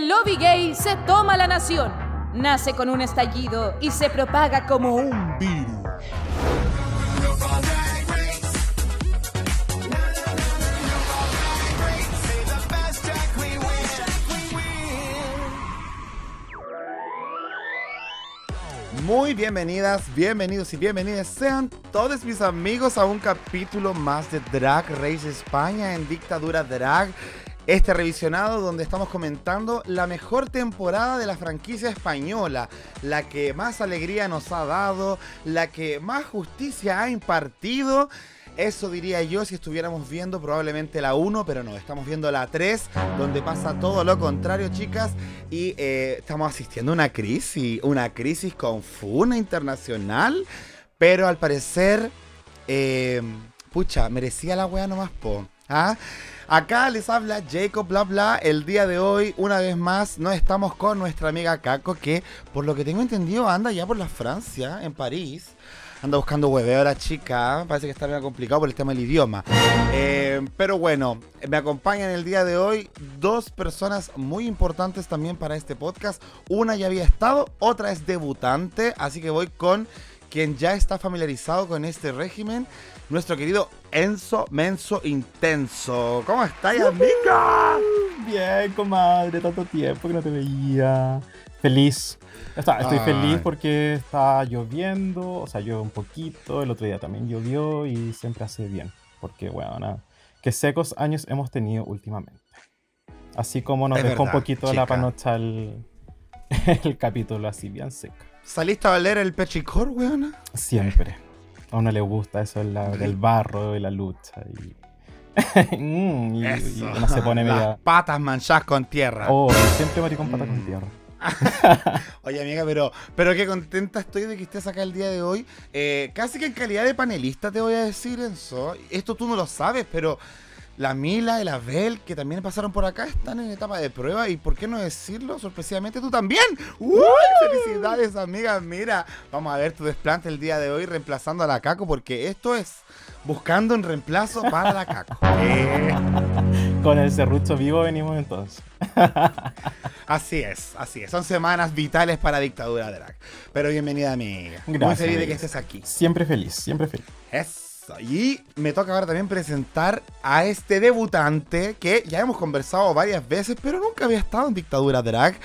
El lobby gay se toma la nación. Nace con un estallido y se propaga como un virus. Muy bienvenidas, bienvenidos y bienvenidas sean todos mis amigos a un capítulo más de Drag Race España en Dictadura Drag. Este revisionado donde estamos comentando la mejor temporada de la franquicia española, la que más alegría nos ha dado, la que más justicia ha impartido eso diría yo si estuviéramos viendo probablemente la 1, pero no, estamos viendo la 3, donde pasa todo lo contrario, chicas, y eh, estamos asistiendo a una crisis, una crisis con funa internacional, pero al parecer, eh, pucha, merecía la wea nomás, po. ¿ah? Acá les habla Jacob Bla Bla. El día de hoy, una vez más, no estamos con nuestra amiga Kako, que por lo que tengo entendido anda ya por la Francia, en París anda buscando hueveo la chica. Parece que está bien complicado por el tema del idioma. Eh, pero bueno, me acompañan el día de hoy dos personas muy importantes también para este podcast. Una ya había estado, otra es debutante. Así que voy con quien ya está familiarizado con este régimen, nuestro querido Enzo Menso Intenso. ¿Cómo estás, amiga? Bien, comadre, tanto tiempo que no te veía. Feliz. estoy feliz porque está lloviendo, o sea, llueve un poquito, el otro día también llovió y siempre hace bien. Porque, bueno, nada, qué secos años hemos tenido últimamente. Así como nos dejó un poquito la panocha el, el capítulo así bien seco. ¿Saliste a valer el pechicor, weona? Siempre. A uno le gusta eso del barro y la lucha y... Mm, y, uno se pone Las patas manchadas con tierra. Oh, siempre maricón patas con tierra. Oye, amiga, pero, pero qué contenta estoy de que estés acá el día de hoy. Eh, casi que en calidad de panelista te voy a decir, eso. Esto tú no lo sabes, pero la Mila y la Bel, que también pasaron por acá, están en etapa de prueba. Y por qué no decirlo, sorpresivamente tú también. ¡Uy! Felicidades, amiga. Mira, vamos a ver tu desplante el día de hoy reemplazando a la Caco, porque esto es buscando un reemplazo para la Caco. Eh. Con el serrucho vivo venimos entonces. así es, así es. Son semanas vitales para Dictadura Drag. Pero bienvenida, amiga. Gracias, Muy feliz de que estés aquí. Siempre feliz, siempre feliz. Y me toca ahora también presentar a este debutante que ya hemos conversado varias veces, pero nunca había estado en Dictadura Drag.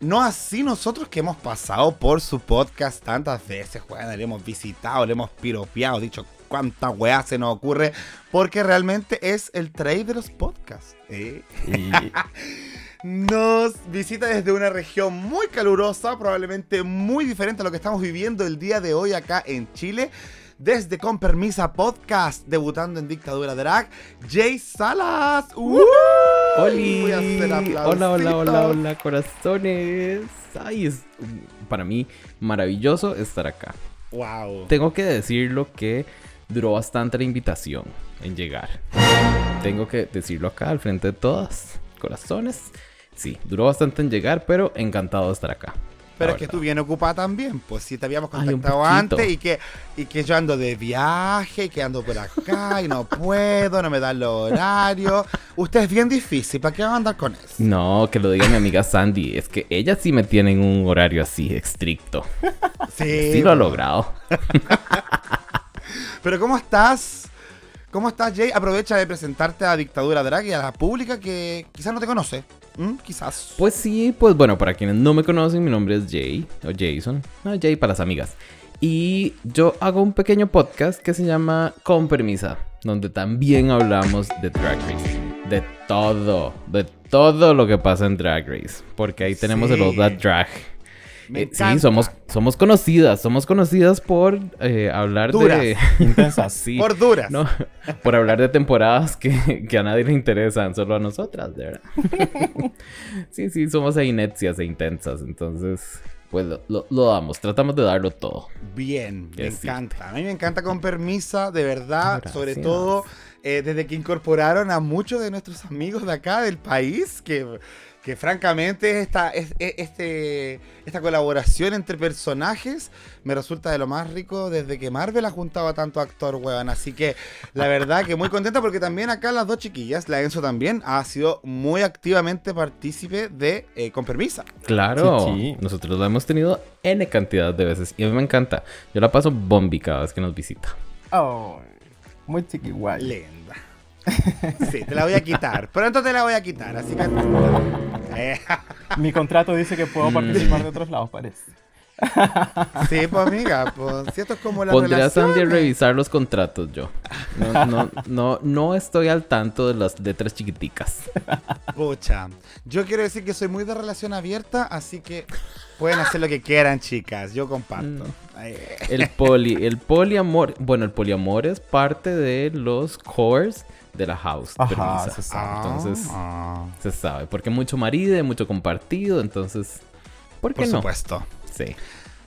No así nosotros que hemos pasado por su podcast tantas veces, bueno, le hemos visitado, le hemos piropeado, dicho cuánta weá se nos ocurre, porque realmente es el trade de los podcasts. ¿eh? nos visita desde una región muy calurosa, probablemente muy diferente a lo que estamos viviendo el día de hoy acá en Chile. Desde Con Permisa Podcast, debutando en Dictadura Drag, Jay Salas. ¡Uh! Hola, hola, hola, hola, corazones. Ay, es para mí maravilloso estar acá. Wow. Tengo que decirlo que duró bastante la invitación en llegar. Tengo que decirlo acá al frente de todas, corazones. Sí, duró bastante en llegar, pero encantado de estar acá. Pero es que tú bien ocupada también, pues si te habíamos contactado antes y que, y que yo ando de viaje, y que ando por acá y no puedo, no me dan los horarios. Usted es bien difícil, ¿para qué va a andar con eso? No, que lo diga mi amiga Sandy, es que ella sí me tiene en un horario así estricto. Sí. Sí lo ha logrado. Pero ¿cómo estás? ¿Cómo estás, Jay? Aprovecha de presentarte a Dictadura Drag y a la pública que quizás no te conoce. Quizás. Pues sí, pues bueno, para quienes no me conocen, mi nombre es Jay, o Jason. No, Jay para las amigas. Y yo hago un pequeño podcast que se llama Con Permisa, donde también hablamos de Drag Race. De todo, de todo lo que pasa en Drag Race. Porque ahí tenemos el Old Drag eh, sí, somos, somos conocidas, somos conocidas por eh, hablar de... Intensas, sí. Por duras. No, por hablar de temporadas que, a nadie le interesan, solo a nosotras, de verdad. sí, sí, somos ahí necias e intensas, entonces... Pues lo, damos, tratamos de darlo todo. Bien, me encanta. A mí me encanta con permisa, de verdad, sobre todo eh, desde que incorporaron a muchos de nuestros amigos de acá del país, que, que francamente esta, es, es- este, esta colaboración entre personajes me resulta de lo más rico desde que Marvel ha juntado a tanto actor, weón. Así que la verdad que muy contenta porque también acá las dos chiquillas, la Enzo también, ha sido muy activamente partícipe de eh, Con Permisa. Claro, Sí, sí. nosotros lo hemos tenido N cantidad de veces y a mí me encanta. Yo la paso bombi cada vez que nos visita. Oh, muy chiqui. Sí, te la voy a quitar. Pronto te la voy a quitar, así que... Eh, Mi contrato dice que puedo Mm. participar de otros lados, parece. sí, pues amiga, pues si esto es como la Pondré a. Sandy a revisar los contratos yo. No, no, no, no estoy al tanto de las letras chiquiticas. Pucha, yo quiero decir que soy muy de relación abierta, así que pueden hacer lo que quieran, chicas. Yo comparto. Eh, El poli, el poliamor, bueno, el poliamor es parte de los cores de la house. Ajá, se sabe. Entonces, ah, se sabe. Porque mucho marido, mucho compartido, entonces, ¿por qué por no? supuesto. Sí.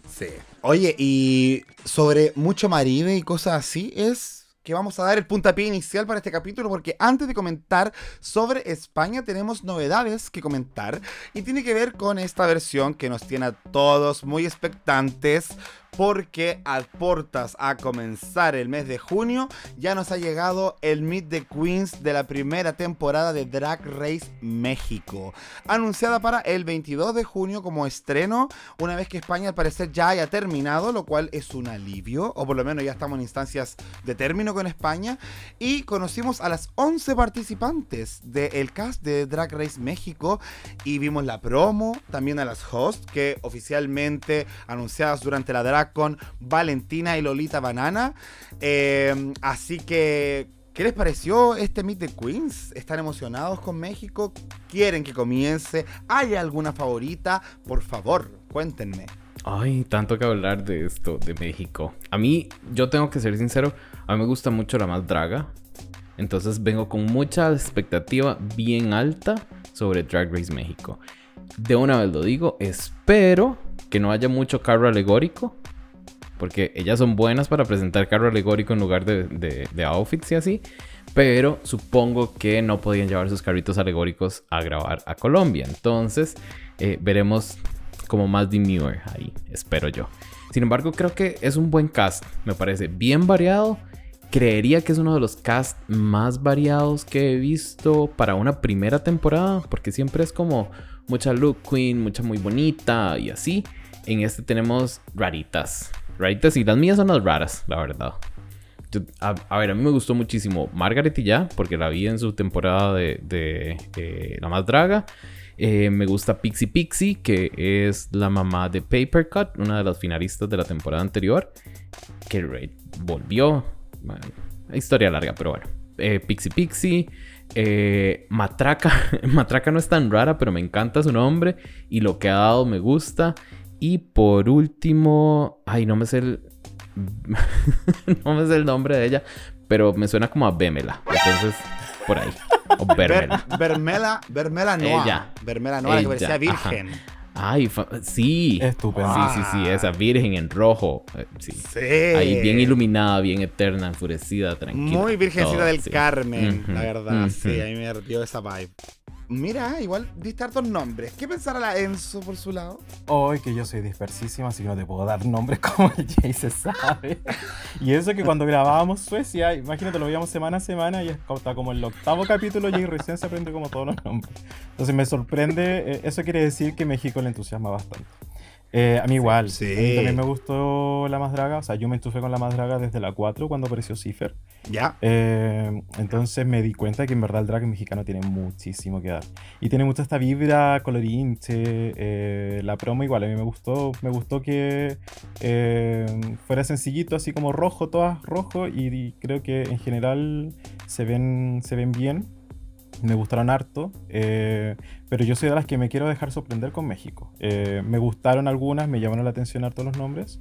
Sí. Oye, y sobre mucho marido y cosas así, es que vamos a dar el puntapié inicial para este capítulo, porque antes de comentar sobre España tenemos novedades que comentar y tiene que ver con esta versión que nos tiene a todos muy expectantes. Porque a portas a comenzar el mes de junio ya nos ha llegado el Meet the Queens de la primera temporada de Drag Race México, anunciada para el 22 de junio como estreno una vez que España al parecer ya haya terminado, lo cual es un alivio, o por lo menos ya estamos en instancias de término con España, y conocimos a las 11 participantes del cast de Drag Race México y vimos la promo, también a las hosts que oficialmente anunciadas durante la drag con Valentina y Lolita Banana. Eh, así que... ¿Qué les pareció este Meet the Queens? ¿Están emocionados con México? ¿Quieren que comience? ¿Hay alguna favorita? Por favor, cuéntenme. Ay, tanto que hablar de esto, de México. A mí, yo tengo que ser sincero, a mí me gusta mucho la más draga. Entonces vengo con mucha expectativa bien alta sobre Drag Race México. De una vez lo digo, espero que no haya mucho carro alegórico. Porque ellas son buenas para presentar carro alegórico en lugar de, outfits y así. Pero supongo que no podían llevar sus carritos alegóricos a grabar a Colombia. Entonces eh, veremos como más demure ahí, espero yo. Sin embargo, creo que es un buen cast. Me parece bien variado. Creería que es uno de los casts más variados que he visto para una primera temporada. Porque siempre es como mucha look queen, mucha muy bonita y así. En este tenemos raritas. Y las mías son las raras, la verdad. A, ver, a mí me gustó muchísimo Margaret y ya, porque la vi en su temporada de, eh, La Más Draga. Eh, me gusta Pixie Pixie, que es la mamá de Paper Cut, una de las finalistas de la temporada anterior. Que volvió. Bueno, historia larga, pero bueno. Eh, Pixie Pixie. eh, Matraca. Matraca no es tan rara, pero me encanta su nombre. Y lo que ha dado me gusta. Y por último. Ay, no me sé el. no me sé el nombre de ella. Pero me suena como a Bemela. Entonces, por ahí. O Bermela. Vermela, Vermela Noa. Ella. Vermela Noa, la que Ella, parecía virgen. Ay, sí. Estupendo. Sí, sí, sí. Esa virgen en rojo. eh, sí. Sí. Ahí bien iluminada, bien eterna, enfurecida, tranquila. Muy virgencita Todo, del sí. Carmen, la verdad. Sí, a mí me dio esa vibe. Mira, igual diste hartos nombres. ¿Qué pensará la Enzo por su lado? Hoy que yo soy dispersísima, así que no te puedo dar nombres como el Jay se sabe. Y eso que cuando grabábamos Suecia, imagínate, lo veíamos semana a semana y hasta como el octavo capítulo Jay recién se aprende como todos los nombres. Entonces me sorprende, eh, eso quiere decir que México le entusiasma bastante. Eh, a mí igual, Sí. a mí también me gustó La Más Draga, o sea, yo me enchufé con La Más Draga desde la 4 cuando apareció Cipher. Ya. Eh, entonces me di cuenta que en verdad el drag mexicano tiene muchísimo que dar. Y tiene mucha esta vibra colorinche. eh, la promo igual, a mí me gustó. Me gustó que fuera sencillito, así como rojo, todas rojo. Y, y creo que en general se ven, se ven bien. Me gustaron harto. eh, pero yo soy de las que me quiero dejar sorprender con México. Eh, me gustaron algunas, me llamaron la atención harto los nombres.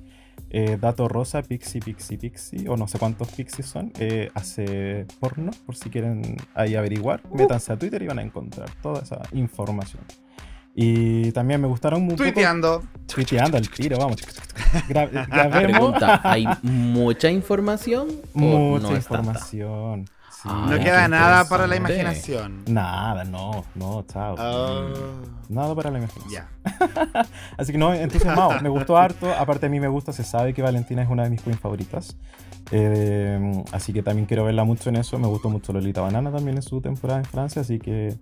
Eh, Dato Rosa, Pixie, Pixie, Pixie, o no sé cuántos Pixies son, eh, hace porno, por si quieren ahí averiguar. Métanse a Twitter y van a encontrar toda esa información. Y también me gustaron mucho. Tuiteando. Tuiteando al tiro, vamos. Gra- grabemos Pregunta, ¿hay mucha información? mucha no es No Ay, queda nada para la imaginación. Nada, no, no, chao. Oh, Nada para la imaginación. ya. Así que no, entusiasmado. Me gustó harto. Aparte a mí me gusta, se sabe que Valentina es una de mis queens favoritas. Eh, así que también quiero verla mucho en eso. Me gustó mucho Lolita Banana también en su temporada en Francia. Así que...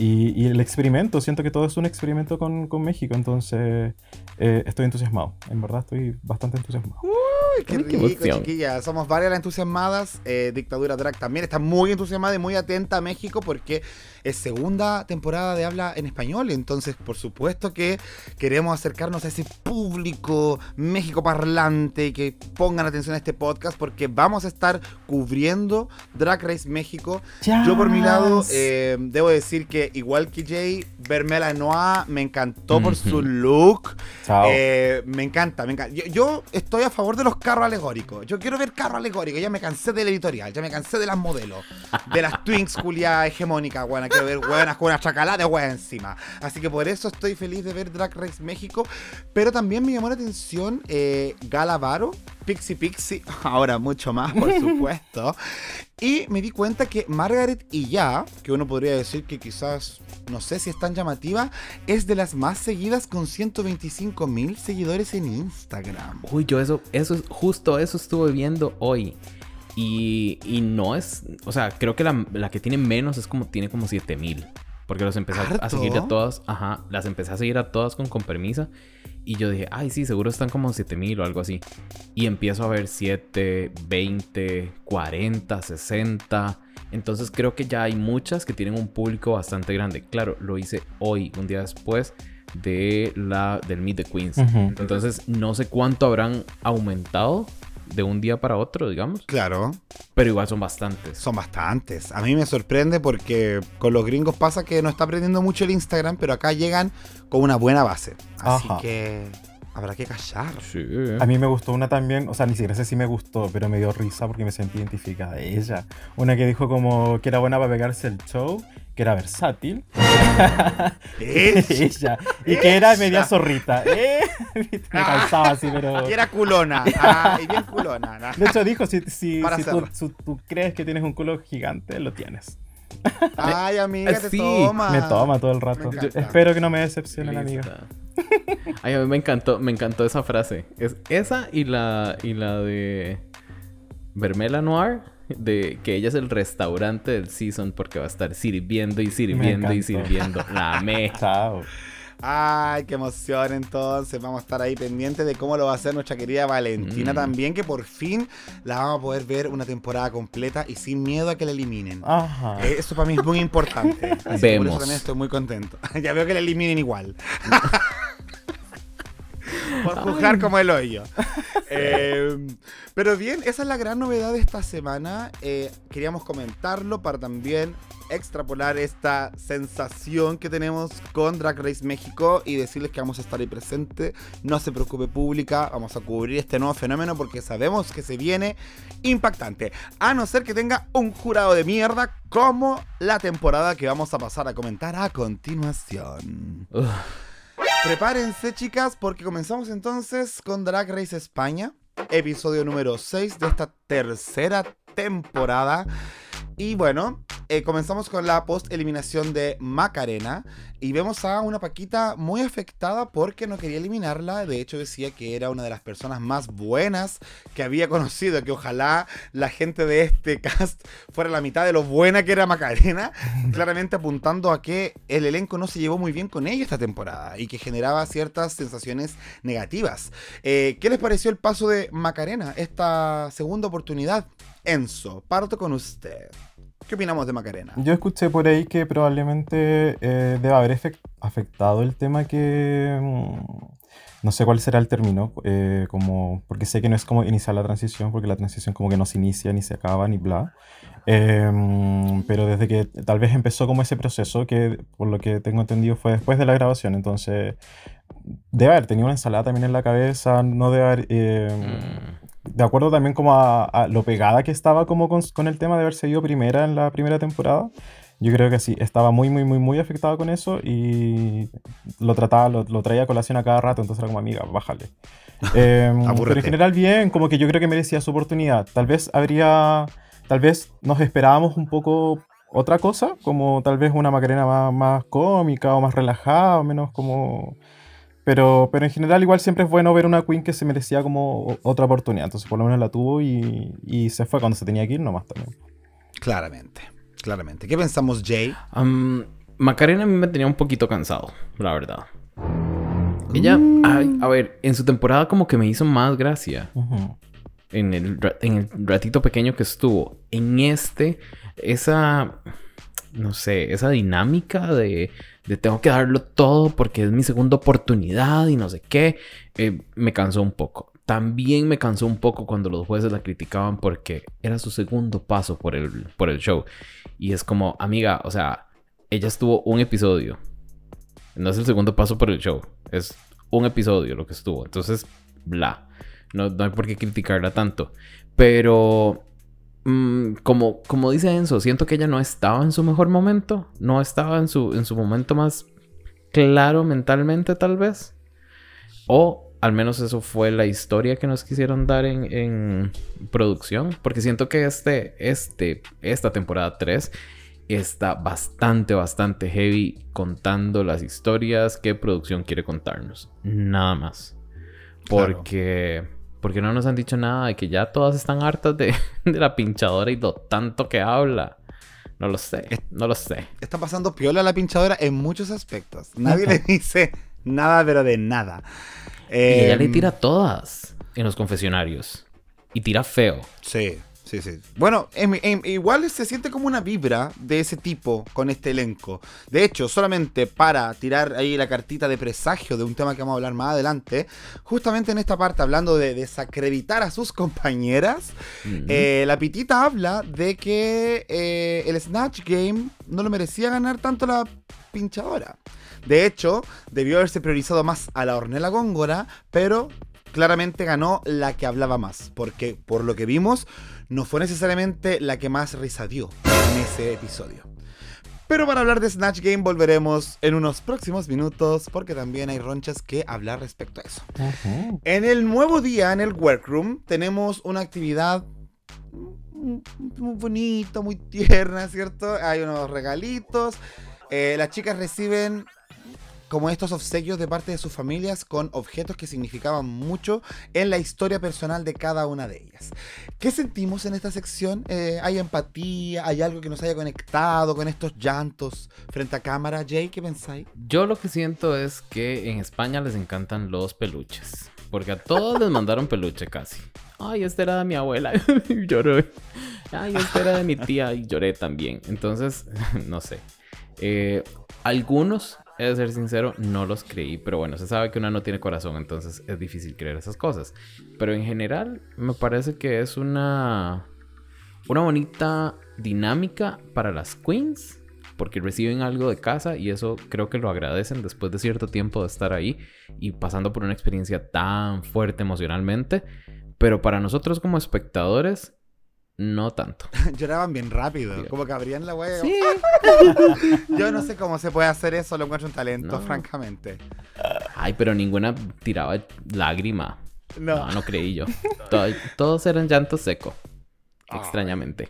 Y, y el experimento, siento que todo es un experimento con, con México. Entonces eh, estoy entusiasmado. En verdad estoy bastante entusiasmado. Uy, qué rico, emoción. chiquilla. Somos varias las entusiasmadas. Eh, Dictadura Drag también está muy entusiasmada y muy atenta a México porque es segunda temporada de habla en español. Entonces, por supuesto que queremos acercarnos a ese público México parlante y que pongan atención a este podcast porque vamos a estar cubriendo Drag Race México. Yo por mi lado, Yes. eh, debo decir que igual que Jay, Vermela Noa me encantó por su look. Chao. Eh, me encanta, me encanta. Yo, yo estoy a favor de los carros alegóricos. Yo quiero ver carros alegóricos. Ya me cansé del editorial, ya me cansé de las modelos, de las twins culia hegemónicas, buena. Quiero ver buenas con una chacalada de encima. Así que por eso estoy feliz de ver Drag Race México. Pero también me llamó la atención eh, Gala Varo, Pixie Pixie, ahora mucho más, por supuesto. Y me di cuenta que Margaret y ya, que uno podría decir que quizás, no sé si es tan llamativa, es de las más seguidas con 125 mil seguidores en Instagram. Uy, yo eso, eso, es- justo eso estuve viendo hoy. Y, y no es, o sea, creo que la, la que tiene menos es como, tiene como 7000. Porque los empecé a- seguir a todas, ajá, las empecé a seguir a todas con, con permisa. Y yo dije, ay, sí, seguro están como 7000 o algo así. Y empiezo a ver 7, 20, 40, 60. Entonces creo que ya hay muchas que tienen un público bastante grande. Claro, lo hice hoy, un día después de la, del Meet the Queens. Entonces, no sé cuánto habrán aumentado de un día para otro, digamos. Claro, Pero igual son bastantes. son bastantes. A mí me sorprende porque con los gringos pasa que no está aprendiendo mucho el Instagram, pero acá llegan con una buena base. Así Ajá. que habrá que callar. Sí. A mí me gustó una también, o sea, ni siquiera sé si me gustó, pero me dio risa porque me sentí identificada de ella. Una que dijo como que era buena para pegarse el show, que era versátil. ¡Eh! ella. Y que era media zorrita. ¿eh? me calzaba así, pero... Y era culona. Ah, y bien culona. De hecho dijo, si, si, si tú, su- tú crees que tienes un culo gigante, lo tienes. Ay, amiga, te Sí, toma. Me toma todo el rato. Me. Yo espero que no me decepcione la amiga. Ay, a mí me encantó, me encantó esa frase. Es esa y la, y la de Vermela Noir, de que ella es el restaurante del season porque va a estar sirviendo y sirviendo y sirviendo. La amé. Chao. Ay, qué emoción entonces. Vamos a estar ahí pendientes de cómo lo va a hacer nuestra querida Valentina Mm. también, que por fin la vamos a poder ver una temporada completa y sin miedo a que la eliminen. Ajá. Eh, Eso para mí es muy importante. Así que por Vemos. eso también estoy muy contento. ya veo que la eliminen igual. por juzgar como el hoyo. Eh, pero bien, esa es la gran novedad de esta semana. Eh, queríamos comentarlo para también extrapolar esta sensación que tenemos con Drag Race México y decirles que vamos a estar ahí presente. No se preocupe pública, vamos a cubrir este nuevo fenómeno porque sabemos que se viene impactante. A no ser que tenga un jurado de mierda como la temporada que vamos a pasar a comentar a continuación. Ugh. Prepárense, chicas, porque comenzamos entonces con Drag Race España, episodio número 6 de esta tercera temporada. Y bueno, eh, comenzamos con la post-eliminación de Macarena y vemos a una Paquita muy afectada porque no quería eliminarla. De hecho, decía que era una de las personas más buenas que había conocido, que ojalá la gente de este cast fuera la mitad de lo buena que era Macarena, claramente apuntando a que el elenco no se llevó muy bien con ella esta temporada y que generaba ciertas sensaciones negativas. Eh, ¿Qué les pareció el paso de Macarena, esta segunda oportunidad? Enzo, parto con usted. ¿Qué opinamos de Macarena? Yo escuché por ahí que probablemente eh, debe haber afectado el tema que... mm, No sé cuál será el término, eh, como, porque sé que no es como iniciar la transición, porque la transición como que no se inicia, ni se acaba, ni bla. Em, pero desde que tal vez empezó como ese proceso, que por lo que tengo entendido fue después de la grabación, entonces debe haber tenido una ensalada también en la cabeza, no debe haber... em, Mm. De acuerdo también como a, a lo pegada que estaba como con, con el tema de haber seguido primera en la primera temporada, Yo creo que sí, estaba muy, muy, muy, muy afectado con eso y lo trataba, lo, lo traía a colación a cada rato, entonces era como amiga, bájale. Eh, pero en general bien, como que yo creo que merecía su oportunidad. Tal vez habría, tal vez nos esperábamos un poco otra cosa, como tal vez una Macarena más, más cómica o más relajada, o menos como... Pero, pero en general igual siempre es bueno ver una Queen que se merecía como otra oportunidad. Entonces por lo menos la tuvo y, y se fue cuando se tenía que ir nomás también. Claramente, claramente. ¿Qué pensamos, Jay? Am, Macarena a mí me tenía un poquito cansado, la verdad. Ella, ay, a ver, en su temporada como que me hizo más gracia. Ujú. En el, en el ratito pequeño que estuvo. En este, esa, no sé, esa dinámica de, de tengo que darlo todo porque es mi segunda oportunidad y no sé qué, eh, me cansó un poco. También me cansó un poco cuando los jueces la criticaban porque era su segundo paso por el, por el show. Y es como, amiga, o sea, ella estuvo un episodio. No es el segundo paso por el show. Es un episodio lo que estuvo. Entonces, bla. No, no hay por qué criticarla tanto. Pero, mm, como, como dice Enzo, siento que ella no estaba en su mejor momento. No estaba en su, en su momento más claro mentalmente, tal vez. O al menos eso fue la historia que nos quisieron dar en, en producción. Porque siento que este, este, esta temporada 3 está bastante, bastante heavy contando las historias que producción quiere contarnos. Nada más. Claro. Porque, no nos han dicho nada de que ya todas están hartas de, de la pinchadora y lo tanto que habla. No lo sé, no lo sé. Está pasando piola la pinchadora en muchos aspectos. Nadie le dice nada, pero de nada. Y ella le Em, tira todas en los confesionarios. Y tira feo. Sí, sí, sí. Bueno, em- em- igual se siente como una vibra de ese tipo con este elenco. De hecho, solamente para tirar ahí la cartita de presagio de un tema que vamos a hablar más adelante, justamente en esta parte, hablando de desacreditar a sus compañeras, eh, la pitita habla de que eh, el Snatch Game no lo merecía ganar tanto la pinchadora. De hecho, debió haberse priorizado más a la Ornella Góngora, pero claramente ganó la que hablaba más, porque por lo que vimos, no fue necesariamente la que más risa dio en ese episodio. Pero para hablar de Snatch Game volveremos en unos próximos minutos, porque también hay ronchas que hablar respecto a eso. En el nuevo día, en el workroom, tenemos una actividad muy muy bonita, muy tierna, ¿cierto? Hay unos regalitos. Eh, las chicas reciben como estos obsequios de parte de sus familias con objetos que significaban mucho en la historia personal de cada una de ellas. ¿Qué sentimos en esta sección? Eh, ¿Hay empatía? ¿Hay algo que nos haya conectado con estos llantos frente a cámara? Jay, ¿qué pensáis? Yo lo que siento es que en España les encantan los peluches. Porque a todos les mandaron peluche casi. Ay, este era de mi abuela. y lloré. Ay, este era de mi tía y lloré también. Entonces, no sé. Eh, algunos, he de ser sincero, no los creí. Pero bueno, se sabe que una no tiene corazón. Entonces es difícil creer esas cosas. Pero en general, me parece que es una... Una bonita dinámica para las queens porque reciben algo de casa y eso creo que lo agradecen después de cierto tiempo de estar ahí y pasando por una experiencia tan fuerte emocionalmente. Pero para nosotros como espectadores, no tanto. Lloraban bien rápido, como que abrían la web. Sí. Yo no sé cómo se puede hacer eso, lo encuentro un talento, No. francamente. Ay, pero ninguna tiraba lágrima. No. No, no creí yo. To- todos eran llanto seco. Ay. Extrañamente.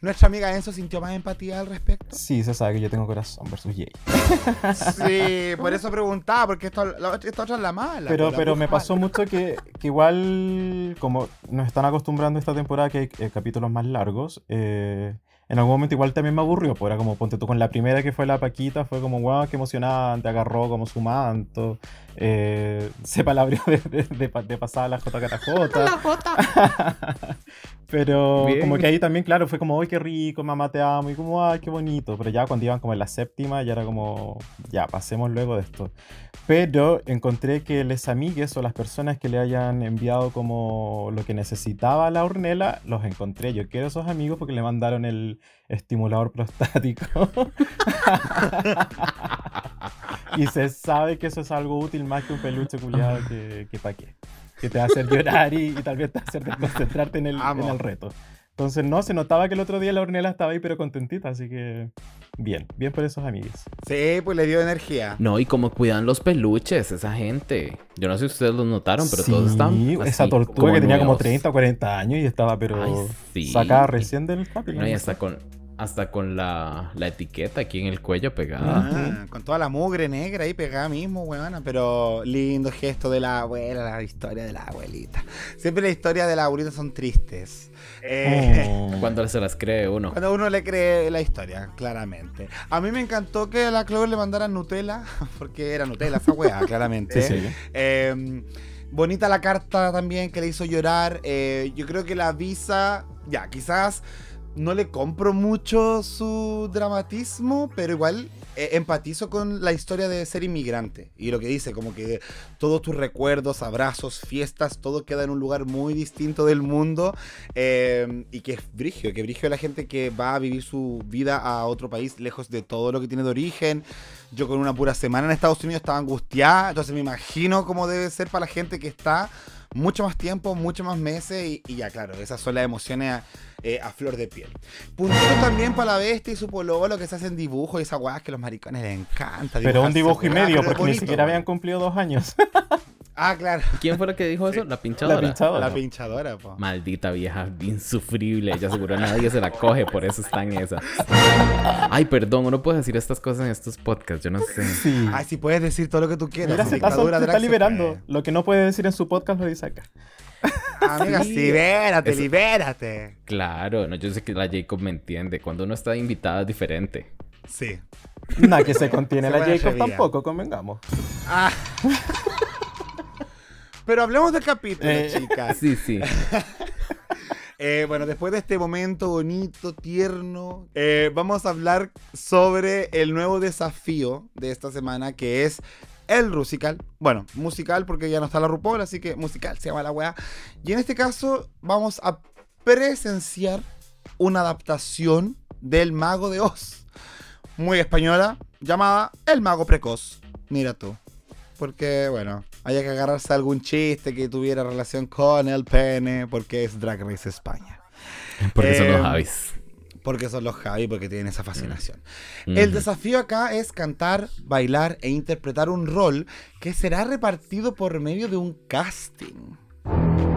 Nuestra amiga Enzo sintió más empatía al respecto. Sí, se sabe que yo tengo corazón versus Jay. Sí, por eso preguntaba, porque esto, la, esta otra es la mala. Pero, la pero me pasó mucho que, que igual, como nos están acostumbrando esta temporada que hay eh, capítulos más largos, eh, en algún momento igual también me aburrió, pues era como, ponte tú con la primera que fue la Paquita, fue como, wow, qué emocionante, agarró como su manto, eh, se palabrió de, de, de, de pasar a la JKJ. Pero Bien. como que ahí también, claro, fue como, ¡ay, qué rico, mamá, te amo! Y como, ¡ay, qué bonito! Pero ya cuando iban como en la séptima, ya era como, ya, pasemos luego de esto. Pero encontré que les amigues o las personas que le hayan enviado como lo que necesitaba la Ornella, los encontré. Yo quiero esos amigos porque le mandaron el estimulador prostático. y se sabe que eso es algo útil más que un peluche culiado que, que pa' qué. Que te va a hacer llorar y, y tal vez te va a hacer desconcentrarte en el, en el reto. Entonces, no, se notaba que el otro día la Ornella estaba ahí, pero contentita, así que bien, bien por esos amigos. Sí, pues le dio energía. No, y cómo cuidan los peluches, esa gente. Yo no sé si ustedes los notaron, pero todos están. Sí, esa así, tortuga que tenía como nuevos. 30 o 40 años y estaba, pero Ay, sí. sacada recién del papi. No, y hasta con, hasta con la, la etiqueta aquí en el cuello pegada. Ah, con toda la mugre negra ahí pegada mismo, weona. Pero lindo gesto de la abuela, la historia de la abuelita. Siempre las historias de la abuelita son tristes. Eh, Oh. Cuando se las cree uno. Cuando uno le cree la historia, claramente. A mí me encantó que a la Clover le mandaran Nutella, porque era Nutella esa weá, claramente. Sí, sí. Eh, bonita la carta también que le hizo llorar. Eh, yo creo que la visa, ya, quizás no le compro mucho su dramatismo, pero igual eh, empatizo con la historia de ser inmigrante. Y lo que dice, como que todos tus recuerdos, abrazos, fiestas, todo queda en un lugar muy distinto del mundo. eh, y que es brigio, que brigio la gente que va a vivir su vida a otro país lejos de todo lo que tiene de origen. Yo con una pura semana en Estados Unidos estaba angustiada, entonces me imagino cómo debe ser para la gente que está mucho más tiempo, mucho más meses y, ya claro, esas son las emociones eh, a flor de piel. Puntitos también para la bestia y su pololo que se hacen dibujos y esa weá que a los maricones les encanta. Pero un dibujo y weá, medio, porque ni siquiera habían cumplido dos años. Ah, claro. ¿Quién fue la que dijo eso? La pinchadora. La pinchadora. La pinchadora, po. Maldita vieja insufrible. Ella seguro nadie se la coge, por eso está en esa. Ay, perdón, uno puede decir estas cosas en estos podcasts, yo no sé. Sí. Ay, si puedes decir todo lo que tú quieras. Mira, se se está liberando. puede. Lo que no puede decir en su podcast lo dice acá. Amiga, Sí. libérate, Eso- libérate. Claro, no, yo sé que la Jacob me entiende. Cuando uno está invitada es diferente. Sí. Nada que se contiene Se la Jacob tampoco, convengamos. Ah. Pero hablemos del capítulo, Eh, chicas. Sí, sí. Eh, bueno, después de este momento bonito, tierno, eh, vamos a hablar sobre el nuevo desafío de esta semana que es el musical. Bueno, musical porque ya no está la RuPaul, así que musical se llama la weá. Y en este caso vamos a presenciar una adaptación del Mago de Oz. Muy española, llamada El Mago Precoz. Mira tú. Porque, bueno, haya que agarrarse a algún chiste que tuviera relación con el pene, porque es Drag Race España. Porque son los Eh, Javis. Porque son los Javi, porque tienen esa fascinación. Ujú. El desafío acá es cantar, bailar e interpretar un rol que será repartido por medio de un casting.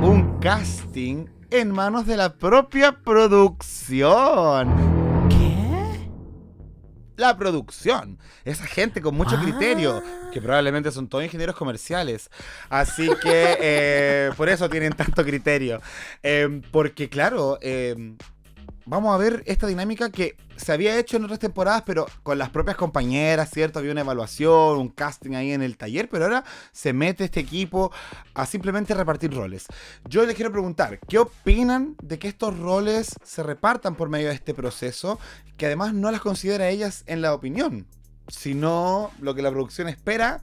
Un casting en manos de la propia producción. ¿Qué? La producción. Esa gente con mucho Ah. criterio, que probablemente son todos ingenieros comerciales. Así que eh, por eso tienen tanto criterio. Eh, porque claro, eh, vamos a ver esta dinámica que se había hecho en otras temporadas, pero con las propias compañeras, ¿cierto? Había una evaluación, un casting ahí en el taller, pero ahora se mete este equipo a simplemente repartir roles. Yo les quiero preguntar, ¿qué opinan de que estos roles se repartan por medio de este proceso, que además no las considera ellas en la opinión, sino lo que la producción espera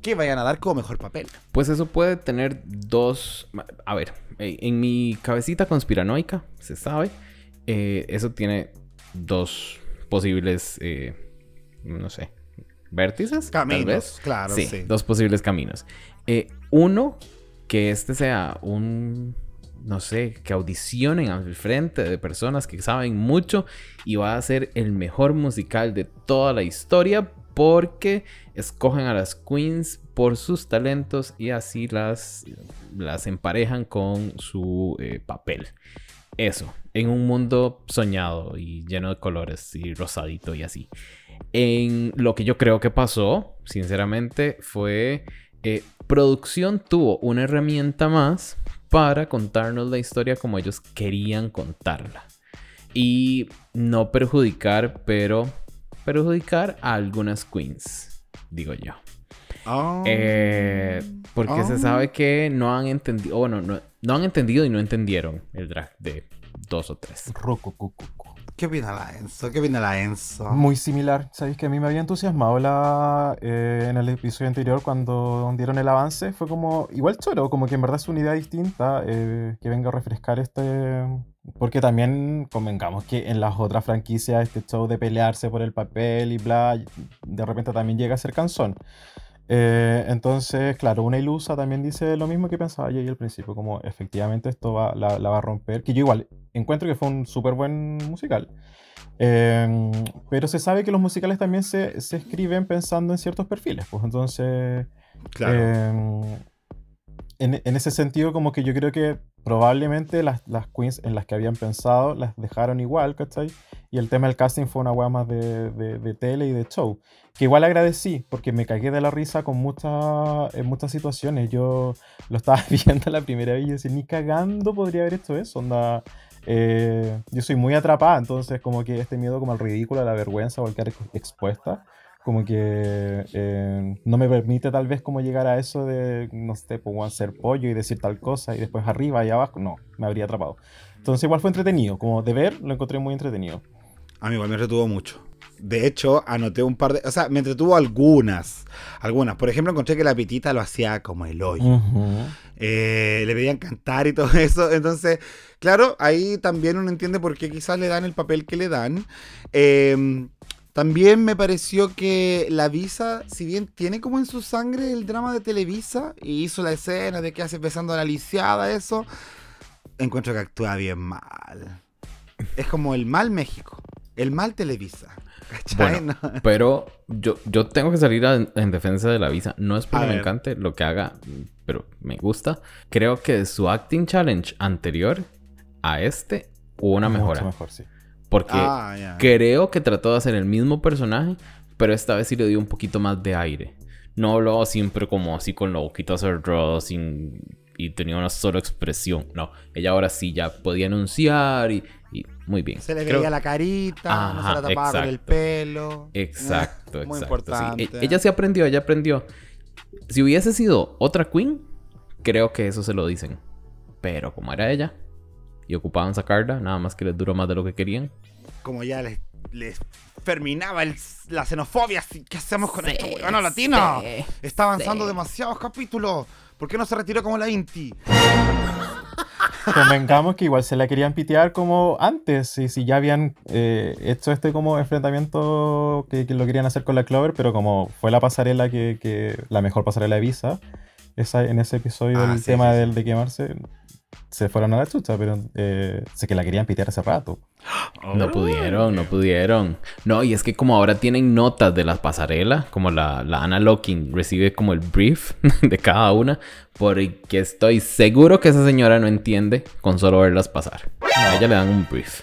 que vayan a dar como mejor papel? Pues eso puede tener dos... A ver, en mi cabecita conspiranoica, se sabe, eh, eso tiene dos posibles, eh, no sé, vértices. tal vez. Caminos, claro, sí, sí. dos posibles caminos. Eh, uno, que este sea un, no sé, que audicionen al frente de personas que saben mucho y va a ser el mejor musical de toda la historia porque escogen a las queens por sus talentos y así las, las emparejan con su eh, papel. Eso, en un mundo soñado y lleno de colores y rosadito y así. En lo que yo creo que pasó, sinceramente, fue eh, producción tuvo una herramienta más para contarnos la historia como ellos querían contarla. Y no perjudicar, pero perjudicar a algunas queens, digo yo. Oh. Eh, porque Oh. se sabe que no han entendido, bueno, no, no han entendido y no entendieron el drag de dos o tres. ¿Qué opina la Enzo? ¿Qué opina la Enzo? Muy similar. Sabéis que a mí me había entusiasmado la, eh, en el episodio anterior cuando dieron el avance. Fue como, igual choro, como que en verdad es una idea distinta eh, que venga a refrescar este. Porque también convengamos que en las otras franquicias este show de pelearse por el papel y bla, de repente también llega a ser cansón. Eh, entonces, claro, una ilusa también dice lo mismo que pensaba yo ahí al principio, como efectivamente esto va, la, la va a romper, que yo igual encuentro que fue un súper buen musical. Em, pero se sabe que los musicales también se, se, escriben pensando en ciertos perfiles, pues entonces... Claro. Em, en, en, ese sentido, como que yo creo que probablemente las, las, queens en las que habían pensado las dejaron igual, ¿cachai? Y el tema del casting fue una weá más de, de, de, tele y de show. Que igual agradecí, porque me cagué de la risa con muchas, en muchas situaciones. Yo lo estaba viendo la primera vez y decía, ni cagando podría haber hecho eso. Onda, eh, yo soy muy atrapada, entonces como que este miedo como al ridículo, a la vergüenza o al quedar expuesta, como que eh, no me permite tal vez como llegar a eso de, no sé, pues hacer pollo y decir tal cosa y después arriba y abajo, no, me habría atrapado. Entonces igual fue entretenido, como de ver lo encontré muy entretenido. A mí igual me retuvo mucho. De hecho, anoté un par de. O sea, me entretuvo algunas. Algunas. Por ejemplo, encontré que la pitita lo hacía como el hoyo. Uh -huh. eh, le pedían cantar y todo eso. Entonces, claro, ahí también uno entiende por qué quizás le dan el papel que le dan. Eh, también me pareció que la Visa, si bien tiene como en su sangre el drama de Televisa y hizo la escena de que hace besando a la lisiada, eso, encuentro que actúa bien mal. Es como el mal México, el mal Televisa. Bueno, no. pero yo, yo tengo que salir a, en defensa de la Visa. No es porque me encante lo que haga, pero me gusta. Creo que su acting challenge anterior a este hubo una mejora. Mucho mejor, sí. Porque ah, yeah. creo que trató de hacer el mismo personaje, pero esta vez sí le dio un poquito más de aire. No hablaba siempre como así con la boquita cerrada, sin... y tenía una sola expresión. No, ella ahora sí ya podía anunciar y, y muy bien. Se le creo... veía la carita, Ajá, no se la tapaba exacto. con el pelo. Exacto, Muy exacto. importante. Sí, ella sí aprendió, ella aprendió. Si hubiese sido otra queen, creo que eso se lo dicen. Pero como era ella, y ocupaban sacarla, nada más que les duró más de lo que querían. Como ya les, les terminaba el, la xenofobia, ¿qué hacemos con sí, esto, huevano latino? Sí, Está avanzando demasiados capítulos. ¿Por qué no se retiró como la Inti? Convengamos que igual se la querían pitear como antes, y si ya habían eh, hecho este como enfrentamiento que, que, lo querían hacer con la Clover, pero como fue la pasarela que, que la mejor pasarela de Visa, esa, en ese episodio ah, del tema del de quemarse, se fueron a la chucha, pero eh, sé que la querían pitear hace rato. No pudieron, no pudieron. No, y es que como ahora tienen notas de las pasarelas, como la, la Anna Locking recibe como el brief de cada una, porque estoy seguro que esa señora no entiende con solo verlas pasar. A ella le dan un brief.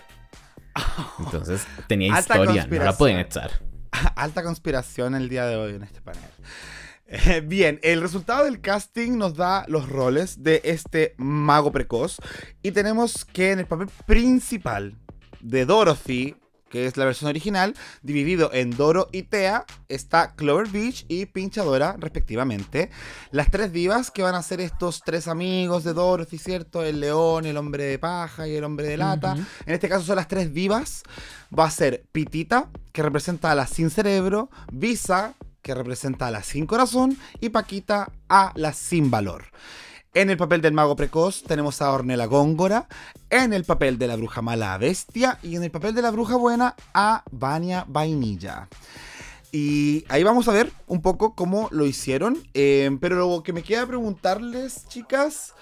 Entonces tenía historia, no la pueden echar. Alta conspiración el día de hoy en este panel. Bien, el resultado del casting nos da los roles de este mago precoz. Y tenemos que en el papel principal de Dorothy, que es la versión original, dividido en Doro y Tea, está Clover Beach y Pinchadora, respectivamente. Las tres divas que van a ser estos tres amigos de Dorothy, ¿cierto? El león, el hombre de paja y el hombre de lata. Uh -huh. En este caso son las tres divas. Va a ser Pitita, que representa a la sin cerebro, Visa, que representa a la sin corazón, y Paquita a la sin valor. En el papel del mago precoz tenemos a Ornella Góngora, en el papel de la bruja mala a Bestia y en el papel de la bruja buena a Vania Vainilla. Y ahí vamos a ver un poco cómo lo hicieron, eh, pero lo que me queda preguntarles, chicas,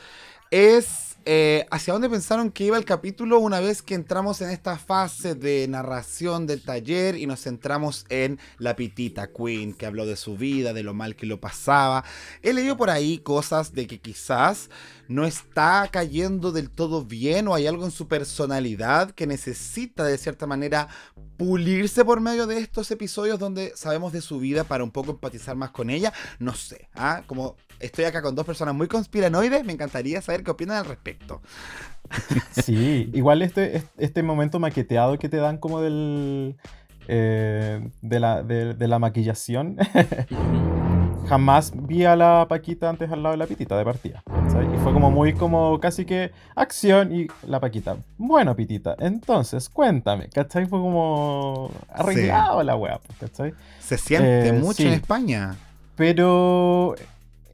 es eh, hacia dónde pensaron que iba el capítulo una vez que entramos en esta fase de narración del taller y nos centramos en la pitita Queen, que habló de su vida, de lo mal que lo pasaba. He leído por ahí cosas de que quizás no está cayendo del todo bien o hay algo en su personalidad que necesita de cierta manera pulirse por medio de estos episodios donde sabemos de su vida para un poco empatizar más con ella. No sé, ¿ah? como estoy acá con dos personas muy conspiranoides, me encantaría saber qué opinan al respecto. Sí, igual este, este momento maqueteado que te dan como del... Eh, de, la, de, de la maquillación. jamás vi a la Paquita antes al lado de la Pitita de partida. ¿sabes? Y fue como muy como casi que acción y la Paquita. Bueno, Pitita, entonces cuéntame, ¿cachai? Fue como arreglado sí. la weá, ¿cachai? Se siente eh, mucho sí. en España. Pero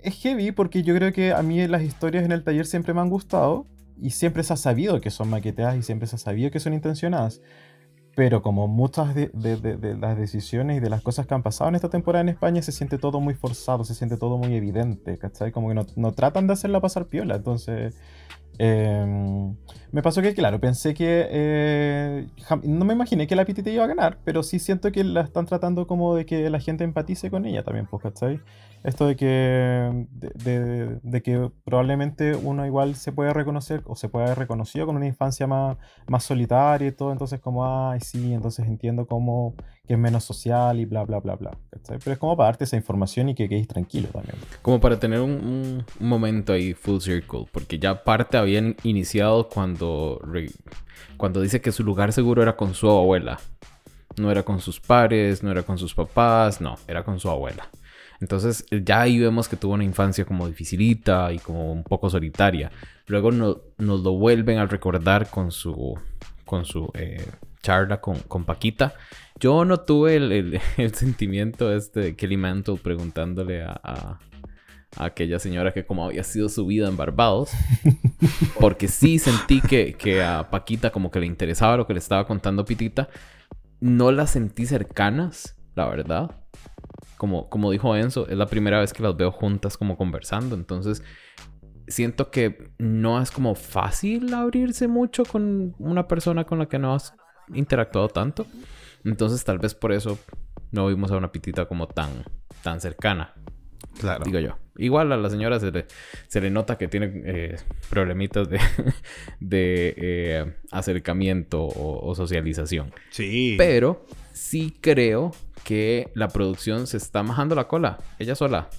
es heavy porque yo creo que a mí las historias en el taller siempre me han gustado y siempre se ha sabido que son maqueteadas y siempre se ha sabido que son intencionadas. Pero como muchas de, las decisiones y de las cosas que han pasado en esta temporada en España, se siente todo muy forzado, se siente todo muy evidente, ¿cachai? Como que no, tratan de hacerla pasar piola. Entonces, Eh, me pasó que, claro, pensé que. eh, no me imaginé que la Pitita iba a ganar, pero sí siento que la están tratando como de que la gente empatice con ella también, pues, ¿cachai? Esto de que. De, que probablemente uno igual se puede reconocer o se puede haber reconocido con una infancia más, más solitaria y todo, entonces, como, ay, sí, entonces entiendo como que es menos social y bla, bla, bla, bla. Pero es como para darte esa información y que quedes tranquilo también. Como para tener un, momento ahí full circle, porque ya parte habían iniciado cuando, cuando dice que su lugar seguro era con su abuela. No era con sus pares, no era con sus papás, no, era con su abuela. Entonces ya ahí vemos que tuvo una infancia como dificilita y como un poco solitaria. Luego no- nos lo vuelven a recordar con su, con su eh, charla con, con Paquita. Yo no tuve el, el- el sentimiento este de Kelly Mantle preguntándole a, a- a aquella señora que como había sido su vida en Barbados. Porque sí sentí que, que a Paquita como que le interesaba lo que le estaba contando Pitita. No las sentí cercanas, la verdad. Como, como dijo Enzo, es la primera vez que las veo juntas como conversando. Entonces, siento que no es como fácil abrirse mucho con una persona con la que no has interactuado tanto. Entonces, tal vez por eso no vimos a una pitita como tan, tan cercana, Claro. digo yo. Igual a la señora se le, se le nota que tiene eh, problemitas de, de eh, acercamiento o- o socialización. Sí. Pero sí creo que la producción se está majando la cola, ella sola.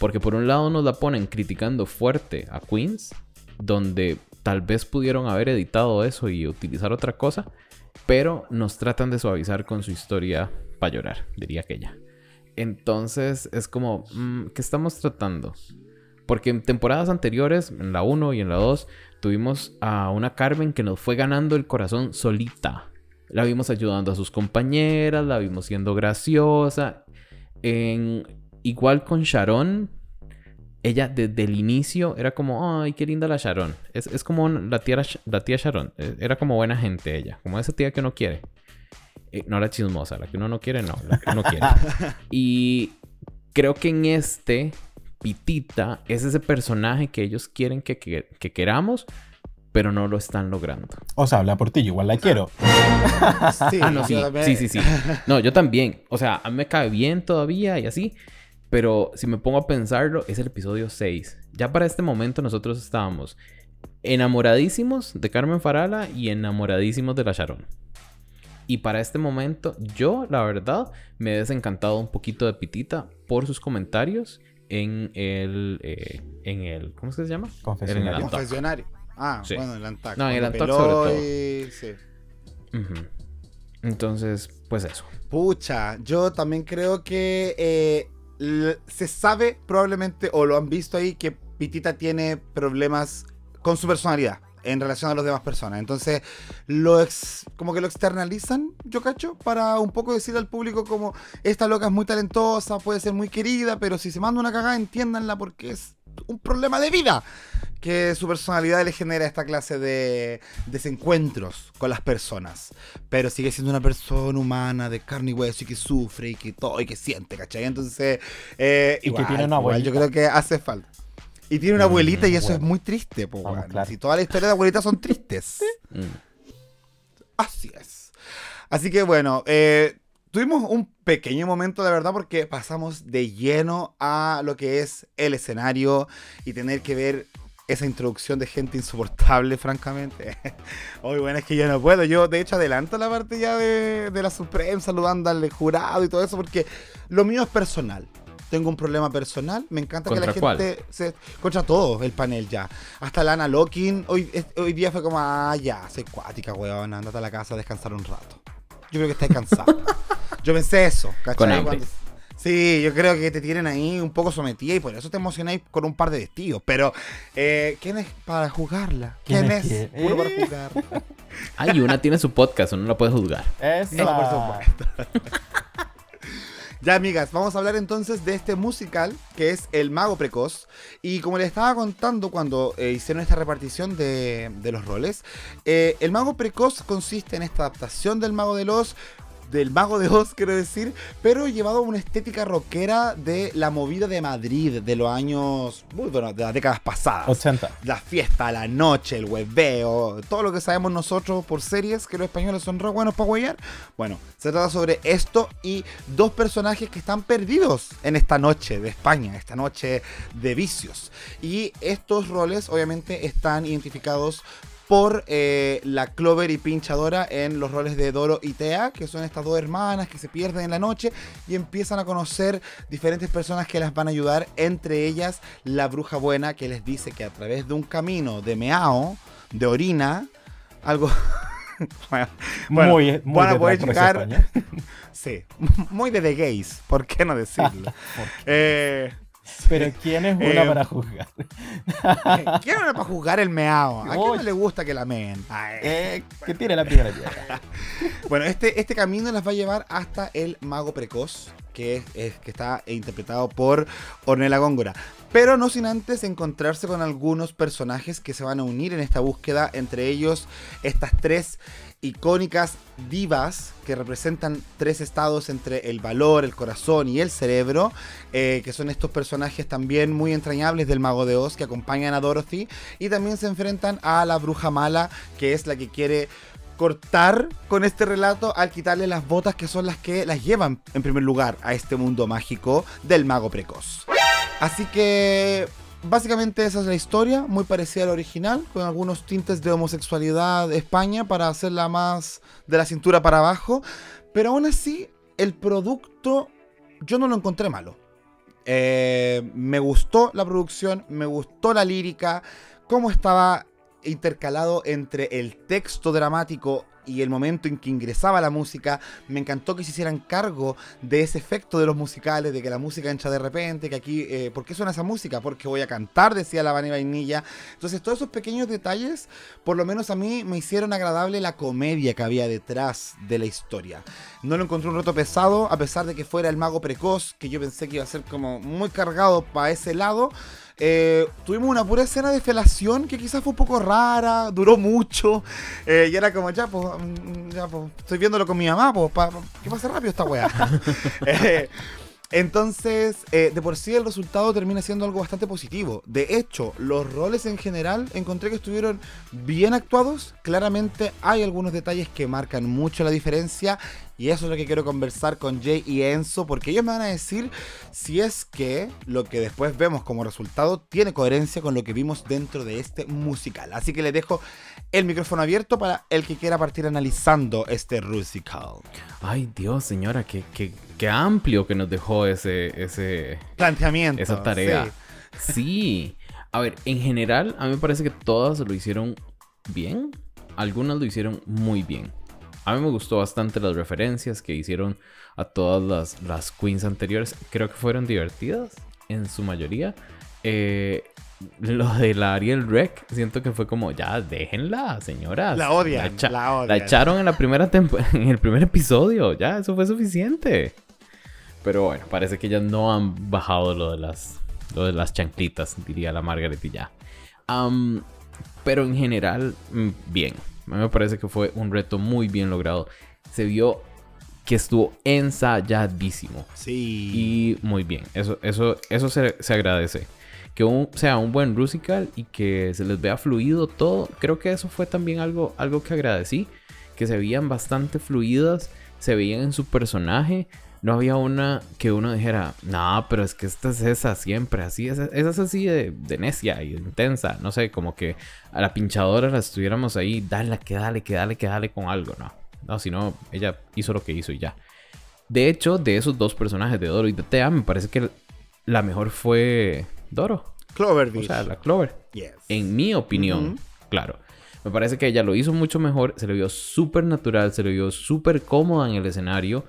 Porque por un lado nos la ponen criticando fuerte a Queens, donde tal vez pudieron haber editado eso y utilizar otra cosa, pero nos tratan de suavizar con su historia para llorar, diría aquella. Entonces es como, mm, ¿qué estamos tratando? Porque en temporadas anteriores, en la 1 y en la 2, tuvimos a una Carmen que nos fue ganando el corazón solita. La vimos ayudando a sus compañeras, la vimos siendo graciosa. En, igual con Sharon, ella desde el inicio era como, ay, qué linda la Sharon. Es, es como la tía, la tía Sharon. Eh, Era como buena gente ella, como esa tía que uno quiere. Eh, no la chismosa, la que uno no quiere, no, la que uno quiere. y creo que en este, Pitita es ese personaje que ellos quieren que, que- que queramos, pero no lo están logrando. O sea, habla por ti, yo igual la quiero. Sí, Ah, no, sí, sí, sí, sí. No, yo también. O sea, a mí me cae bien todavía y así. Pero si me pongo a pensarlo, es el episodio 6. Ya para este momento nosotros estábamos enamoradísimos de Carmen Farala y enamoradísimos de la Sharon. Y para este momento, yo, la verdad, me he desencantado un poquito de Pitita por sus comentarios en el... eh, en el ¿Cómo es que se llama? Confesionario. En el Antoc. Confesionario. Ah, Sí. bueno, el Antac. No, en el Antoc sobre todo. y- sí. Ujú. Entonces, pues eso. Pucha, yo también creo que eh, se sabe probablemente, o lo han visto ahí, que Pitita tiene problemas con su personalidad en relación a las demás personas. Entonces, lo ex- como que lo externalizan, yo cacho, para un poco decirle al público como, esta loca es muy talentosa, puede ser muy querida, pero si se manda una cagada, entiéndanla porque es un problema de vida que su personalidad le genera esta clase de desencuentros con las personas. Pero sigue siendo una persona humana de carne y hueso y que sufre y que todo y que siente, ¿cachai? Entonces, eh, Y que igual, tiene una igual yo creo que hace falta. Y tiene una abuelita y eso bueno. es muy triste, po, Vamos, weón. claro. Si toda la historia de abuelitas son tristes. Mm. Así es. Así que bueno, eh, tuvimos un pequeño momento de verdad porque pasamos de lleno a lo que es el escenario y tener que ver esa introducción de gente insoportable, francamente. Hoy bueno, es que yo no puedo. Yo de hecho adelanto la parte ya de, de la Supreme saludando al jurado y todo eso porque lo mío es personal. Tengo un problema personal. Me encanta que la gente se. Contra todo el panel ya. Hasta Lana Locking. Hoy, es- hoy día fue como, ah, ya, soy cuática, weón. Andate a la casa a descansar un rato. Yo creo que estás cansado. yo pensé eso, ¿cachai? Con Sí, yo creo que te tienen ahí un poco sometida y por eso te emocionáis con un par de vestidos. Pero, eh, ¿quién es para jugarla? ¿Quién, ¿Quién es? es? Uno para Eh. jugar. Ay, una tiene su podcast, uno la puede juzgar. Esa. No, por supuesto. Ya, amigas, vamos a hablar entonces de este musical que es El Mago Precoz. Y como les estaba contando cuando eh, hicieron esta repartición de, de los roles, eh, El Mago Precoz consiste en esta adaptación del Mago de Oz del Mago de Oz, quiero decir, pero llevado a una estética rockera de la movida de Madrid de los años, muy bueno, de las décadas pasadas. 80. La fiesta, la noche, el webeo, todo lo que sabemos nosotros por series, que los españoles son re buenos para huellar. Bueno, se trata sobre esto y dos personajes que están perdidos en esta noche de España, esta noche de vicios. Y estos roles obviamente están identificados por eh, la Clover y Pinchadora en los roles de Doro y Tea, que son estas dos hermanas que se pierden en la noche y empiezan a conocer diferentes personas que las van a ayudar, entre ellas la bruja buena que les dice que a través de un camino de meao, de orina, algo... bueno, muy, muy van a de poder llegar-. Sí, muy de The Gays, ¿por qué no decirlo? Eh, Pero ¿quién es una Eh, para juzgar? ¿Quién era para jugar el meao? ¿A quién no le gusta que la meen? Ay. Eh, que tiene la primera piedra. Bueno, este, este camino las va a llevar hasta el mago precoz, que, es, es- que está interpretado por Ornella Góngora. Pero no sin antes encontrarse con algunos personajes que se van a unir en esta búsqueda, entre ellos estas tres icónicas divas que representan tres estados entre el valor, el corazón y el cerebro, eh, que son estos personajes también muy entrañables del mago de Oz que acompañan a Dorothy y también se enfrentan a la bruja mala, que es la que quiere cortar con este relato al quitarle las botas que son las que las llevan en primer lugar a este mundo mágico del mago precoz. Así que básicamente esa es la historia, muy parecida al original, con algunos tintes de homosexualidad de España para hacerla más de la cintura para abajo, pero aún así el producto yo no lo encontré malo. Eh, me gustó la producción, me gustó la lírica, cómo estaba intercalado entre el texto dramático y el momento en que ingresaba la música. Me encantó que se hicieran cargo de ese efecto de los musicales, de que la música entra de repente, que aquí, eh, ¿por qué suena esa música? Porque voy a cantar, decía la Vani Vainilla. Entonces, todos esos pequeños detalles, por lo menos a mí, me hicieron agradable la comedia que había detrás de la historia. No lo encontré un reto pesado, a pesar de que fuera el mago precoz, que yo pensé que iba a ser como muy cargado para ese lado. Eh, tuvimos una pura escena de felación que quizás fue un poco rara, duró mucho. eh, y era como, ya, pues, mm, ya, pues, estoy viéndolo con mi mamá, pues, pa- pa- que pase rápido esta weá. Eh, entonces, eh, de por sí el resultado termina siendo algo bastante positivo. De hecho, los roles en general encontré que estuvieron bien actuados. Claramente hay algunos detalles que marcan mucho la diferencia. Y eso es lo que quiero conversar con Jay y Enzo, porque ellos me van a decir si es que lo que después vemos como resultado tiene coherencia con lo que vimos dentro de este musical. Así que les dejo el micrófono abierto para el que quiera partir analizando este musical. Ay, Dios, señora, qué, qué amplio que nos dejó ese, ese, Planteamiento. esa tarea. sí. Sí. A ver, en general, a mí me parece que todas lo hicieron bien. Algunas lo hicieron muy bien. A mí me gustó bastante las referencias que hicieron a todas las, las queens anteriores. Creo que fueron divertidas en su mayoría. Eh, lo de la Ariel Rec, siento que fue como, ya, déjenla, señoras. La odian, echa- la odian. la echaron en la primera en el primer episodio. Ya, eso fue suficiente. Pero bueno, parece que ya no han bajado lo de las, lo de las chanclitas, diría la Margaret y ya. Am, pero en general, mm, bien. A mí me parece que fue un reto muy bien logrado. Se vio que estuvo ensayadísimo. Sí. Y muy bien. Eso, eso, eso se, se agradece. Que un- sea un buen musical y que se les vea fluido todo. Creo que eso fue también algo, algo que agradecí. Que se veían bastante fluidas. Se veían en su personaje. No había una que uno dijera, no, pero es que esta es esa siempre, así, esa, esa es así de, de necia y intensa, no sé, como que a la pinchadora la estuviéramos ahí, dale, que dale, que dale, que dale con algo, no, no, sino ella hizo lo que hizo y ya. De hecho, de esos dos personajes, de Doro y de Tea, me parece que la mejor fue Doro, o Cloverfish. sea, la Clover. Yes. En mi opinión, claro. Me parece que ella lo hizo mucho mejor, se le vio súper natural, se le vio súper cómoda en el escenario.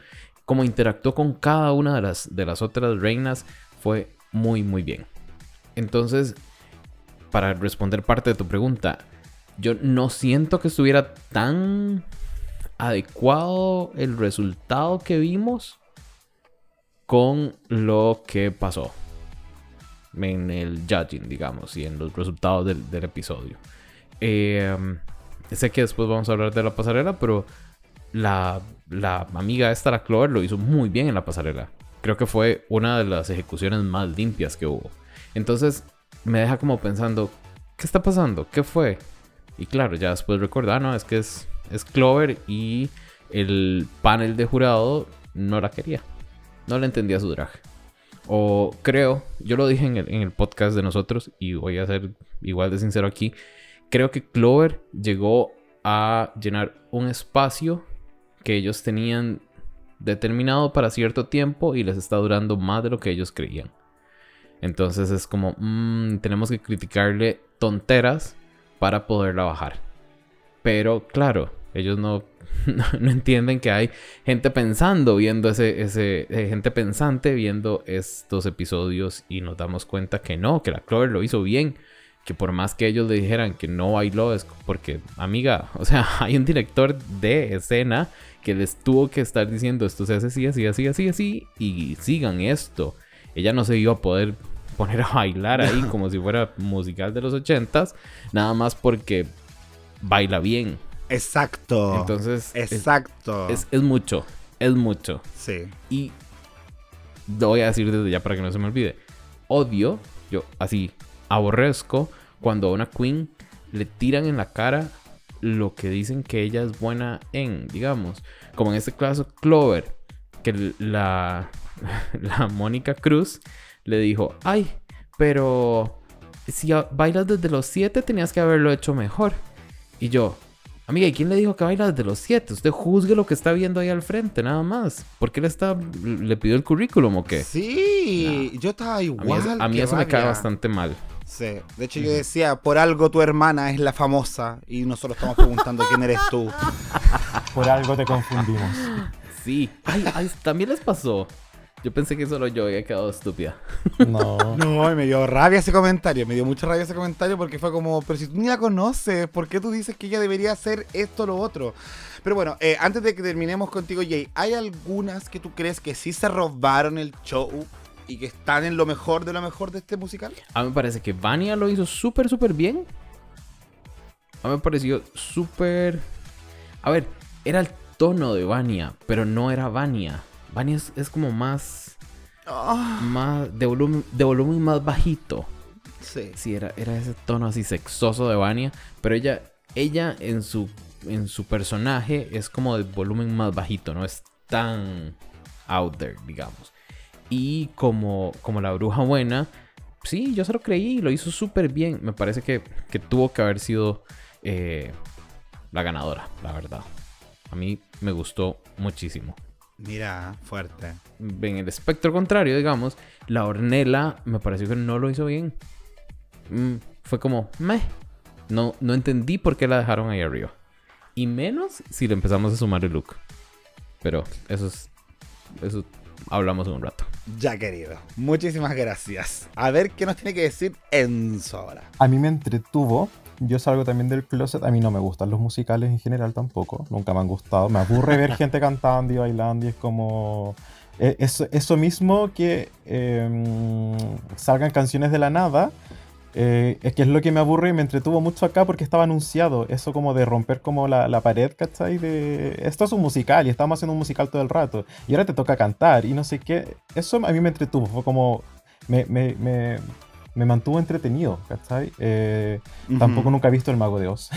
Como interactuó con cada una de las, de las otras reinas fue muy, muy bien. Entonces, para responder parte de tu pregunta, yo no siento que estuviera tan adecuado el resultado que vimos con lo que pasó en el judging, digamos, y en los resultados del, episodio. Eh, sé que después vamos a hablar de la pasarela, pero la, la amiga esta, la Clover, lo hizo muy bien en la pasarela. Creo que fue una de las ejecuciones más limpias que hubo. Entonces me deja como pensando, ¿qué está pasando? ¿Qué fue? Y claro, ya después recordar, no, es que es, es Clover y el panel de jurado no la quería. No le entendía su drag. O creo, yo lo dije en el, en el podcast de nosotros y voy a ser igual de sincero aquí. Creo que Clover llegó a llenar un espacio que ellos tenían determinado para cierto tiempo y les está durando más de lo que ellos creían. Entonces es como, mm, tenemos que criticarle tonteras para poderla bajar. Pero claro, ellos no, no, entienden que hay gente pensando viendo ese, ese eh, gente pensante viendo estos episodios y nos damos cuenta que no, que la Clover lo hizo bien. Que por más que ellos le dijeran que no bailó, es porque, amiga, o sea, hay un director de escena que les tuvo que estar diciendo esto se hace así, así, así, así, así, y sigan esto. Ella no se iba a poder poner a bailar ahí como si fuera musical de los ochentas, nada más porque baila bien. Exacto. Entonces, exacto. Es, es, mucho, es mucho. Sí. Y lo voy a decir desde ya para que no se me olvide. Odio, yo así, aborrezco cuando a una queen le tiran en la cara lo que dicen que ella es buena en, digamos. Como en este caso, Clover, que la, la Mónica Cruz le dijo, ay, pero si bailas desde los 7 tenías que haberlo hecho mejor. Y yo, amiga, ¿y quién le dijo que baila desde los 7? Usted juzgue lo que está viendo ahí al frente, nada más. ¿Por qué le está le pidió el currículum o qué? Sí, yo estaba igual. A mí, eso, me cae bastante mal. Sí, de hecho yo decía, por algo tu hermana es la famosa y nosotros estamos preguntando quién eres tú. Por algo te confundimos. Sí, ay, ay, también les pasó. Yo pensé que solo yo había quedado estúpida. No. no, me dio rabia ese comentario. Me dio mucha rabia ese comentario porque fue como, pero si tú ni la conoces, ¿por qué tú dices que ella debería hacer esto o lo otro? Pero bueno, eh, antes de que terminemos contigo, Jay, ¿hay algunas que tú crees que sí se robaron el show y que están en lo mejor de lo mejor de este musical? A mí me parece que Vania lo hizo súper, súper bien. A mí me pareció súper... A ver, era el tono de Vania, pero no era Vania. Vania es, como más. Ah. Más. De volumen, de volumen más bajito. Sí. Sí, era, era ese tono así sexoso de Vania. Pero ella. Ella en su. En su personaje es como de volumen más bajito. No es tan out there, digamos. Y como, como la bruja buena. Sí, yo se lo creí y lo hizo súper bien. Me parece que, que, tuvo que haber sido eh, la ganadora, la verdad. A mí me gustó muchísimo. Mira, fuerte. En el espectro contrario, digamos, la Ornella me pareció que no lo hizo bien. Mm, fue como, meh. No, no entendí por qué la dejaron ahí arriba. Y menos si le empezamos a sumar el look. Pero eso es. Eso hablamos en un rato. Ya, querido. Muchísimas gracias. A ver qué nos tiene que decir Enzo ahora. A mí me entretuvo yo salgo también del closet. A mí no me gustan los musicales en general tampoco. Nunca me han gustado. Me aburre ver gente cantando y bailando y es como... E, eso, eso mismo que em, salgan canciones de la nada. Eh, es que es lo que me aburre y me entretuvo mucho acá porque estaba anunciado. Eso como de romper como la, la, pared, ¿cachai? De esto es un musical y estamos haciendo un musical todo el rato. Y ahora te toca cantar y no sé qué. Eso a mí me entretuvo. Fue como... me, me, me me mantuvo entretenido, ¿cachai? Eh, tampoco nunca he visto El Mago de Oz.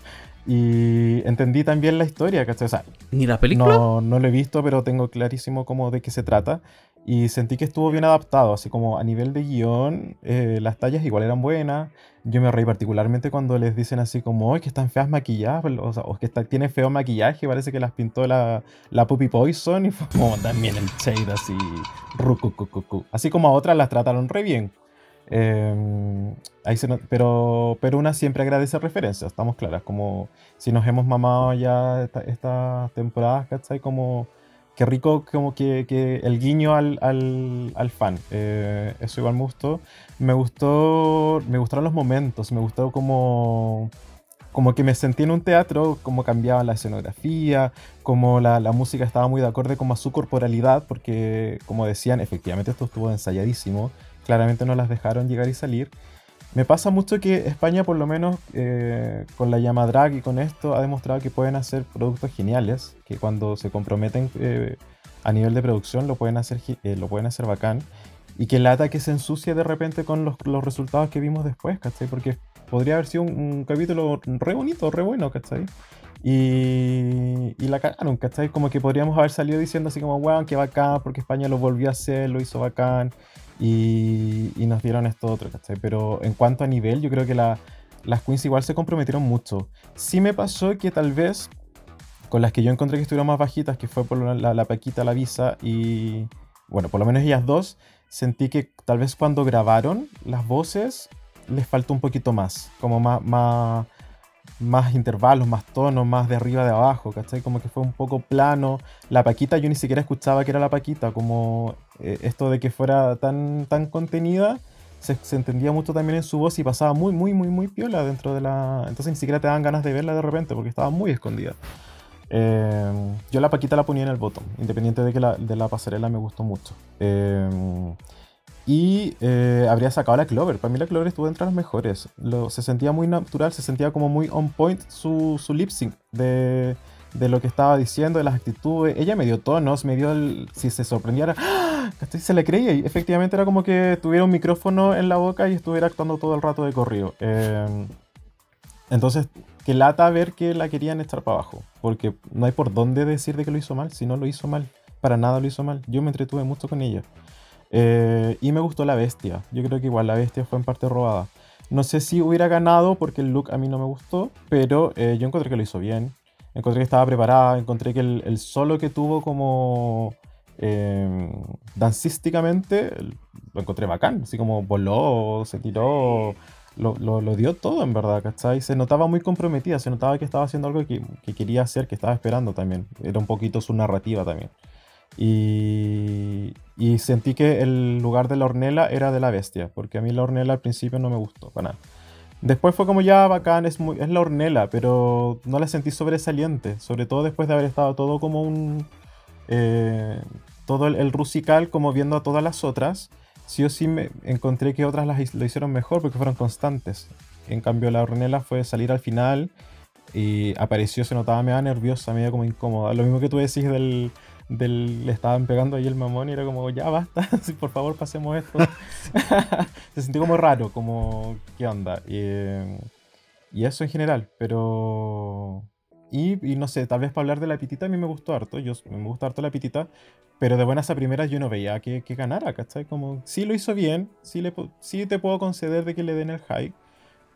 y entendí también la historia, ¿cachai? O sea, ¿Ni la película? No, no lo he visto, pero tengo clarísimo cómo de qué se trata. Y sentí que estuvo bien adaptado, así como a nivel de guion, eh, las tallas igual eran buenas. Yo me reí particularmente cuando les dicen así como, ¡ay, que están feas maquilladas! O, sea, o que está, tiene feo maquillaje, parece que las pintó la, la Puppy Poison y fue como también el shade así, rucucucucu. Así como a otras las trataron re bien. Em, ahí pero, pero una siempre agradece referencias, estamos claras. Como si nos hemos mamado ya estas esta temporadas, ¿cachai? Como qué rico como que, el guiño al, al, al fan. Eh, eso igual me gustó. Me gustó, me gustaron los momentos, me gustó como como que me sentí en un teatro, como cambiaba la escenografía, como la, la, música estaba muy de acorde como a su corporalidad, porque como decían, efectivamente esto estuvo ensayadísimo claramente no las dejaron llegar y salir. Me pasa mucho que España, por lo menos eh, con la llama drag y con esto, ha demostrado que pueden hacer productos geniales, que cuando se comprometen eh, a nivel de producción lo pueden hacer, eh, lo pueden hacer bacán, y que lata que se ensucie de repente con los, resultados que vimos después, ¿cachai? Porque podría haber sido un, capítulo re bonito, re bueno, ¿cachai? Y, y, la cagaron, ¿cachai? Como que podríamos haber salido diciendo así como, weón, qué bacán, porque España lo volvió a hacer, lo hizo bacán, y, y nos dieron esto otro, ¿cachai? Pero en cuanto a nivel, yo creo que la, las queens igual se comprometieron mucho. Sí me pasó que tal vez con las que yo encontré que estuvieron más bajitas, que fue por la, la Paquita, la Visa y, bueno, por lo menos ellas dos, sentí que tal vez cuando grabaron las voces les faltó un poquito más, como más, más intervalos, más tonos, más de arriba de abajo, ¿cachai? Como que fue un poco plano. La Paquita yo ni siquiera escuchaba que era la Paquita, como eh, esto de que fuera tan, tan contenida. Se, entendía mucho también en su voz y pasaba muy, muy, muy, muy piola dentro de la... Entonces ni siquiera te dan ganas de verla de repente porque estaba muy escondida. Eh, yo la Paquita la ponía en el botón, independiente de que la, de la pasarela me gustó mucho. Eh, y eh, habría sacado la Clover. Para mí la Clover estuvo entre las mejores. Lo, se sentía muy natural, se sentía como muy on point su, su lip sync de, de, lo que estaba diciendo, de las actitudes. Ella me dio tonos, me dio el... Si se sorprendiera, ¡ah! se le creía. Y efectivamente era como que tuviera un micrófono en la boca y estuviera actuando todo el rato de corrido. Eh, entonces, que lata ver que la querían echar para abajo. Porque no hay por dónde decir de que lo hizo mal, si no lo hizo mal. Para nada lo hizo mal. Yo me entretuve mucho con ella. Eh, y me gustó la bestia. Yo creo que igual la bestia fue en parte robada. No sé si hubiera ganado porque el look a mí no me gustó, pero eh, yo encontré que lo hizo bien. Encontré que estaba preparada, encontré que el, el solo que tuvo como eh, dancísticamente lo encontré bacán. Así como voló, se tiró, lo, lo, lo, dio todo en verdad, ¿cachai? Se notaba muy comprometida, se notaba que estaba haciendo algo que, que quería hacer, que estaba esperando también. Era un poquito su narrativa también. Y, sentí que el lugar de la hornela era de la bestia, porque a mí la hornela al principio no me gustó, para nada. Después fue como ya bacán, es, muy, la hornela, pero no la sentí sobresaliente, sobre todo después de haber estado todo como un... Eh, todo el, el, rusical como viendo a todas las otras, sí o sí me encontré que otras las, lo hicieron mejor porque fueron constantes. En cambio la hornela fue salir al final y apareció, se notaba medio nerviosa, medio como incómoda. Lo mismo que tú decís del, del, le estaban pegando ahí el mamón y era como, ya basta, por favor pasemos esto. Se sintió como raro, como, ¿qué onda? Y, y eso en general, pero... Y, y, no sé, tal vez para hablar de la pitita a mí me gustó harto, yo me gusta harto la pitita, pero de buenas a primeras yo no veía que, que ganara, ¿cachai? Como, sí lo hizo bien, sí, le, sí te puedo conceder de que le den el hype,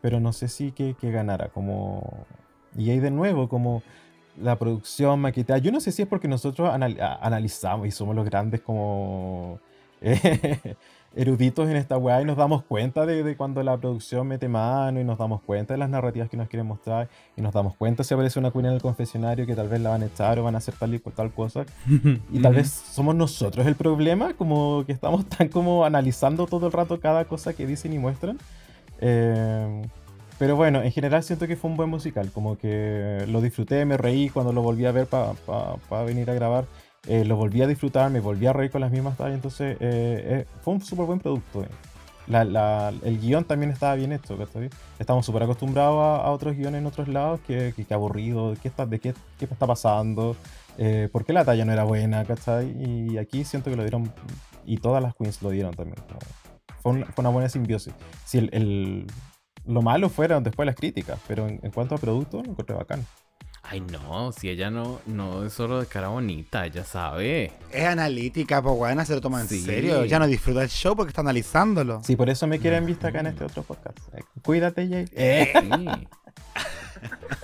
pero no sé si que, que ganara, como... Y ahí de nuevo, como la producción, maquetada. Yo no sé si es porque nosotros anal analizamos y somos los grandes como eh, eruditos en esta weá y nos damos cuenta de, de, cuando la producción mete mano y nos damos cuenta de las narrativas que nos quieren mostrar y nos damos cuenta si aparece una queen en el confesionario que tal vez la van a echar o van a hacer tal y tal cosa. y tal vez somos nosotros el problema, como que estamos tan como analizando todo el rato cada cosa que dicen y muestran. Eh, pero bueno, en general siento que fue un buen musical, como que lo disfruté, me reí cuando lo volví a ver para pa, pa venir a grabar, eh, lo volví a disfrutar, me volví a reír con las mismas tallas, entonces eh, eh, fue un súper buen producto. El guion también estaba bien hecho, ¿cachai? Estamos súper acostumbrados a, otros guiones en otros lados, que, que, que aburrido, ¿qué está, de qué, qué está pasando, por qué la talla no era buena, ¿cachai? Y aquí siento que lo dieron, y todas las queens lo dieron también. Fue, un, fue una buena simbiosis. Si el lo malo fueron después las críticas, pero en, en cuanto a producto, lo encontré bacán. Ay, no, si ella no, no es solo de cara bonita, ella sabe. Es analítica, pues buena, se lo toma en sí. serio. Ya no disfruta el show porque está analizándolo. Sí, por eso me quieren vista acá en este otro podcast. Eh, cuídate, Jay. Eh.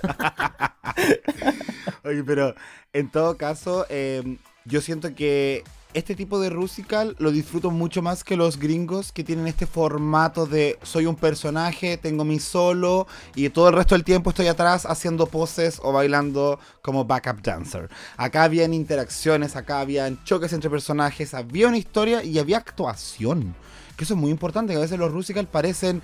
Oye, pero en todo caso, eh, yo siento que este tipo de Rusical lo disfruto mucho más que los gringos que tienen este formato de soy un personaje, tengo mi solo y todo el resto del tiempo estoy atrás haciendo poses o bailando como backup dancer. Acá habían interacciones, acá habían choques entre personajes, había una historia y había actuación. Que eso es muy importante, que a veces los Rusical parecen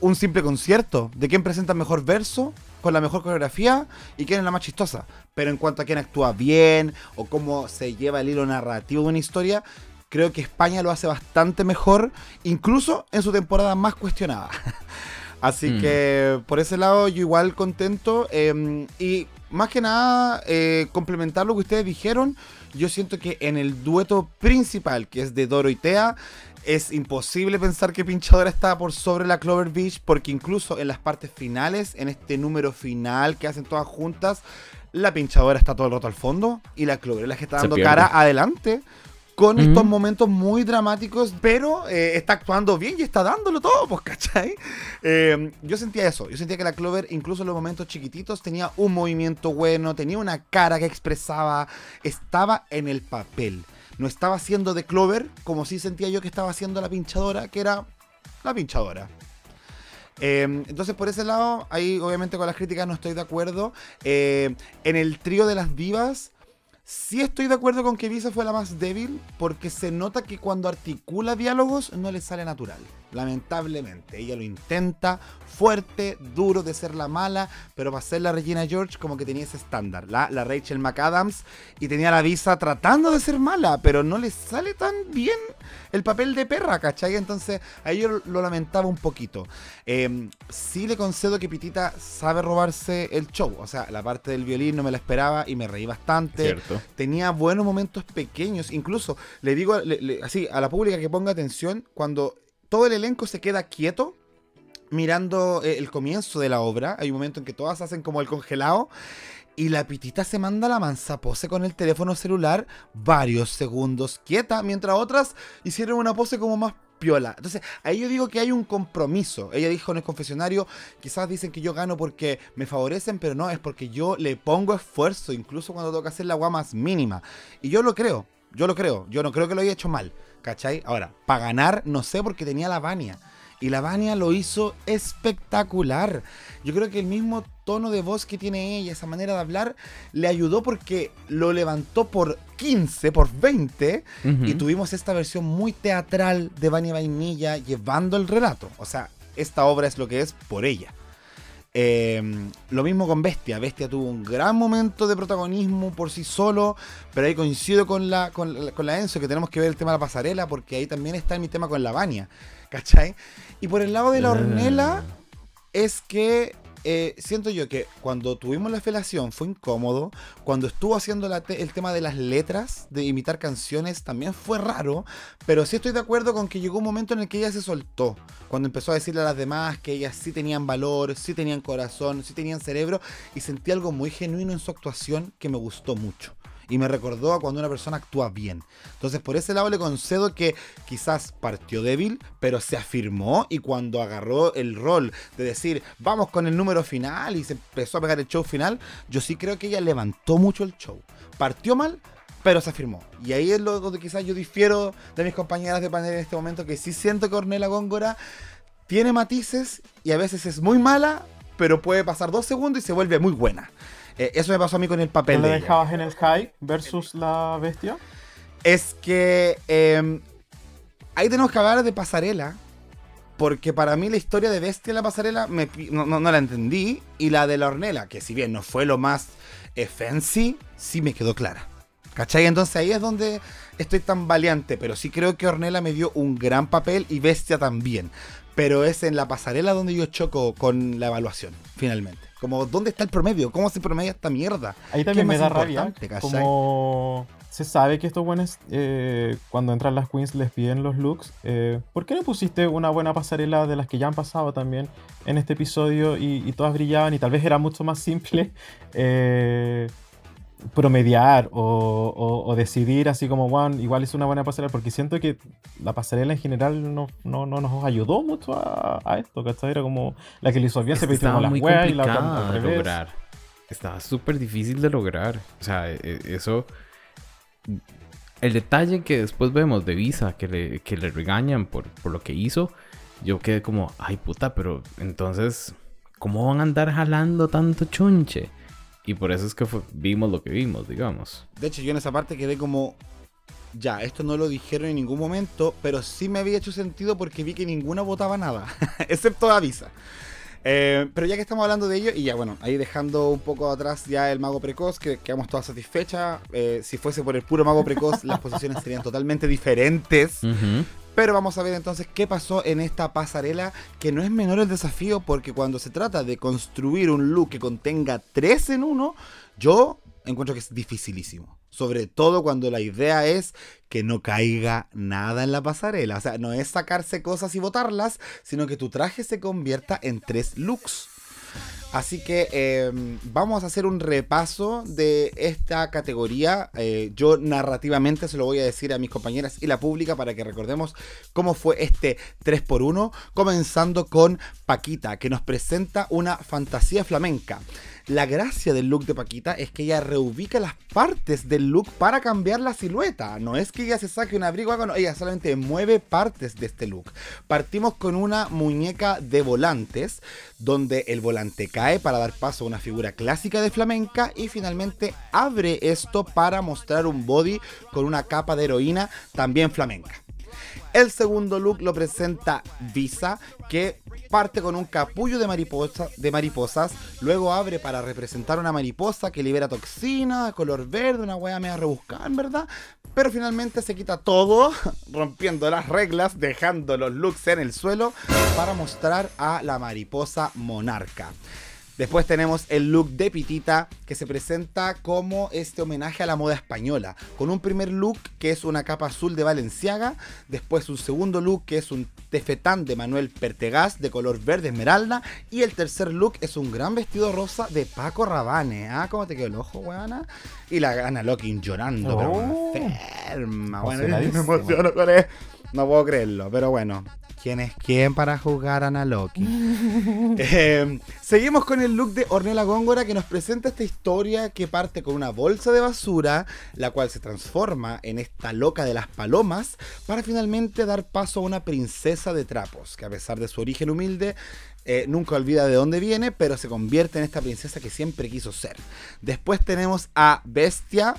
un simple concierto de quién presenta mejor verso con la mejor coreografía y quién es la más chistosa. Pero en cuanto a quién actúa bien o cómo se lleva el hilo narrativo de una historia, Creo que España lo hace bastante mejor, incluso en su temporada más cuestionada. Así Mm. que por ese lado yo igual contento. eh, y más que nada, eh, complementar lo que ustedes dijeron, yo siento que en el dueto principal, que es de Doro y Tea, es imposible pensar que Pinchadora está por sobre la Clover Beach, porque incluso en las partes finales, en este número final que hacen todas juntas, la Pinchadora está todo el rato al fondo y la Clover es la que está dando cara adelante. Con estos momentos muy dramáticos, pero eh, está actuando bien y está dándolo todo, pues, ¿cachai? Eh, yo sentía eso, yo sentía que la Clover, incluso en los momentos chiquititos, tenía un movimiento bueno, tenía una cara que expresaba, estaba en el papel. No estaba haciendo de Clover como sí sentía yo que estaba haciendo la pinchadora, que era la pinchadora. Eh, entonces, por ese lado, ahí obviamente con las críticas no estoy de acuerdo. Eh, en el trío de las divas, sí estoy de acuerdo con que Visa fue la más débil, porque se nota que cuando articula diálogos no le sale natural. Lamentablemente, ella lo intenta fuerte, duro de ser la mala, pero para ser la Regina George como que tenía ese estándar, la, la Rachel McAdams, y tenía la Visa tratando de ser mala, pero no le sale tan bien el papel de perra, ¿cachai? Entonces ahí yo lo lamentaba un poquito. Eh, sí le concedo que Pitita sabe robarse el show, o sea, la parte del violín no me la esperaba y me reí bastante Cierto. tenía buenos momentos pequeños. Incluso le digo le- le- así a la pública que ponga atención cuando todo el elenco se queda quieto mirando eh, el comienzo de la obra. Hay un momento en que todas hacen como el congelado. Y la pitita se manda la mansa pose con el teléfono celular varios segundos quieta, mientras otras hicieron una pose como más piola. Entonces, ahí yo digo que hay un compromiso. Ella dijo en el confesionario, quizás dicen que yo gano porque me favorecen, pero no, es porque yo le pongo esfuerzo, incluso cuando que hacer la agua más mínima. Y yo lo creo, yo lo creo, yo no creo que lo haya hecho mal, ¿cachai? Ahora, para ganar, no sé, porque tenía la Vania. Y la Vania lo hizo espectacular. Yo creo que el mismo tono de voz que tiene ella, esa manera de hablar, le ayudó porque lo levantó por 15, por 20, Ujú. y tuvimos esta versión muy teatral de Vania Vainilla llevando el relato. O sea, esta obra es lo que es por ella. Eh, lo mismo con Bestia. Bestia tuvo un gran momento de protagonismo por sí solo, pero ahí coincido con la, con, la- con la Enzo que tenemos que ver el tema de la pasarela, porque ahí también está mi tema con la Vania. ¿Cachai? Y por el lado de la Ah. Ornella, es que eh, siento yo que cuando tuvimos la felación fue incómodo. Cuando estuvo haciendo el tema de las letras, de imitar canciones, también fue raro. Pero sí estoy de acuerdo con que llegó un momento en el que ella se soltó. Cuando empezó a decirle a las demás que ellas sí tenían valor, sí tenían corazón, sí tenían cerebro. Y sentí algo muy genuino en su actuación que me gustó mucho. Y me recordó a cuando una persona actúa bien. Entonces, por ese lado le concedo que quizás partió débil, pero se afirmó y cuando agarró el rol de decir, vamos con el número final y se empezó a pegar el show final, yo sí creo que ella levantó mucho el show. Partió mal, pero se afirmó. Y ahí es lo donde quizás yo difiero de mis compañeras de panel en este momento, que sí siento que Ornella Góngora tiene matices y a veces es muy mala, pero puede pasar dos segundos y se vuelve muy buena. Eh, eso me pasó a mí con el papel ¿No la de ella dejabas en el high versus la bestia? es que eh, ahí tenemos que hablar de pasarela. Porque para mí la historia de Bestia en la pasarela me pi- no, no- no la entendí. Y la de la Ornella, que si bien no fue lo más eh, fancy, sí me quedó clara. ¿Cachai? Entonces ahí es donde estoy tan valiente. Pero sí creo que Ornella me dio un gran papel y Bestia también. Pero es en la pasarela donde yo choco con la evaluación, finalmente. Como, ¿dónde está el promedio? ¿Cómo se promedia esta mierda? Ahí ¿Qué también me da rabia. cachai? Como se sabe que estos buenos, eh, cuando entran las queens, les piden los looks. eh, ¿Por qué no pusiste una buena pasarela de las que ya han pasado también en este episodio y, y todas brillaban y tal vez era mucho más simple eh, promediar o, o- o decidir así como, bueno, igual es una buena pasarela? Porque siento que la pasarela en general no, no, no nos ayudó mucho a, a esto, ¿cachai? Era como la que le hizo bien Es se las muy weas y la otra complicada al de revés. lograr. Estaba súper difícil de lograr. O sea, e- e- eso... El detalle que después vemos de Visa, que le, que le regañan por, por lo que hizo, yo quedé como, ay puta, pero entonces, ¿cómo van a andar jalando tanto chunche? Y por eso es que fue- vimos lo que vimos, digamos. De hecho, yo en esa parte quedé como. Ya, esto no lo dijeron en ningún momento, pero sí me había hecho sentido porque vi que ninguna votaba nada, excepto Avisa. Eh, pero ya que estamos hablando de ello, y ya bueno, ahí dejando un poco atrás ya el mago precoz, que quedamos todas satisfechas. Eh, si fuese por el puro mago precoz, las posiciones serían totalmente diferentes. Ujú. Pero vamos a ver entonces qué pasó en esta pasarela, que no es menor el desafío, porque cuando se trata de construir un look que contenga tres en uno, yo encuentro que es dificilísimo. Sobre todo cuando la idea es que no caiga nada en la pasarela. O sea, no es sacarse cosas y botarlas, sino que tu traje se convierta en tres looks. Así que eh, vamos a hacer un repaso de esta categoría. Eh, yo narrativamente se lo voy a decir a mis compañeras y la pública para que recordemos cómo fue este 3x1. Comenzando con Paquita, que nos presenta una fantasía flamenca. La gracia del look de Paquita es que ella reubica las partes del look para cambiar la silueta. No es que ella se saque un abrigo, no, ella solamente mueve partes de este look. Partimos con una muñeca de volantes, donde el volante cae para dar paso a una figura clásica de flamenca y finalmente abre esto para mostrar un body con una capa de heroína también flamenca. El segundo look lo presenta Visa, que parte con un capullo de, mariposa, de mariposas, luego abre para representar una mariposa que libera toxina, color verde, una wea media rebuscada, en verdad. Pero finalmente se quita todo, rompiendo las reglas, dejando los looks en el suelo para mostrar a la mariposa monarca. Después tenemos el look de Pitita que se presenta como este homenaje a la moda española, con un primer look que es una capa azul de Valenciaga, después un segundo look que es un tefetán de Manuel Pertegaz de color verde esmeralda y el tercer look es un gran vestido rosa de Paco Rabanne. Ah, ¿cómo te quedó el ojo, weana? Y la Ana Locking llorando, pero Oh. enferma. Bueno, me emociono con él. No puedo creerlo, pero bueno. ¿Quién es quién para jugar a Ana Loki? Eh, seguimos con el look de Ornella Góngora que nos presenta esta historia que parte con una bolsa de basura, la cual se transforma en esta loca de las palomas, para finalmente dar paso a una princesa de trapos, que a pesar de su origen humilde, eh, nunca olvida de dónde viene, pero se convierte en esta princesa que siempre quiso ser. Después tenemos a Bestia.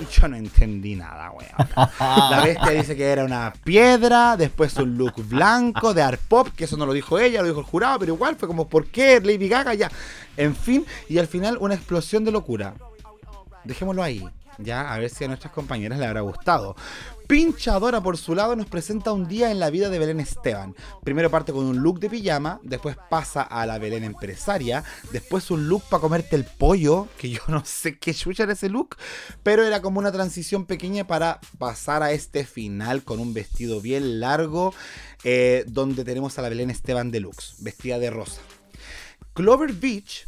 Y yo no entendí nada, weón. La bestia dice que era una piedra, después un look blanco de art pop, que eso no lo dijo ella, lo dijo el jurado, pero igual fue como, ¿por qué Lady Gaga ya? En fin, y al final una explosión de locura. Dejémoslo ahí, ya, a ver si a nuestras compañeras le habrá gustado. Pinchadora, por su lado, nos presenta un día en la vida de Belén Esteban. Primero parte con un look de pijama, después pasa a la Belén empresaria, después un look para comerte el pollo, que yo no sé qué chucha era ese look, pero era como una transición pequeña para pasar a este final con un vestido bien largo, eh, donde tenemos a la Belén Esteban Deluxe, vestida de rosa. Clover Beach,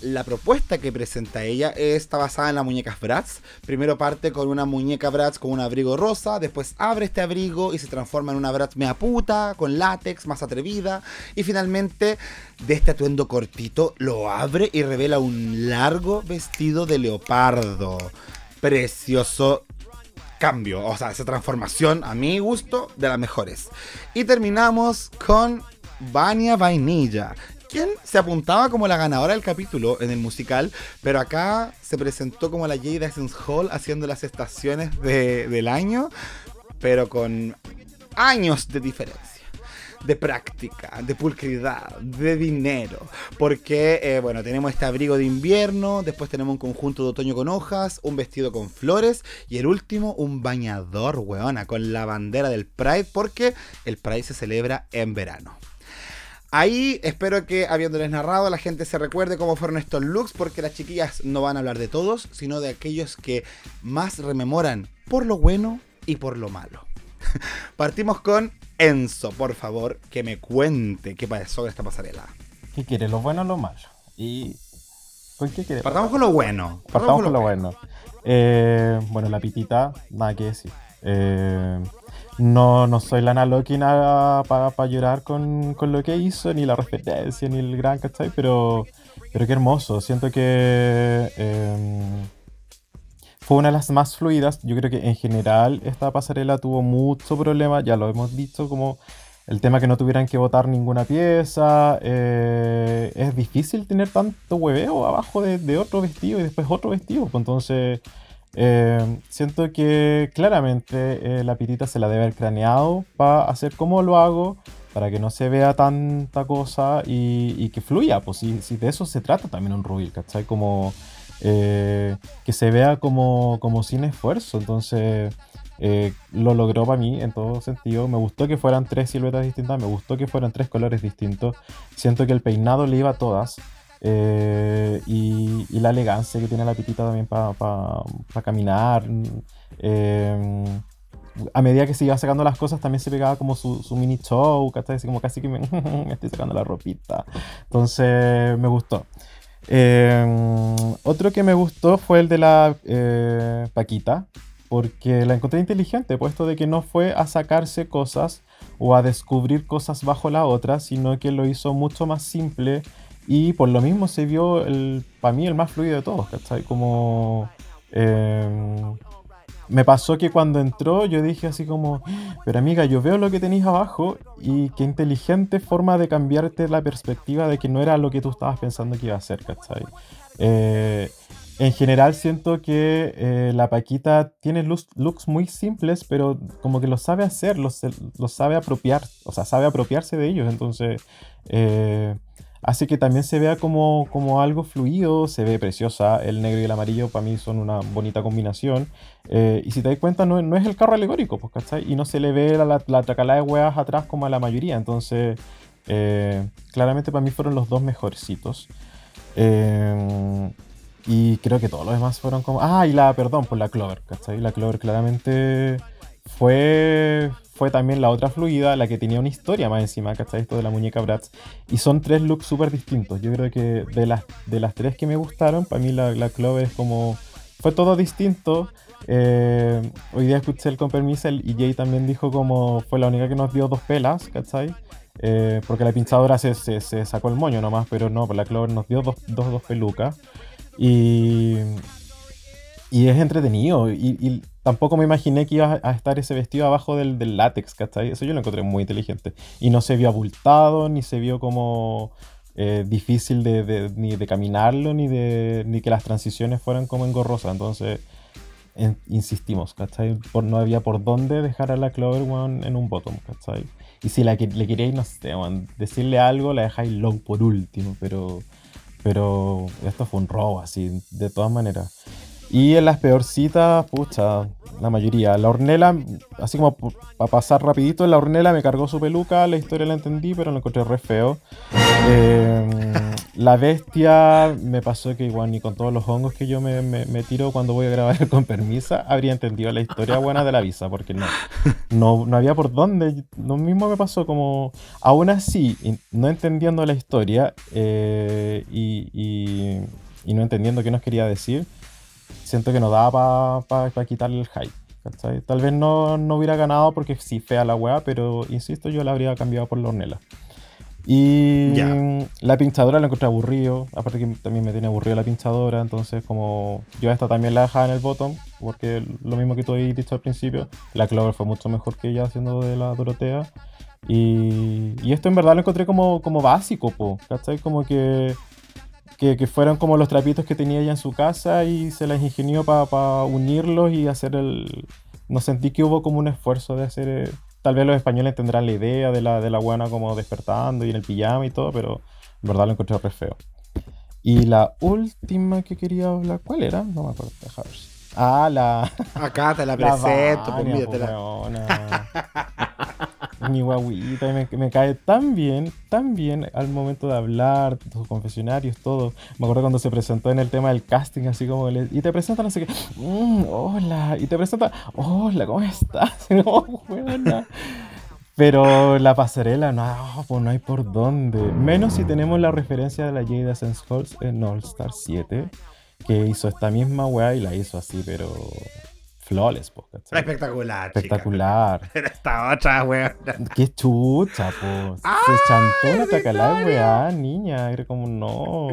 la propuesta que presenta ella está basada en las muñecas Bratz. Primero parte con una muñeca Bratz con un abrigo rosa, después abre este abrigo y se transforma en una Bratz mea puta, con látex, más atrevida. Y finalmente, de este atuendo cortito, lo abre y revela un largo vestido de leopardo. Precioso cambio, o sea, esa transformación a mi gusto de las mejores. Y terminamos con Vania Vainilla, quien se apuntaba como la ganadora del capítulo en el musical, pero acá se presentó como la Jade Essence Hall haciendo las estaciones de- del año, pero con años de diferencia. De práctica, de pulcridad, de dinero. Porque, eh, bueno, tenemos este abrigo de invierno, después tenemos un conjunto de otoño con hojas, un vestido con flores y el último, un bañador, weona, con la bandera del Pride, porque el Pride se celebra en verano. Ahí espero que habiéndoles narrado la gente se recuerde cómo fueron estos looks porque las chiquillas no van a hablar de todos, sino de aquellos que más rememoran por lo bueno y por lo malo. Partimos con Enzo, por favor, que me cuente qué pasó con esta pasarela. ¿Qué quiere? ¿Lo bueno o lo malo? ¿Y con qué quiere? Partamos con lo bueno. Partamos con lo bueno. Eh, bueno, la pitita, nada que decir. Eh, no, no soy la Naloquina para llorar con, con lo que hizo, ni la referencia, ni el gran, ¿cachai? Pero, pero qué hermoso. Siento que eh, fue una de las más fluidas. Yo creo que en general esta pasarela tuvo mucho problema, ya lo hemos dicho, como el tema que no tuvieran que votar ninguna pieza. eh, es difícil tener tanto hueveo abajo de, de otro vestido y después otro vestido. pues Entonces, eh, siento que claramente eh, la pitita se la debe haber craneado para hacer como lo hago. para que no se vea tanta cosa y, que fluya, pues si, si de eso se trata también un Rubil, ¿cachai? Como eh, que se vea como, como sin esfuerzo, entonces lo logró para mí en todo sentido. Me gustó que fueran tres siluetas distintas, me gustó que fueran tres colores distintos. Siento que el peinado le iba a todas. Eh, y, la elegancia que tiene la pitita también para caminar. eh, a medida que se iba sacando las cosas, también se pegaba como su, mini show, como casi que me, me estoy sacando la ropita. Entonces, me gustó. Eh, otro que me gustó fue el de la Paquita, porque la encontré inteligente, puesto de que no fue a sacarse cosas o a descubrir cosas bajo la otra, sino que lo hizo mucho más simple y por lo mismo se vio, el, para mí, el más fluido de todos, ¿cachai? Como... eh, me pasó que cuando entró yo dije así como, pero amiga, yo veo lo que tenéis abajo y qué inteligente forma de cambiarte la perspectiva de que no era lo que tú estabas pensando que iba a ser, ¿cachai? Eh, en general siento que eh, la Paquita tiene looks, looks muy simples, pero como que lo sabe hacer, lo, lo sabe apropiar, o sea, sabe apropiarse de ellos, entonces eh, hace que también se vea como, como algo fluido, se ve preciosa, el negro y el amarillo para mí son una bonita combinación, eh, y si te das cuenta no, no es el carro alegórico, pues, ¿cachai? Y no se le ve la, la, la de huevas atrás como a la mayoría, entonces eh, claramente para mí fueron los dos mejorcitos. Eh, y creo que todos los demás fueron como. Ah, y la, perdón, por la Clover, ¿cachai? La Clover claramente fue, fue también la otra fluida, la que tenía una historia más encima, ¿cachai? Esto de la muñeca Bratz. Y son tres looks súper distintos. Yo creo que de las, de las tres que me gustaron, para mí la, Clover es como. Fue todo distinto. Eh, hoy día escuché el con permiso y Jay también dijo como fue la única que nos dio dos pelas, ¿cachai? Eh, porque la pinchadora se, se- sacó el moño nomás, pero no, la Clover nos dio dos, dos, dos pelucas. Y, y es entretenido. Y tampoco me imaginé que iba a estar ese vestido abajo del, del látex, ¿cachai? Eso yo lo encontré muy inteligente. Y no se vio abultado, ni se vio como eh, difícil de, de- ni de caminarlo, ni, de, ni que las transiciones fueran como engorrosas. Entonces, en- insistimos, ¿cachai? Por, no había por dónde dejar a la Clover weón, en un bottom, ¿cachai? Y si la, le queréis, no sé, decirle algo, la dejáis low por último, pero, pero esto fue un robo, así, de todas maneras. Y en las peorcitas, pucha, la mayoría. La hornela, así como para pasar rapidito, la hornela me cargó su peluca, la historia la entendí, pero lo encontré re feo. Eh, la bestia me pasó que igual ni con todos los hongos que yo me, me- me tiro cuando voy a grabar con permisa, habría entendido la historia buena de la visa, porque no, no, no había por dónde. Lo mismo me pasó como, aún así, no entendiendo la historia eh, y, y- y no entendiendo qué nos quería decir, siento que no daba para quitarle el hype. ¿cachai? Tal vez no, no hubiera ganado porque sí, fea la weá, pero insisto, yo la habría cambiado por la hornela. Y la pinchadora la encontré aburrido. Aparte que también me tiene aburrido la pinchadora. Entonces, como yo esta también la dejaba en el bottom. Porque lo mismo que tú habías dicho al principio. La Clover fue mucho mejor que ella haciendo de la Dorotea. Y, y esto en verdad lo encontré como, como básico, po, ¿cachai? Como que, que, que fueron como los trapitos que tenía ella en su casa y se las ingenió para unirlos y hacer el... No sentí que hubo como un esfuerzo de hacer... eh, Tal vez los españoles tendrán la idea de la, de la buena como despertando y en el pijama y todo, pero en verdad lo encontré re feo. Y la última que quería hablar, ¿cuál era? No me acuerdo, deja ver. Ah, la... Acá te la La presento, pues Mi guaguita, me, me cae tan bien, tan bien al momento de hablar, sus confesionarios, todo. Me acuerdo cuando se presentó en el tema del casting, así como, le- y te presentan así que, "Mm, hola, y te presentan, hola, ¿cómo estás? No, weona. Pero la pasarela, no, pues no hay por dónde. Menos si tenemos la referencia de la Jada Essence Halls en All Star 7, que hizo esta misma weá y la hizo así, pero flawless, po, ¿cachai? Espectacular, chica. Espectacular. Pero esta otra, weón. Qué chucha, po. ¡Ah, Se chantó una tacalá, weá, niña. Era como, no.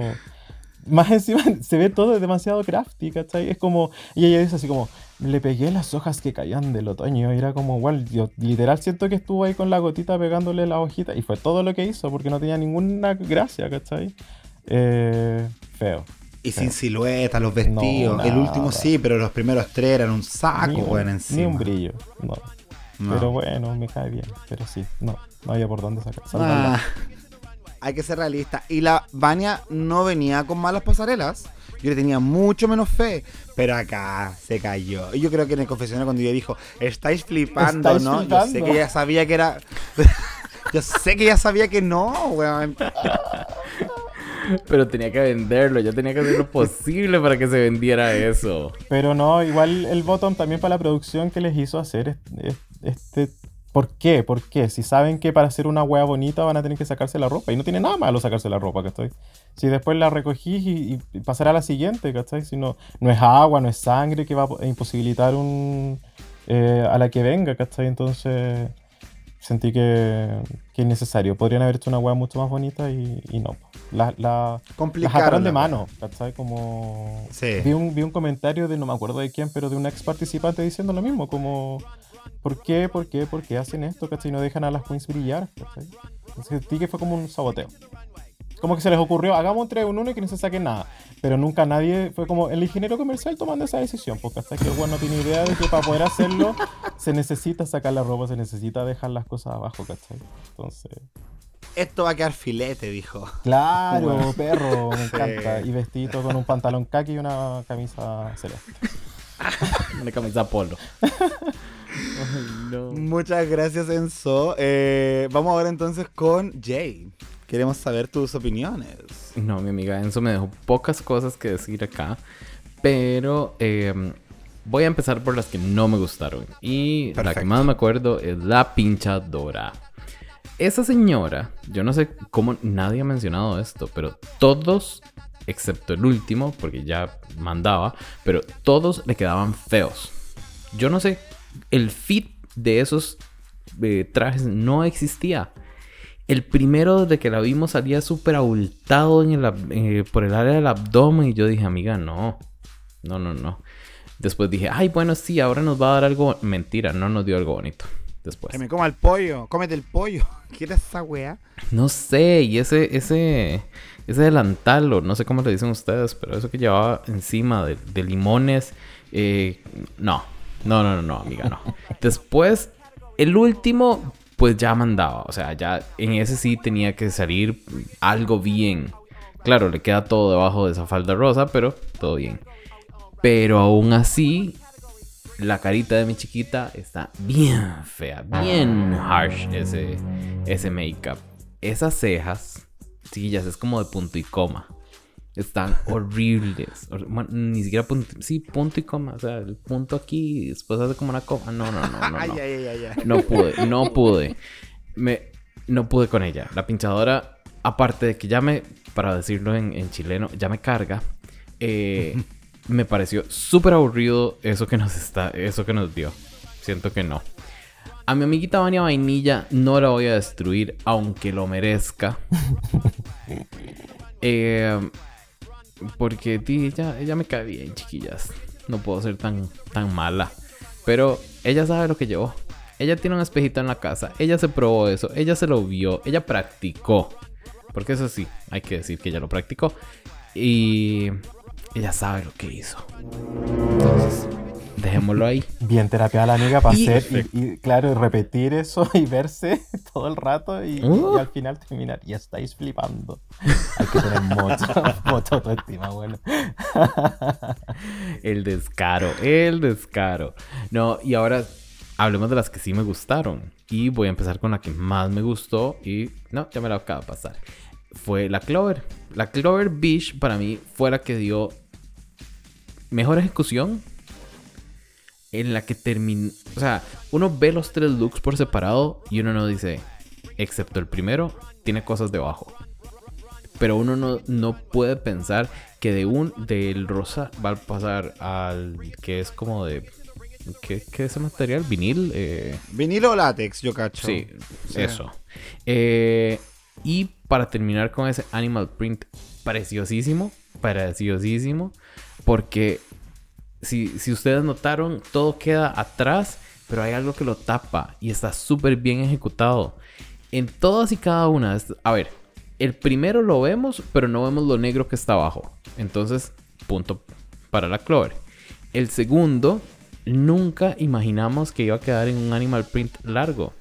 Más encima se ve todo demasiado crafty, ¿cachai? Es como. Y ella dice así como. Le pegué las hojas que caían del otoño. Y era como, igual, yo literal siento que estuvo ahí con la gotita pegándole la hojita. Y fue todo lo que hizo, porque no tenía ninguna gracia, ¿cachai? Eh, feo. Y sin silueta, los vestidos. No, el último sí, pero los primeros tres eran un saco, un- weón, ni encima. un brillo. No. No. Pero bueno, me cae bien. Pero sí, no, no había por dónde sacar. Ah, hay que ser realista. Y la Vania no venía con malas pasarelas. Yo le tenía mucho menos fe. Pero acá se cayó. Y yo creo que en el confesionario cuando ella dijo, estáis flipando, Estáis ¿no? Yo sé que ella sabía que era. yo sé que ella sabía que no, weón. Pero tenía que venderlo, yo tenía que hacer lo posible para que se vendiera eso. Pero no, igual el bottom también para la producción que les hizo hacer es- es- este. ¿Por qué? ¿Por qué? Si saben que para hacer una wea bonita van a tener que sacarse la ropa. Y no tiene nada malo sacarse la ropa, ¿cachai? Si después la recogís y, y pasará a la siguiente, ¿cachai? Si no, no es agua, no es sangre que va a imposibilitar un, eh, a la que venga, ¿cachai? Entonces sentí que, que es necesario. Podrían haber hecho una wea mucho más bonita y, y no. La, la, las ataron de mano, ¿cachai? Como... Sí. Vi un, vi un comentario de no me acuerdo de quién, pero de un ex participante diciendo lo mismo, como... ¿Por qué? ¿Por qué? ¿Por qué hacen esto? ¿Cachai? No dejan a las queens brillar, ¿cachai? Sentí que fue como un saboteo. Como que se les ocurrió, hagamos un 3 en 1 y que no se saque nada. Pero nunca nadie fue como el ingeniero comercial tomando esa decisión, porque hasta que el weón no tiene idea de que para poder hacerlo se necesita sacar la ropa, se necesita dejar las cosas abajo, ¿cachai? Entonces... Esto va a quedar filete, dijo. Claro, Bueno. perro, me Sí. encanta. Y vestido con un pantalón khaki y una camisa celeste. Una camisa polo. Ay, no. Muchas gracias, Enzo. Eh, vamos ahora entonces con Jay. Queremos saber tus opiniones. No, mi amiga Enzo me dejó pocas cosas que decir acá. Pero eh, voy a empezar por las que no me gustaron. Y la que más me acuerdo es la pinchadora. Esa señora, yo no sé cómo nadie ha mencionado esto, pero todos, excepto el último, porque ya mandaba, pero todos le quedaban feos. Yo no sé, el fit de esos eh, trajes no existía. El primero desde que la vimos salía súper abultado en el eh, por el área del abdomen y yo dije, amiga, no, no, no, no. Después dije, ay, bueno, sí, ahora nos va a dar algo. Mentira, no nos dio algo bonito. Después. Que me coma el pollo. Cómete el pollo. ¿Quieres esa weá? No sé, y ese, ese, ese delantal, o no sé cómo le dicen ustedes, pero eso que llevaba encima de, de limones, eh, no, no, no, no, no, amiga, no. Después, el último, pues ya mandaba, o sea, ya en ese sí tenía que salir algo bien. Claro, le queda todo debajo de esa falda rosa, pero todo bien. Pero aún así, la carita de mi chiquita está bien fea, bien harsh ese, ese make-up. Esas cejas, chiquillas, es como de punto y coma. Están horribles. Ni siquiera punto, sí, punto y coma. O sea, el punto aquí y después hace como una coma. No, no, no, no. ay, no. ay, ay, ay, ay. No pude, no pude. Me, no pude con ella. La pinchadora, aparte de que ya me, para decirlo en, en chileno, ya me carga. eh, me pareció súper aburrido eso que nos está, eso que nos dio. Siento que no. A mi amiguita Vania Vainilla no la voy a destruir, aunque lo merezca. Eh, porque ti, ella, ella me cae bien, chiquillas. No puedo ser tan, tan mala. Pero ella sabe lo que llevó. Ella tiene un espejito en la casa. Ella se probó eso. Ella se lo vio. Ella practicó. Porque eso sí, hay que decir que ella lo practicó. Y ella sabe lo que hizo. Entonces, dejémoslo ahí. Bien terapiada la amiga para Y- hacer y, y, claro, repetir eso y verse todo el rato y, Uh. y al final terminar. Ya estáis flipando. Hay que tener mucho, mucho autoestima, bueno. El descaro, el descaro. No, y ahora hablemos de las que sí me gustaron. Y voy a empezar con la que más me gustó. Y no, ya me la acabo de pasar. Fue la Clover. La Clover Beach para mí fue la que dio mejor ejecución. En la que terminó. O sea, uno ve los tres looks por separado y uno no dice, excepto el primero, tiene cosas debajo. Pero uno no, no puede pensar que de un del rosa va a pasar al que es como de. ¿Qué, qué es ese material? ¿Vinil? Eh, Vinilo o látex, yo cacho. sí, Sí. eso. Eh, y para terminar con ese animal print preciosísimo, preciosísimo, porque si, si ustedes notaron, todo queda atrás, pero hay algo que lo tapa y está súper bien ejecutado. En todas y cada una, a ver, el primero lo vemos, pero no vemos lo negro que está abajo. Entonces, punto para la Clover. El segundo nunca imaginamos que iba a quedar en un animal print largo.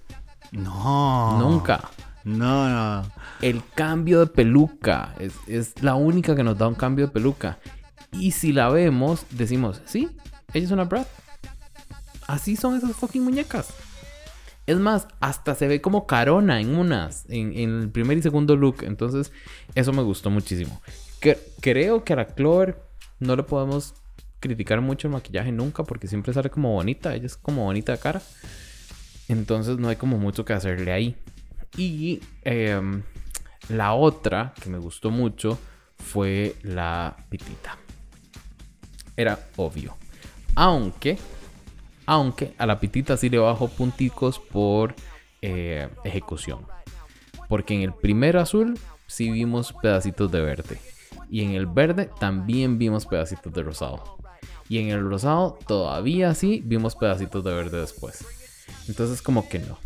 No. Nunca. No, no. El cambio de peluca es, es la única que nos da un cambio de peluca. Y si la vemos, decimos, sí, ella es una Brad. Así son esas fucking muñecas. Es más, hasta se ve como carona en unas, en, el primer y segundo look. Entonces, eso me gustó muchísimo. Creo que a la Clover no le podemos criticar mucho el maquillaje nunca, porque siempre sale como bonita. Ella es como bonita de cara. Entonces, no hay como mucho que hacerle ahí. Y em, la otra que me gustó mucho fue la pitita. Era obvio. Aunque, aunque a la pitita sí le bajo punticos por eh, ejecución. Porque en el primer azul sí vimos pedacitos de verde. Y en el verde también vimos pedacitos de rosado. Y en el rosado todavía sí vimos pedacitos de verde después. Entonces como que no.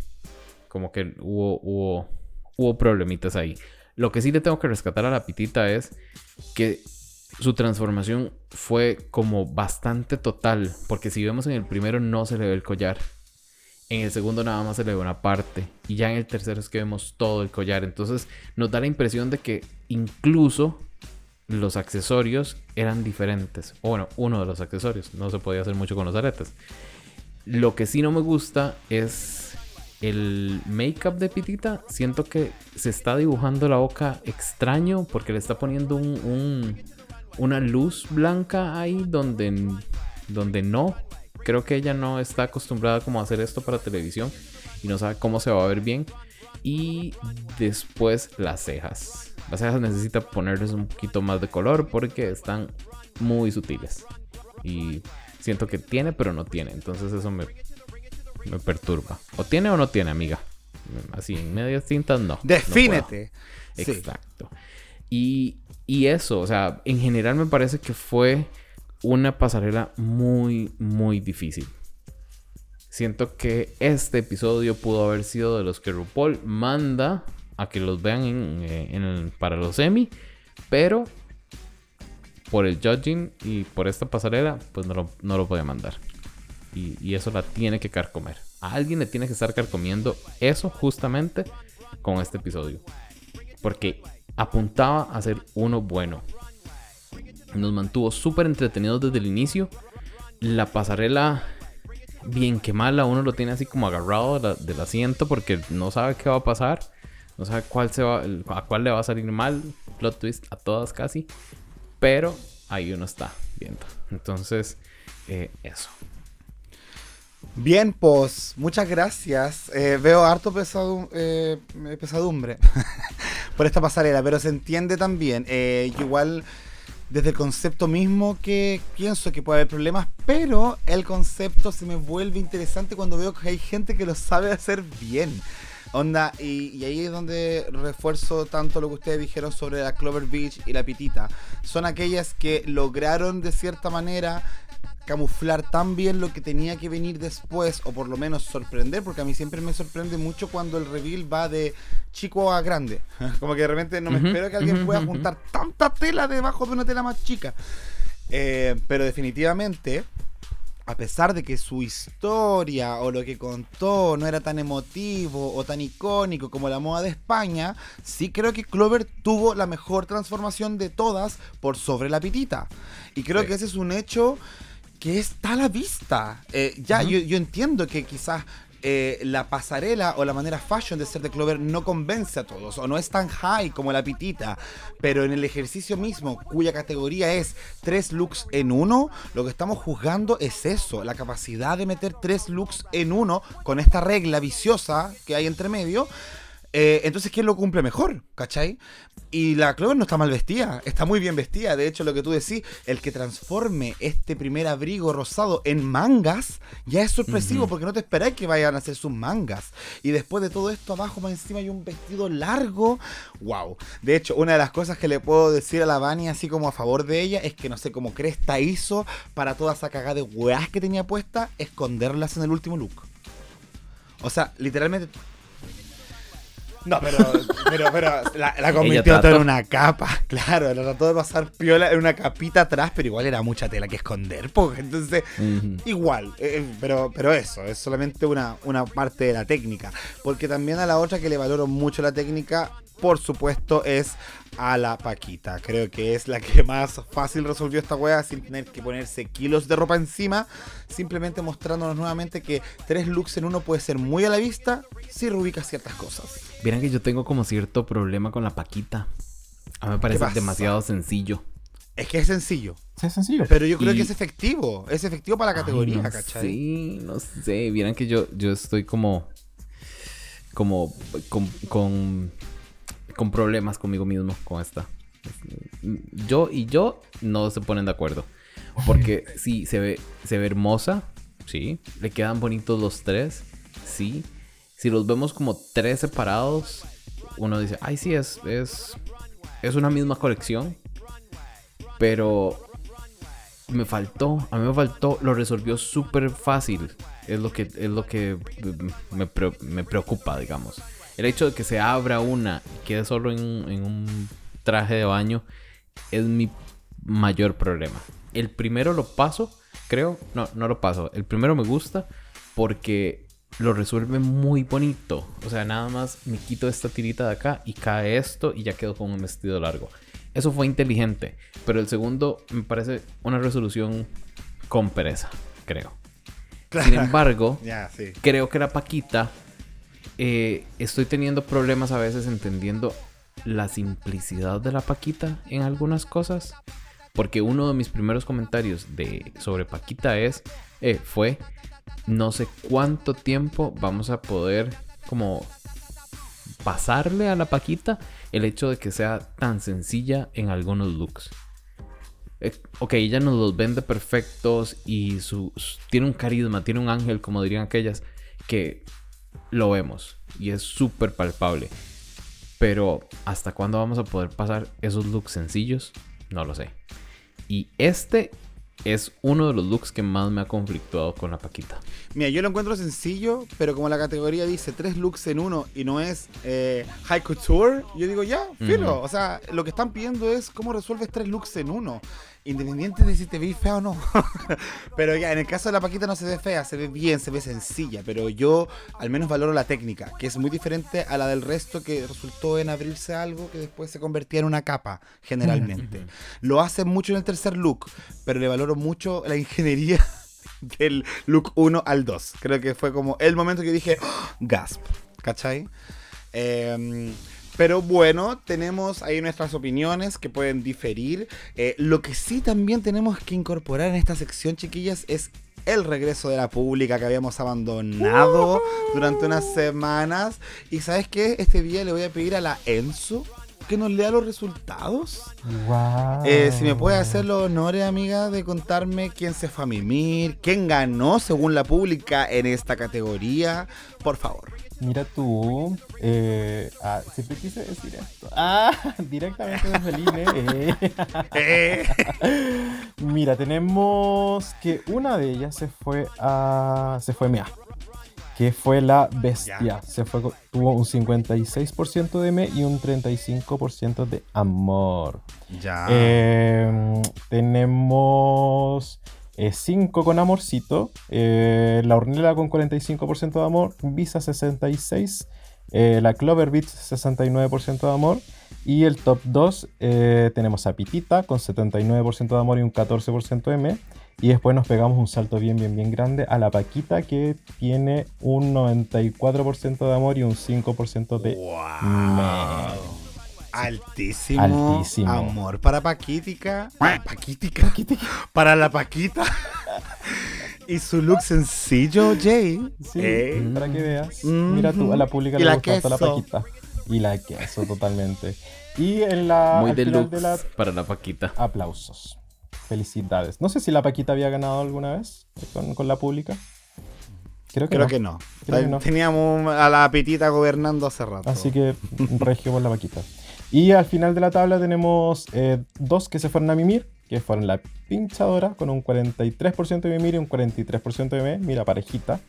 Como que hubo, hubo, hubo problemitas ahí. Lo que sí le tengo que rescatar a la pitita es que su transformación fue como bastante total. Porque si vemos en el primero no se le ve el collar. En el segundo nada más se le ve una parte. Y ya en el tercero es que vemos todo el collar. Entonces nos da la impresión de que incluso los accesorios eran diferentes. O bueno, uno de los accesorios. No se podía hacer mucho con los aretes. Lo que sí no me gusta es el make-up de Pitita. Siento que se está dibujando la boca extraño porque le está poniendo un, un- una luz blanca ahí donde, donde no. Creo que ella no está acostumbrada como a hacer esto para televisión y no sabe cómo se va a ver bien. Y después las cejas. Las cejas necesita ponerles un poquito más de color porque están muy sutiles. Y siento que tiene, pero no tiene. Entonces eso me, me perturba. O tiene o no tiene, amiga. Así, en medias tintas, no. Defínete. Sí. Exacto. Y, y eso, o sea, en general me parece que fue una pasarela muy, muy difícil. Siento que este episodio pudo haber sido de los que RuPaul manda a que los vean en, eh, para los Emmy, pero por el judging y por esta pasarela, pues no lo, no lo puede mandar. Y, y eso la tiene que carcomer. A alguien le tiene que estar carcomiendo eso justamente con este episodio. Porque apuntaba a ser uno bueno. Nos mantuvo súper entretenidos desde el inicio. La pasarela, bien que mala, uno lo tiene así como agarrado la- del asiento porque no sabe qué va a pasar. No sabe cuál se va, a cuál le va a salir mal. Plot twist a todas casi. Pero ahí uno está viendo. Entonces, eh, eso. Bien, pues, muchas gracias. Eh, veo harto pesadu- eh, pesadumbre por esta pasarela, pero se entiende también. Eh, igual, desde el concepto mismo que pienso que puede haber problemas, pero el concepto se me vuelve interesante cuando veo que hay gente que lo sabe hacer bien. Onda, y ahí es donde refuerzo tanto lo que ustedes dijeron sobre la Clover Beach y la Pitita. Son aquellas que lograron de cierta manera camuflar tan bien lo que tenía que venir después, o por lo menos sorprender, porque a mí siempre me sorprende mucho cuando el reveal va de chico a grande. Como que de repente no me espero que alguien pueda juntar tanta tela debajo de una tela más chica. Eh, pero definitivamente, a pesar de que su historia o lo que contó no era tan emotivo o tan icónico como la moda de España, sí creo que Clover tuvo la mejor transformación de todas por sobre la pitita. Y creo Sí. que ese es un hecho que está a la vista. Eh, ya, yo entiendo que quizás eh, la pasarela o la manera fashion de ser de Clover no convence a todos o no es tan high como la pitita, pero en el ejercicio mismo, cuya categoría es tres looks en uno, lo que estamos juzgando es eso, la capacidad de meter tres looks en uno con esta regla viciosa que hay entre medio. Eh, entonces, ¿quién lo cumple mejor? ¿Cachai? Y la Clover no está mal vestida, está muy bien vestida. De hecho, lo que tú decís, el que transforme este primer abrigo rosado en mangas, ya es sorpresivo porque no te esperáis que vayan a hacer sus mangas. Y después de todo esto, abajo más encima hay un vestido largo. ¡Wow! De hecho, una de las cosas que le puedo decir a la Vani, así como a favor de ella, es que no sé cómo Cresta hizo para toda esa cagada de weas que tenía puesta, esconderlas en el último look. O sea, literalmente No, pero, pero, pero la, la convirtió todo en una capa, claro, la trató de pasar piola en una capita atrás, pero igual era mucha tela que esconder, porque entonces, igual, eh, eh, pero, pero eso, es solamente una, una parte de la técnica, porque también a la otra que le valoro mucho la técnica, por supuesto, es a la Paquita. Creo que es la que más fácil resolvió esta wea sin tener que ponerse kilos de ropa encima. Simplemente mostrándonos nuevamente que tres looks en uno puede ser muy a la vista si reubicas ciertas cosas. Vieran que yo tengo como cierto problema con la paquita. A mí me parece demasiado sencillo. Es que es sencillo, Sí, es sencillo. pero yo creo Y- que es efectivo. Es efectivo para la categoría, Ay, no ¿cachai? Sí, no sé. Vieran que yo, yo estoy como. Como. Con, con. Con problemas conmigo mismo con esta. Yo y yo no se ponen de acuerdo. Porque sí, se ve, se ve hermosa. Sí. Le quedan bonitos los tres. Sí. Si los vemos como tres separados, uno dice, ay, sí, es. es. es una misma colección. Pero me faltó, a mí me faltó, lo resolvió súper fácil. Es lo que, es lo que me, pre- me preocupa, digamos. El hecho de que se abra una y quede solo en, en un traje de baño es mi mayor problema. El primero lo paso, creo. No, no lo paso. El primero me gusta porque lo resuelve muy bonito. O sea, nada más me quito esta tirita de acá y cae esto y ya quedo con un vestido largo. Eso fue inteligente. Pero el segundo me parece una resolución con pereza, creo. Sin embargo, sí. creo que la Paquita eh, estoy teniendo problemas a veces entendiendo la simplicidad de la Paquita en algunas cosas. Porque uno de mis primeros comentarios de, sobre Paquita es, eh, fue, no sé cuánto tiempo vamos a poder como pasarle a la Paquita el hecho de que sea tan sencilla en algunos looks. Eh, ok, ella nos los vende perfectos y tiene un carisma, tiene un ángel, como dirían aquellas, que lo vemos y es súper palpable. Pero ¿hasta cuándo vamos a poder pasar esos looks sencillos? No lo sé. Y este es uno de los looks que más me ha conflictuado con la Paquita. Mira, yo lo encuentro sencillo, pero como la categoría dice tres looks en uno y no es eh, high couture, yo digo ya, filo. O sea, lo que están pidiendo es cómo resuelves tres looks en uno. Independiente de si te ves fea o no. pero ya, en el caso de la Paquita no se ve fea, se ve bien, se ve sencilla. Pero yo al menos valoro la técnica, que es muy diferente a la del resto que resultó en abrirse algo que después se convertía en una capa, generalmente. Lo hace mucho en el tercer look, pero le valoro mucho la ingeniería del look 1 al 2. Creo que fue como el momento que dije, ¡Oh! gasp, ¿cachai? Em, pero bueno, tenemos ahí nuestras opiniones que pueden diferir. Eh, lo que sí también tenemos que incorporar en esta sección, chiquillas, es el regreso de la pública que habíamos abandonado durante unas semanas. Y sabes qué, este día le voy a pedir a la Enzo que nos lea los resultados. Wow. Eh, si me puede hacer los honores, amiga, de contarme quién se fue a mimir, quién ganó según la pública en esta categoría, por favor. Mira tú. Eh, ah, siempre quise decir esto. Ah, directamente desde el INE. eh. Mira, tenemos que una de ellas se fue a. Se fue Mea. Que fue la bestia. Se fue, tuvo un 56% de me y un 35% de amor. ya. Eh, tenemos 5 con amorcito. eh, la hornela con 45% de amor. Visa 66%. eh, la Clover Beach 69% de amor. Y el top 2 eh, tenemos a Pitita con 79% de amor y un 14% de me. Y después nos pegamos un salto bien, bien, bien grande a la Paquita que tiene un 94% de amor y un 5% de wow. Altísimo, Altísimo. amor para Paquítica. Paquítica. Para la Paquita. y su look sencillo, Jay. Sí, Eh, para que veas. Ujú. Mira tú, a la pública le la gusta la paquita. Y la queso, totalmente. Y en la. Muy deluxe de la. para la Paquita. Aplausos. Felicidades. No sé si la Paquita había ganado alguna vez con, con la pública. Creo que Creo no. que no. Creo que no. Teníamos a la Pitita gobernando hace rato. Así que regio por la Paquita. Y al final de la tabla tenemos eh, dos que se fueron a mimir, que fueron la pinchadora con un 43% de mimir y un 43% de me. Mira, parejita.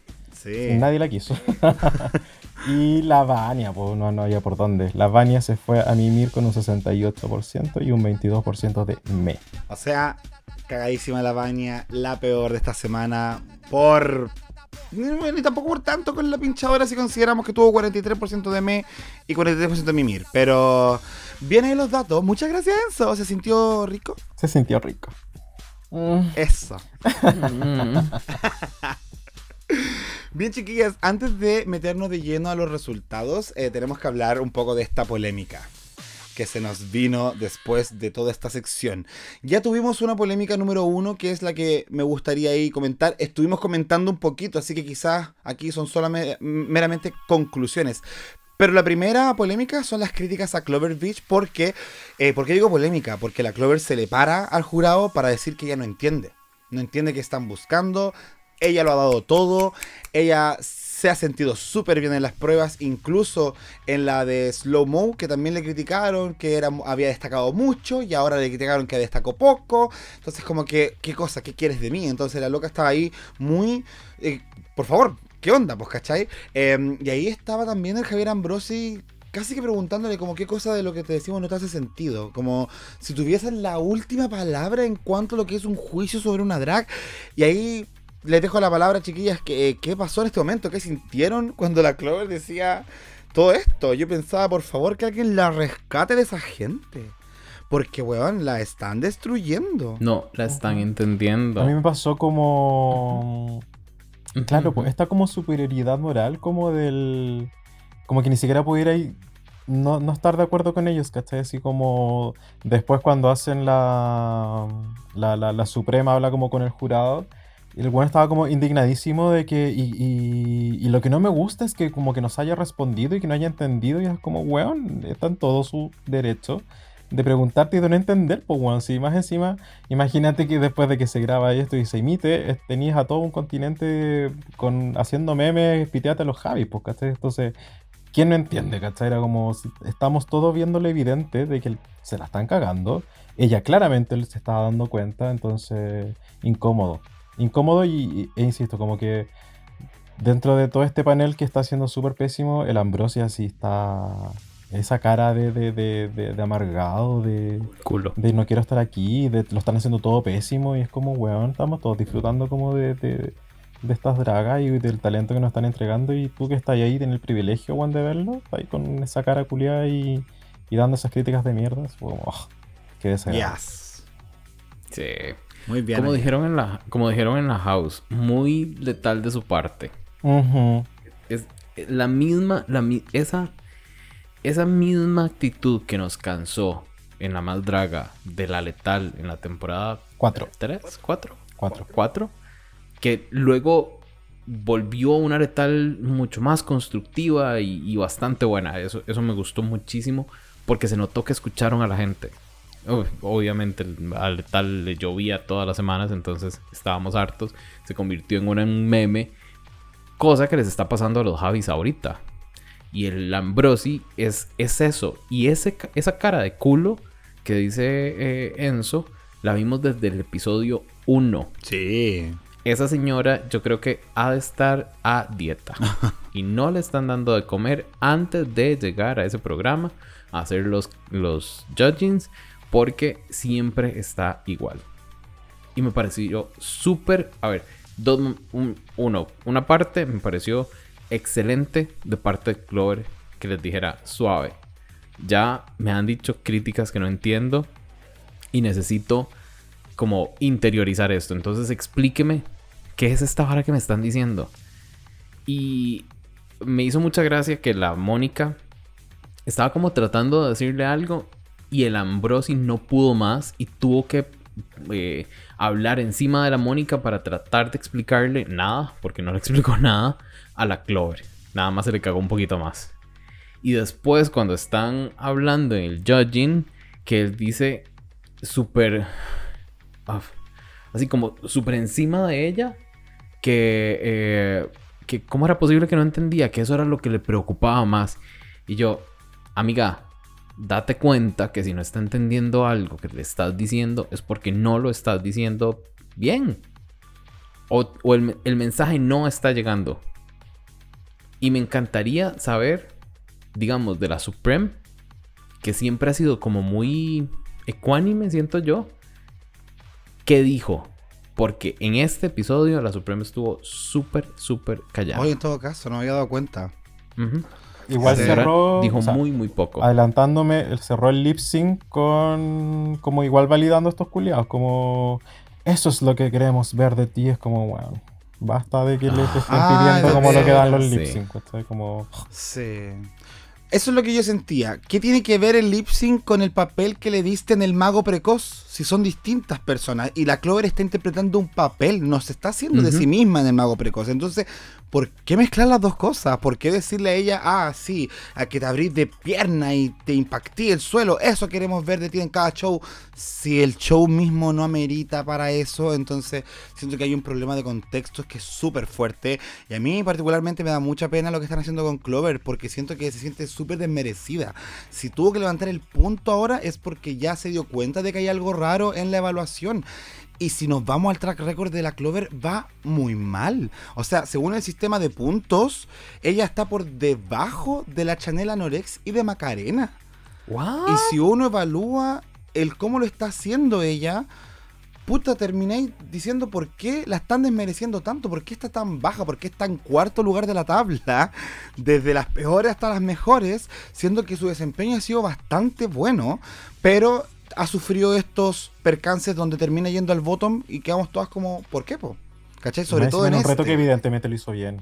Sí. Nadie la quiso. Y la Vania, pues no, no había por dónde. La Vania se fue a mimir con un 68% y un 22% de me. O sea, cagadísima la baña, la peor de esta semana por... Ni, ni tampoco por tanto con la pinchadora si consideramos que tuvo 43% de me y 43% de mimir. Pero vienen los datos. Muchas gracias Enzo. ¿Se sintió rico? Se sintió rico. Eso. Bien, chiquillas, antes de meternos de lleno a los resultados, eh, tenemos que hablar un poco de esta polémica que se nos vino después de toda esta sección. Ya tuvimos una polémica número uno, que es la que me gustaría ahí comentar. Estuvimos comentando un poquito, así que quizás aquí son solamente meramente conclusiones. Pero la primera polémica son las críticas a Clover Beach porque, eh, ¿por qué digo polémica? Porque la Clover se le para al jurado para decir que ella no entiende. No entiende qué están buscando, ella lo ha dado todo. Ella se ha sentido súper bien en las pruebas, incluso en la de Slow Mo, que también le criticaron que era, había destacado mucho y ahora le criticaron que destacó poco. Entonces, como que, ¿qué cosa? ¿Qué quieres de mí? Entonces, la loca estaba ahí muy. eh, por favor, ¿qué onda? Pues, ¿cachai? Eh, y ahí estaba también el Javier Ambrosi. Casi que preguntándole como qué cosa de lo que te decimos no te hace sentido. Como si tuviesen la última palabra en cuanto a lo que es un juicio sobre una drag. Y ahí les dejo la palabra, chiquillas, que, ¿qué pasó en este momento? ¿Qué sintieron cuando la Clover decía todo esto? Yo pensaba, por favor, que alguien la rescate de esa gente. Porque, weón, la están destruyendo. No, la están entendiendo. A mí me pasó como... Claro, pues esta como superioridad moral, como del... Como que ni siquiera pudiera ir- no, no estar de acuerdo con ellos, ¿cachai? Así como después cuando hacen la, la, la, la Suprema, habla como con el jurado, y el weón estaba como indignadísimo de que, y, lo que no me gusta es que como que nos haya respondido y que no haya entendido, y es como, weón, está en todo su derecho de preguntarte y de no entender, pues weón, si más encima, imagínate que después de que se graba esto y se emite, eh, tenías a todo un continente con, haciendo memes, piteate a los Javis, pues, ¿cachai? Entonces, ¿quién no entiende, cachai? Era como, estamos todos viendo evidente de que se la están cagando, ella claramente se estaba dando cuenta, entonces, incómodo. Incómodo y, e insisto, como que dentro de todo este panel que está siendo súper pésimo, el Ambrosia sí está... Esa cara de, de, de, de- amargado, de, Culo. de no quiero estar aquí, de lo están haciendo todo pésimo y es como, weón, estamos todos disfrutando como de, de, de estas dragas y del talento que nos están entregando y tú que estás ahí en el privilegio, weón, de verlo, estás ahí con esa cara culiada y, y dando esas críticas de mierda, es como, oh, qué desagradable. Yes. Sí. Muy bien. Como dijeron, en la, como dijeron en la house, muy letal de su parte. Es la misma, la, esa, esa misma actitud que nos cansó en la más draga de la letal en la temporada Cuatro. 3, 4, Cuatro. 4, que luego volvió una letal mucho más constructiva y, y bastante buena. Eso, eso me gustó muchísimo porque se notó que escucharon a la gente. Ob- Obviamente al letal le llovía todas las semanas, entonces estábamos hartos. Se convirtió en un meme, cosa que les está pasando a los Javis ahorita. Y el Ambrosi es, es eso. Y ese, esa cara de culo que dice eh, Enzo, la vimos desde el episodio 1. Sí. Esa señora yo creo que ha de estar a dieta. y no le están dando de comer antes de llegar a ese programa a hacer los, los judgings porque siempre está igual. Y me pareció súper... A ver, dos, un- uno, una parte me pareció excelente de parte de Clover que les dijera suave. Ya me han dicho críticas que no entiendo y necesito como interiorizar esto. Entonces explíqueme qué es esta vara que me están diciendo. Y me hizo mucha gracia que la Mónica estaba como tratando de decirle algo y el Ambrosi no pudo más y tuvo que eh, hablar encima de la Mónica para tratar de explicarle nada, porque no le explicó nada, a la Clover. Nada más se le cagó un poquito más. Y después cuando están hablando en el judging, que él dice súper... ah, así como súper encima de ella, que, eh, que cómo era posible que no entendía, que eso era lo que le preocupaba más. Y yo, amiga, date cuenta que si no está entendiendo algo que le estás diciendo es porque no lo estás diciendo bien. O, o el, el mensaje no está llegando. Y me encantaría saber, digamos, de la Supreme, que siempre ha sido como muy ecuánime, siento yo, qué dijo. Porque en este episodio la Supreme estuvo súper, súper callada. Oye, en todo caso, no había dado cuenta. Ujú. Igual Sí. cerró. Dijo o sea, muy, muy poco. Adelantándome, él cerró el lip sync con. Como igual validando estos culiados. Como. Eso es lo que queremos ver de ti. Es como, bueno. Basta de que les estén Ah, pidiendo como lo que dan los veras, lip sí. sync. ¿cachai? Como. Sí. Eso es lo que yo sentía. ¿Qué tiene que ver el lip sync con el papel que le diste en el mago precoz? Si son distintas personas y la Clover está interpretando un papel, no se está haciendo de sí misma en el mago precoz. Entonces, ¿por qué mezclar las dos cosas? ¿Por qué decirle a ella, ah, sí, a que te abrís de pierna y te impacté el suelo? Eso queremos ver de ti en cada show. Si el show mismo no amerita para eso, entonces siento que hay un problema de contextos que es súper fuerte. Y a mí particularmente me da mucha pena lo que están haciendo con Clover, porque siento que se siente súper desmerecida. Si tuvo que levantar el punto ahora es porque ya se dio cuenta de que hay algo raro en la evaluación. Y si nos vamos al track record de la Clover, va muy mal. O sea, según el sistema de puntos, ella está por debajo de la Chanel Anorex y de Macarena. ¿What? Y si uno evalúa el cómo lo está haciendo ella, puta, termináis diciendo por qué la están desmereciendo tanto, por qué está tan baja, por qué está en cuarto lugar de la tabla, desde las peores hasta las mejores, siendo que su desempeño ha sido bastante bueno, pero ha sufrido estos percances donde termina yendo al bottom y quedamos todas como, ¿por qué, po? ¿Cachai? Sobre todo en este. un reto que evidentemente lo hizo bien.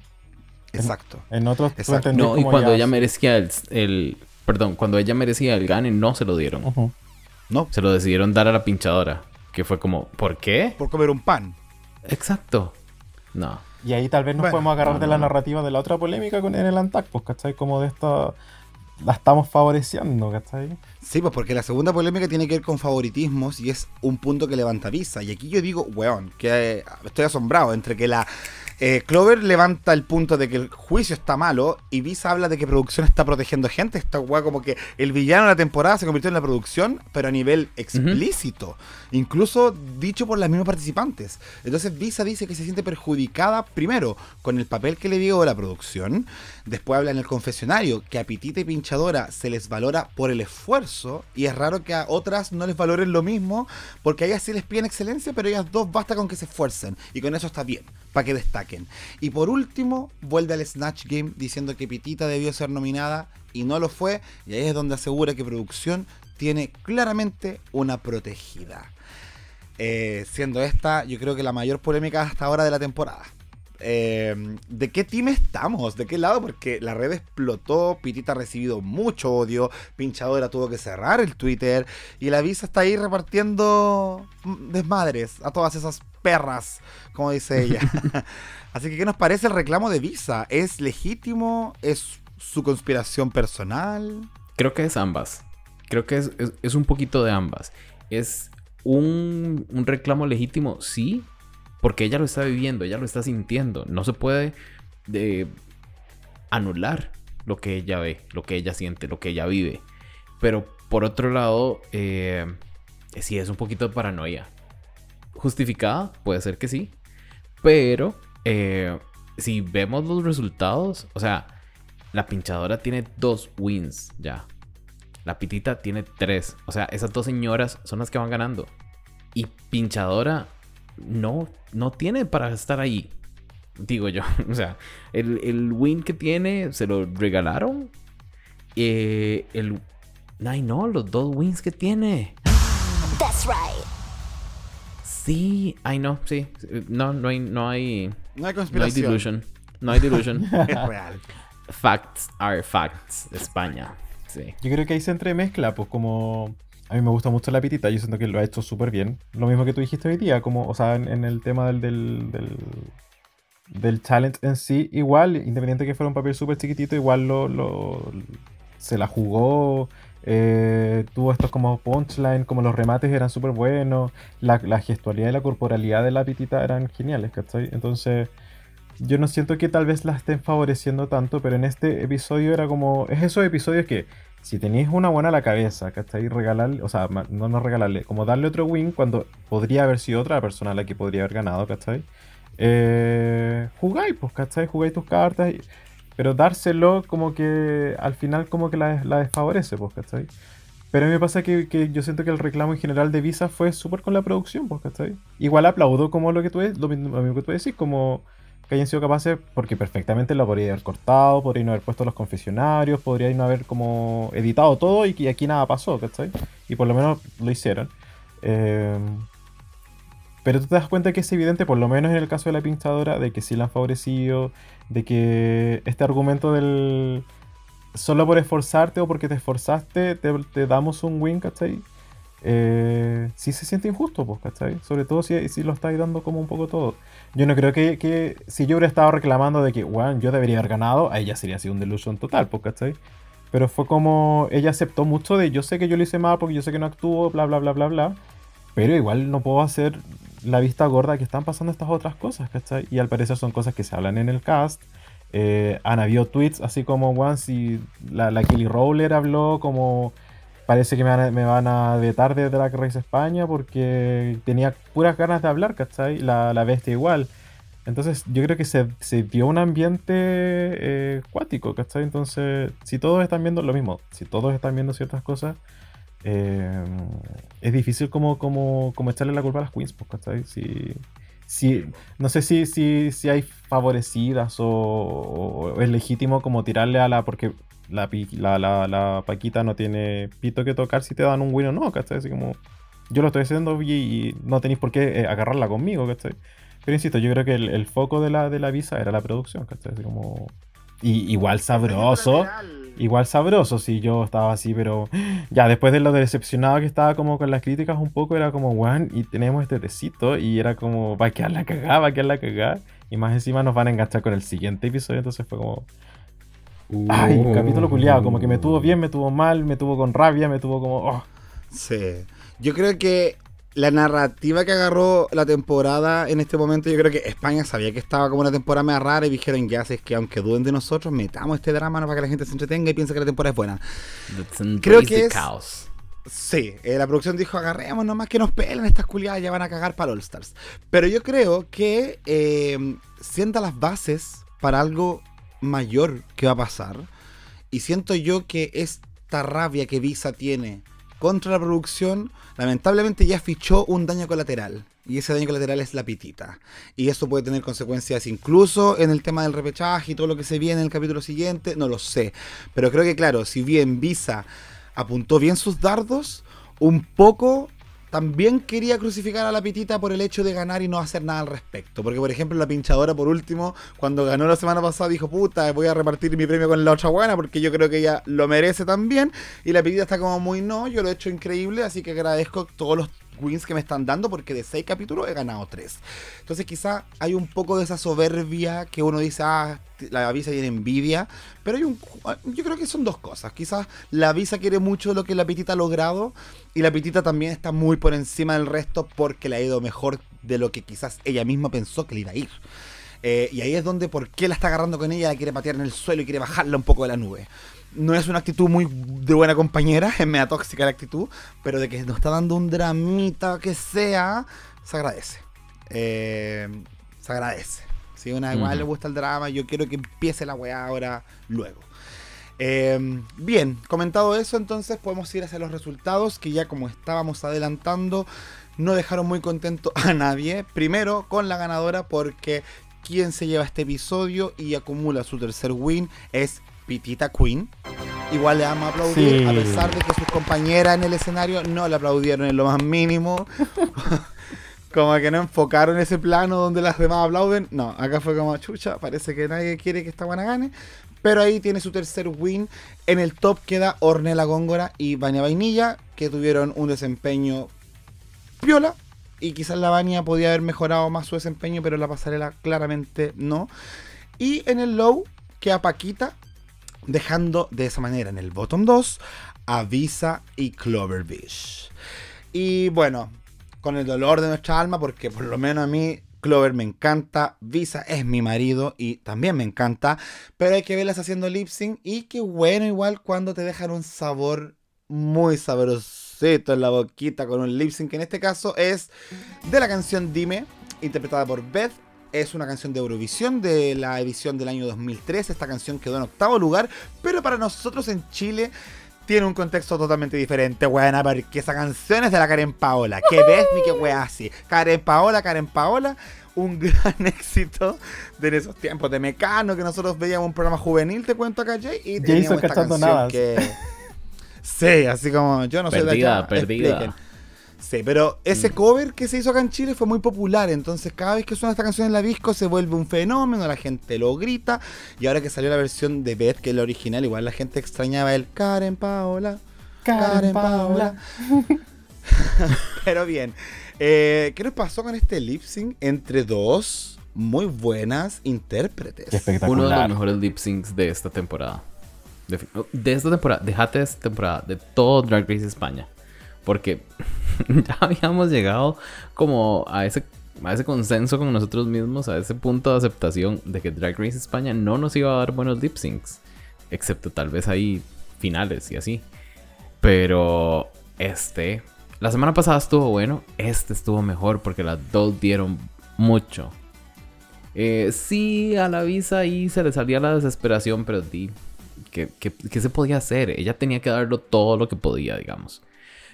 Exacto. En otros Exacto. No, y cuando ya- ella merecía el, el- Perdón, cuando ella merecía el gane, no se lo dieron. No, Se lo decidieron dar a la pinchadora. Que fue como, ¿por qué? por comer un pan. Exacto. No. Y ahí tal vez nos Bueno, podemos agarrar no, de la narrativa de la otra polémica con, en el Antac, pues, ¿cachai? Como de esta. La estamos favoreciendo, ¿cachai? Sí, pues porque la segunda polémica tiene que ver con favoritismos y es un punto que levanta Visa. Y aquí yo digo, weón, que eh, estoy asombrado entre que la eh, Clover levanta el punto de que el juicio está malo y Visa habla de que producción está protegiendo gente. Esta weá como que el villano de la temporada se convirtió en la producción, pero a nivel explícito. Incluso dicho por las mismas participantes. Entonces Visa dice que se siente perjudicada primero con el papel que le dio la producción. Después habla en el confesionario que a Pitita y Pinchadora se les valora por el esfuerzo y es raro que a otras no les valoren lo mismo porque a ellas sí les piden excelencia, pero ellas dos basta con que se esfuercen y con eso está bien, para que destaquen. Y por último, vuelve al Snatch Game diciendo que Pitita debió ser nominada y no lo fue y ahí es donde asegura que producción tiene claramente una protegida. Eh, siendo esta, yo creo que la mayor polémica hasta ahora de la temporada. Eh, ¿De qué team estamos? ¿De qué lado? Porque la red explotó, Pitita ha recibido mucho odio, Pinchadora tuvo que cerrar el Twitter y la Visa está ahí repartiendo desmadres a todas esas perras, como dice ella. Así que, ¿qué nos parece el reclamo de Visa? ¿Es legítimo? ¿Es su conspiración personal? Creo que es ambas. Creo que es, es- es un poquito de ambas. Es un, un reclamo legítimo, sí, porque ella lo está viviendo, ella lo está sintiendo. No se puede de, anular lo que ella ve, lo que ella siente, lo que ella vive. Pero por otro lado, eh, sí es un poquito de paranoia. Justificada, puede ser que sí. Pero eh, si vemos los resultados, o sea, la pinchadora tiene dos wins ya. La pitita tiene tres. O sea, esas dos señoras son las que van ganando. Y pinchadora no, no tiene para estar ahí. Digo yo. O sea, el, el win que tiene se lo regalaron. Eh, el. Ay, no, los dos wins que tiene. That's right. Sí, ay, no, sí. No, no hay, no hay, No hay no hay conspiración. delusion. No hay delusion. es real. facts are facts. España. Sí. Yo creo que ahí se entremezcla, pues como... A mí me gusta mucho la pitita, yo siento que lo ha hecho súper bien. Lo mismo que tú dijiste hoy día, como, o sea, en, el tema del, del, del, talent en sí, igual, independiente que fuera un papel súper chiquitito, igual lo, lo- se la jugó, eh, tuvo estos como punchline, como los remates eran súper buenos, la, la gestualidad y la corporalidad de la pitita eran geniales, ¿cachai? Entonces, yo no siento que tal vez la estén favoreciendo tanto, pero en este episodio era como, es esos episodios que si tenéis una buena a la cabeza, ¿cachai? Regalarle, o sea, no, no regalarle, como darle otro win cuando podría haber sido otra persona la que podría haber ganado, ¿cachai? Eh, jugáis, pues, ¿cachai? Jugáis tus cartas. Pero dárselo como que al final como que la, desfavorece, pues, ¿cachai? Pero a mí me pasa que, que yo siento que el reclamo en general de Visa fue súper con la producción, pues, ¿cachai? Igual aplaudo como lo que tú, lo mismo que tú decís, como que hayan sido capaces, porque perfectamente lo podría haber cortado, podrían haber puesto los confesionarios, podrían haber como editado todo y que aquí nada pasó, ¿cachai? Y por lo menos lo hicieron. Eh, pero tú te das cuenta que es evidente, por lo menos en el caso de la pinchadora, de que sí la han favorecido, de que este argumento del solo por esforzarte o porque te esforzaste te, damos un win, ¿cachai? Eh, sí se siente injusto, pues, ¿cachai? Sobre todo si, si lo estáis dando como un poco todo. Yo no creo que, que si yo hubiera estado reclamando de que, bueno, yo debería haber ganado, ahí ya sería así un delusion total, ¿cachai? Pero fue como, ella aceptó mucho de, yo sé que yo lo hice mal porque yo sé que no actuó, bla, bla, bla, bla, bla. Pero igual no puedo hacer la vista gorda que están pasando estas otras cosas, ¿cachai? Y al parecer son cosas que se hablan en el cast. Eh, han habido tweets así como, one, si la, la Kelly Rowler habló como, parece que me van, a, me van a vetar de Drag Race España porque tenía puras ganas de hablar, ¿cachai? La, la bestia igual. Entonces yo creo que se, se dio un ambiente eh, cuático, ¿cachai? Entonces, si todos están viendo lo mismo, si todos están viendo ciertas cosas, eh, es difícil como, como, como echarle la culpa a las queens, pues, ¿cachai? Si, si, no sé si, si, si hay favorecidas o, es legítimo como tirarle a la... porque la, la, la, la, Paquita no tiene pito que tocar si te dan un win o no, ¿cachai? Así como... Yo lo estoy haciendo y, no tenéis por qué eh, agarrarla conmigo, ¿cachai? Pero insisto, yo creo que el, foco de la, de la visa era la producción, ¿cachai? Así como... Y, igual sabroso. Igual sabroso, si yo estaba así, pero ya después de lo decepcionado que estaba como con las críticas un poco, era como, Juan, y tenemos este tecito, y era como, va a quedar la cagada, va a quedar la cagada. Y más encima nos van a enganchar con el siguiente episodio, entonces fue como... Ay, capítulo culiado, como que me tuvo bien, me tuvo mal, me tuvo con rabia, me tuvo como... Oh. Sí. Yo creo que la narrativa que agarró la temporada en este momento, yo creo que España sabía que estaba como una temporada más rara y dijeron, ya, es que aunque duden de nosotros, metamos este drama para que la gente se entretenga y piense que la temporada es buena. Creo que es... Chaos. Sí, eh, la producción dijo, agarremos nomás que nos pelen estas culiadas, ya van a cagar para All Stars. Pero yo creo que eh, sienta las bases para algo mayor que va a pasar. Y siento yo que esta rabia que Visa tiene contra la producción, lamentablemente ya fichó un daño colateral. Y ese daño colateral es la pitita. Y eso puede tener consecuencias incluso en el tema del repechaje y todo lo que se viene en el capítulo siguiente, no lo sé. Pero creo que claro, si bien Visa apuntó bien sus dardos, un poco también quería crucificar a la pitita por el hecho de ganar y no hacer nada al respecto. Porque, por ejemplo, la pinchadora, por último, cuando ganó la semana pasada, dijo, puta, voy a repartir mi premio con la otra buena porque yo creo que ella lo merece también. Y la pitita está como muy no, yo lo he hecho increíble, así que agradezco todos los wins que me están dando porque de seis capítulos he ganado tres. Entonces quizá hay un poco de esa soberbia que uno dice, ah, la Visa tiene envidia, pero hay un, yo creo que son dos cosas. Quizás la Visa quiere mucho lo que la Pitita ha logrado y la Pitita también está muy por encima del resto porque le ha ido mejor de lo que quizás ella misma pensó que le iba a ir. Eh, y ahí es donde, ¿por qué la está agarrando con ella? La quiere patear en el suelo y quiere bajarla un poco de la nube no es una actitud muy de buena compañera, es media tóxica la actitud, pero de que nos está dando un dramita que sea, se agradece. Eh, se agradece. Si una igual le gusta el drama, yo quiero que empiece la weá ahora, luego. Eh, bien, comentado eso, entonces podemos ir hacia los resultados que ya como estábamos adelantando, no dejaron muy contento a nadie. Primero con la ganadora porque quien se lleva este episodio y acumula su tercer win es Pitita Queen. Igual le vamos a aplaudir, a pesar de que sus compañeras en el escenario no le aplaudieron en lo más mínimo. como que no enfocaron ese plano donde las demás aplauden. No, acá fue como chucha, parece que nadie quiere que esta buena gane. Pero ahí tiene su tercer win. En el top queda Ornella Góngora y Baña Vainilla, que tuvieron un desempeño piola. Y quizás la Baña podía haber mejorado más su desempeño, pero la pasarela claramente no. Y en el low queda Paquita, dejando de esa manera en el bottom 2 a Visa y Clover Beach. Y bueno, con el dolor de nuestra alma, porque por lo menos a mí Clover me encanta, Visa es mi marido y también me encanta, pero hay que verlas haciendo lip sync y qué bueno igual cuando te dejan un sabor muy sabrosito en la boquita con un lip sync que en este caso es de la canción Dime, interpretada por Beth es una canción de Eurovisión de la edición del año 2003. Esta canción quedó en octavo lugar, pero para nosotros en Chile tiene un contexto totalmente diferente, weona, porque esa canción es de la Karen Paola. ¿Qué ves ni qué wea así? Karen Paola, Karen Paola, un gran éxito de esos tiempos de Mecano, que nosotros veíamos un programa juvenil, te cuento acá, Jay, y teníamos esta canción nada. que... Sí, así como yo no soy de Perdida, acá, perdida. Sí, pero Mm. ese cover que se hizo acá en Chile fue muy popular, entonces cada vez que suena esta canción en la disco se vuelve un fenómeno, la gente lo grita, y ahora que salió la versión de Beth, que es la original, igual la gente extrañaba el Karen Paola. Karen Paola. Pero bien, eh, ¿qué nos pasó con este lip sync entre dos muy buenas intérpretes? Uno de los mejores lip syncs de esta temporada. De, de esta temporada, dejate de esta temporada, de todo Drag Race España. Porque ya habíamos llegado como a ese, a ese consenso con nosotros mismos, a ese punto de aceptación de que Drag Race España no nos iba a dar buenos lip syncs. Excepto tal vez ahí finales y así. Pero este, la semana pasada estuvo bueno, este estuvo mejor porque las dos dieron mucho. Eh, sí, a la visa ahí se le salía la desesperación, pero di, ¿qué, qué, qué se podía hacer? Ella tenía que darlo todo lo que podía, digamos.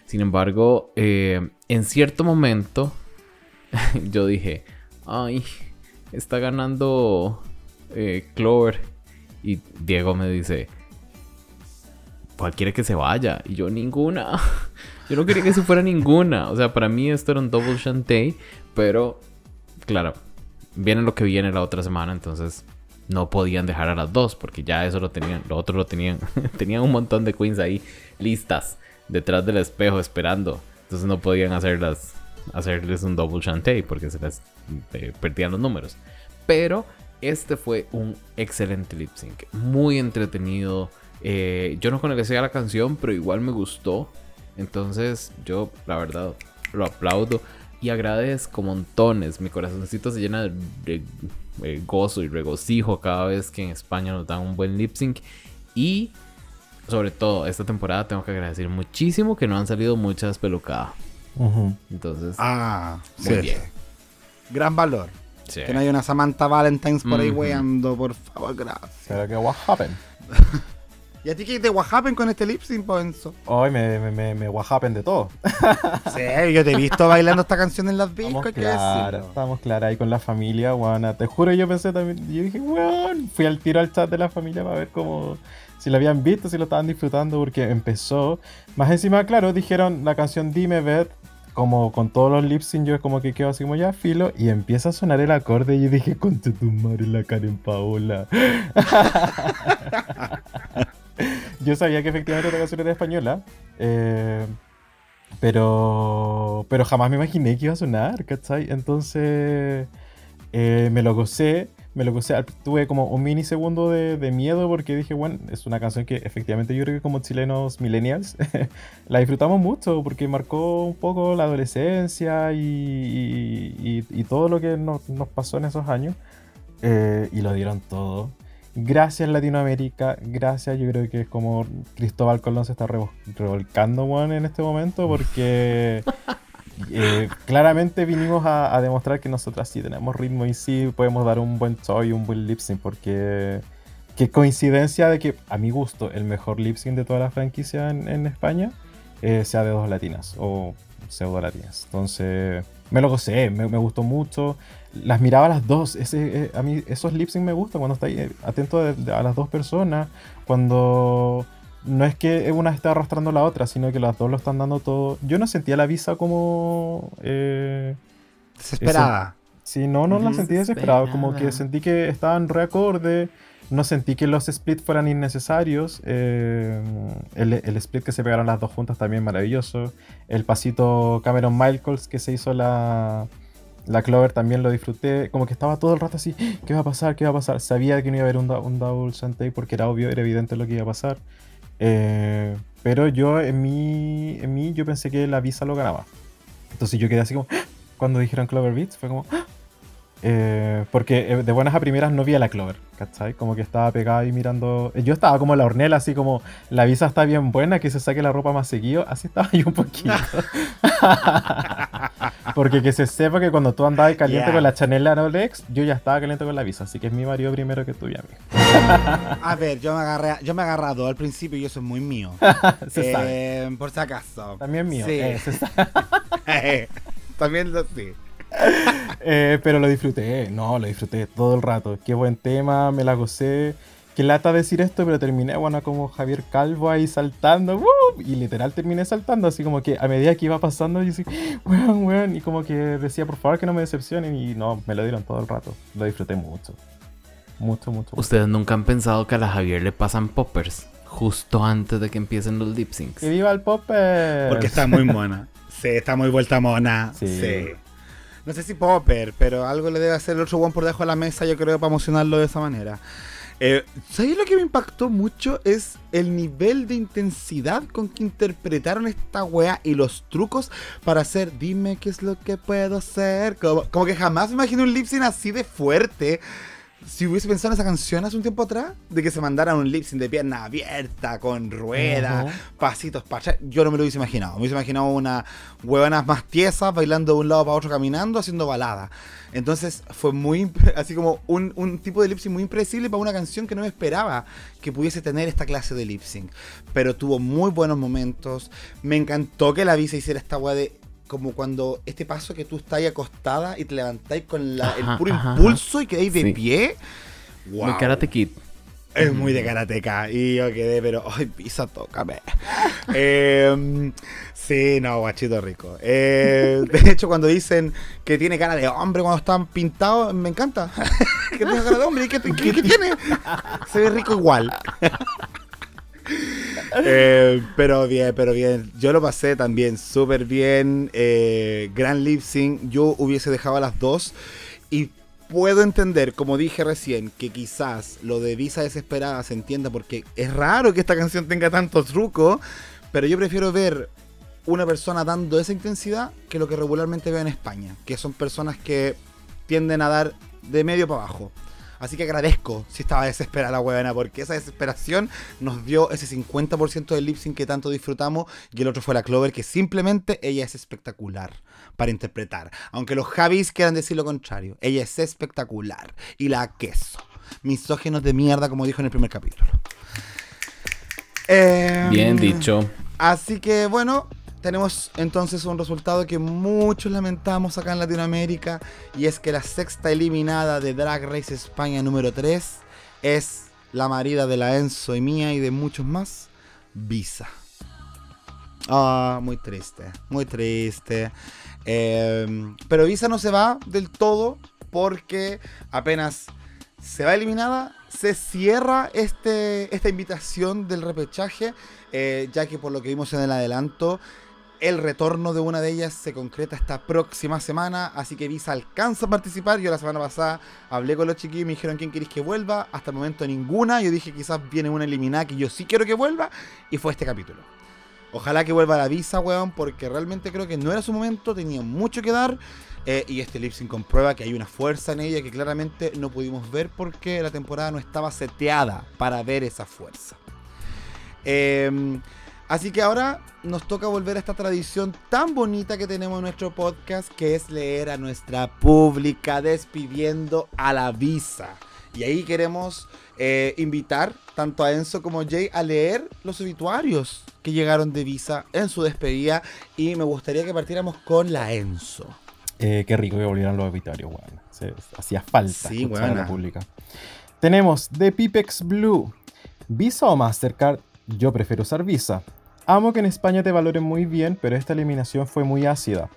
Sin embargo, eh, en cierto momento, yo dije, ay, está ganando eh, Clover. Y Diego me dice, ¿cuál quiere que se vaya? Y yo, ninguna. Yo no quería que se fuera ninguna. O sea, para mí esto era un double shantae, pero claro, viene lo que viene la otra semana, entonces no podían dejar a las dos porque ya eso lo tenían, lo otro lo tenían, tenían un montón de queens ahí listas detrás del espejo esperando, entonces no podían hacerlas, hacerles un double shantae porque se les eh, perdían los números. Pero este fue un excelente lip sync, muy entretenido. Eh, yo no conocía la canción, pero igual me gustó. Entonces yo, la verdad, lo aplaudo y agradezco montones. Mi corazoncito se llena de, de- de gozo y regocijo cada vez que en España nos dan un buen lip sync. Y sobre todo, esta temporada tengo que agradecer muchísimo que no han salido muchas pelucadas. Entonces, Ah, Muy sí. bien. Gran valor. sí. Que no haya una Samantha Valentines por ahí weando, por favor, gracias. ¿Será que what happened? ¿Y a ti qué te guajapen con este lip sync, Ponzo? Hoy me, me, me, me what happened de todo. Sí, yo te he visto bailando esta canción en las Estamos discos, claras, decirlo. estamos claras ahí con la familia, guana. Te juro, yo pensé también, yo dije, weón, fui al tiro al chat de la familia para ver cómo, si lo habían visto, si lo estaban disfrutando, porque empezó. Más encima, claro, dijeron la canción Dime Beth, como con todos los lip sync, yo como que quedo así como ya filo, y empieza a sonar el acorde, y yo dije, concha tu madre, la Karen Paola. yo sabía que efectivamente la canción era española, eh, pero, pero jamás me imaginé que iba a sonar, ¿cachai? Entonces eh, me lo gocé, me lo. Al- Tuve como un minisegundo de, de miedo porque dije, bueno, es una canción que efectivamente yo creo que como chilenos millennials la disfrutamos mucho porque marcó un poco la adolescencia y, y- y- y todo lo que nos, nos pasó en esos años. Eh, y lo dieron todo. Gracias Latinoamérica, gracias. Yo creo que es como Cristóbal Colón se está revo- revolcando, weón, en este momento porque eh, claramente vinimos a, demostrar que nosotras sí tenemos ritmo y sí podemos dar un buen show y un buen lip sync porque qué coincidencia de que a mi gusto el mejor lip sync de toda la franquicia en, España eh, sea de dos latinas o pseudo latinas. Entonces me lo gocé, me, gustó mucho. Las miraba a las dos. Ese, eh, a mí esos lip sync me gustan cuando está ahí, eh, atento a las dos personas. Cuando no es que una esté arrastrando a la otra, sino que las dos lo están dando todo. Yo no sentía la visa como. eh, Desesperada. Sí, no, no la sentí desesperado. Como que Desesperada. sentí que estaban reacorde. No sentí que los splits fueran innecesarios. eh, el, el split que se pegaron las dos juntas también maravilloso. El pasito Cameron Michaels que se hizo la, la Clover también lo disfruté. Como que estaba todo el rato así. ¿Qué va a pasar? ¿Qué va a pasar? Sabía que no iba a haber un, da- un double shantae porque era obvio, era evidente lo que iba a pasar. Eh, pero yo en mí, en mí yo pensé que la visa lo ganaba. Entonces yo quedé así como... ¡Ah! Cuando dijeron Clover Beats fue como... ¡Ah! Eh, porque eh, de buenas a primeras no vi a la Clover, ¿cachai? Como que estaba pegada ahí mirando. Yo estaba como la hornela, así como la visa está bien buena, que se saque la ropa más seguido. Así estaba yo un poquito. porque que se sepa que cuando tú andabas caliente Yeah. con la Chanel Rolex, yo ya estaba caliente con la visa. Así que es mi marido primero que tuyo, amigo. A ver, yo me agarré, yo me agarrado al principio y eso es muy mío. se sabe. Eh, Por si acaso. También mío. Sí. eh, se sabe. También lo sí. Eh, pero lo disfruté, no, lo disfruté todo el rato. Qué buen tema, me la gocé. Qué lata decir esto, pero terminé, bueno, como Javier Calvo ahí saltando. ¡wup! Y literal terminé saltando, así como que a medida que iba pasando, yo así, weón, weón. Y como que decía, por favor, que no me decepcionen. Y no, me lo dieron todo el rato. Lo disfruté mucho. Mucho, mucho. mucho. ¿Ustedes nunca han pensado que a la Javier le pasan poppers justo antes de que empiecen los lip syncs? ¡Que viva el Popper! Porque está muy mona. Sí, está muy vuelta mona. Sí. Sí. No sé si Popper, pero algo le debe hacer el otro one por debajo de la mesa, yo creo, para emocionarlo de esa manera. Eh, ¿Sabéis lo que me impactó mucho? Es el nivel de intensidad con que interpretaron esta wea y los trucos para hacer dime qué es lo que puedo hacer. Como, que jamás me imaginé un lip así de fuerte. Si hubiese pensado en esa canción hace un tiempo atrás, de que se mandaran un lip sync de pierna abierta, con rueda, Ujú. pasitos para atrás, yo no me lo hubiese imaginado. Me hubiese imaginado una huevanas más tiesas, bailando de un lado para otro, caminando, haciendo balada. Entonces fue muy, así como un, un tipo de lip sync muy impredecible para una canción que no me esperaba que pudiese tener esta clase de lip sync. Pero tuvo muy buenos momentos. Me encantó que la Visa hiciera esta wea de como cuando este paso que tú estás acostada y te levantáis con la- el puro ajá, impulso y quedáis de Sí. pie. Muy Wow. Karate Kid. Es muy de karateca. Y yo quedé, pero, ay, pisa, tócame. Eh, sí, no, guachito rico. Eh, de hecho, cuando dicen que tiene cara de hombre cuando están pintados, me encanta. que tenga cara de hombre. ¿Y qué, qué- qué tiene? Se ve rico igual. Eh, pero bien, pero bien. Yo lo pasé también súper bien. Eh, gran lip sync. Yo hubiese dejado las dos. Y puedo entender, como dije recién, que quizás lo de Visa Desesperada se entienda porque es raro que esta canción tenga tanto truco. Pero yo prefiero ver una persona dando esa intensidad que lo que regularmente veo en España. Que son personas que tienden a dar de medio para abajo. Así que agradezco si estaba desesperada la huevona, porque esa desesperación nos dio ese 50% del lip sync que tanto disfrutamos. Y el otro fue la Clover, que simplemente ella es espectacular para interpretar. Aunque los Javis quieran decir lo contrario, ella es espectacular. Y la queso. Misógenos de mierda, como dijo en el primer capítulo. Em, Bien dicho. Así que bueno, tenemos entonces un resultado que muchos lamentamos acá en Latinoamérica y es que la sexta eliminada de Drag Race España número 3 es la marida de la Enzo y mía y de muchos más, Visa. Ah, muy triste, muy triste. Eh, pero Visa no se va del todo porque apenas se va eliminada, se cierra este, esta invitación del repechaje, eh, ya que por lo que vimos en el adelanto, el retorno de una de ellas se concreta esta próxima semana, así que Visa alcanza a participar. Yo la semana pasada hablé con los chiquillos y me dijeron quién queréis que vuelva. Hasta el momento ninguna. Yo dije quizás viene una eliminada que yo sí quiero que vuelva. Y fue este capítulo. Ojalá que vuelva la Visa, weón, porque realmente creo que no era su momento, tenía mucho que dar. eh, y este lip sync comprueba que hay una fuerza en ella que claramente no pudimos ver porque la temporada no estaba seteada para ver esa fuerza. Eh, así que ahora nos toca volver a esta tradición tan bonita que tenemos en nuestro podcast, que es leer a nuestra pública despidiendo a la Visa. Y ahí queremos eh, invitar tanto a Enzo como a Jay a leer los obituarios que llegaron de Visa en su despedida. Y me gustaría que partiéramos con la Enzo. Eh, qué rico que volvieran los obituarios, weón. Hacía falta Sí, la pública. Tenemos The Pipex Blue. ¿Visa o Mastercard? Yo prefiero usar Visa. Amo que en España te valoren muy bien, pero esta eliminación fue muy ácida.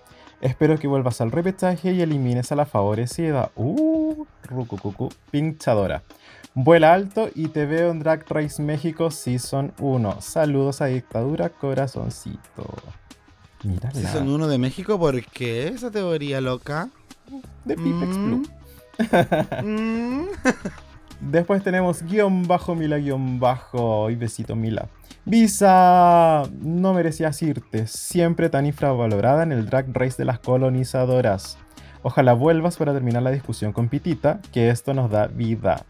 Espero que vuelvas al repechaje y elimines a la favorecida. Uh, rucucucu, pinchadora. Vuela alto y te veo en Drag Race México Season 1. Saludos a Dictadura Corazoncito. Mírala. Si son uno de México, ¿por qué esa teoría loca? The Pipex Mm. Blue. Mm. Después tenemos guion bajo Mila guion bajo y besito Mila. Visa, no merecías irte, siempre tan infravalorada en el drag race de las colonizadoras. Ojalá vuelvas para terminar la discusión con Pitita, que esto nos da vida.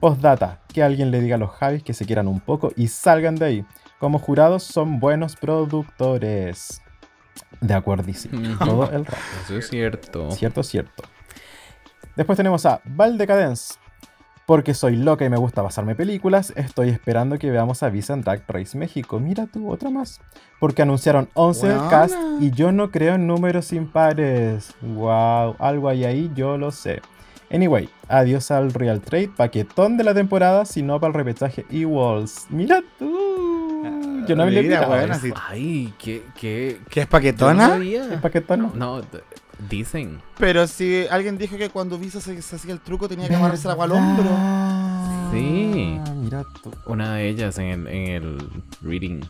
Postdata, que alguien le diga a los Javis que se quieran un poco y salgan de ahí. Como jurados son buenos productores. De acuerdísimo. Todo el rato. Eso es cierto. Cierto, cierto. Después tenemos a Valdecadence. Porque soy loca y me gusta pasarme películas, estoy esperando que veamos a Visa en Drag Race México. Mira tú, otra más. Porque anunciaron 11 del Buena. cast y yo no creo en números impares. Wow, algo hay ahí, yo lo sé. Anyway, adiós al Real Trade, paquetón de la temporada, sino para el repechaje E-Walls. Mira tú. Yo no me sí. Ay, qué, qué... ¿Qué es no paquetona? sabía. ¿Es paquetón? no? Dicen. Pero si alguien dijo que cuando Visa se, se hacía el truco tenía que amarrarse el agua al hombro. Sí. Ah, Mira tú. Una de ellas en el, en el reading.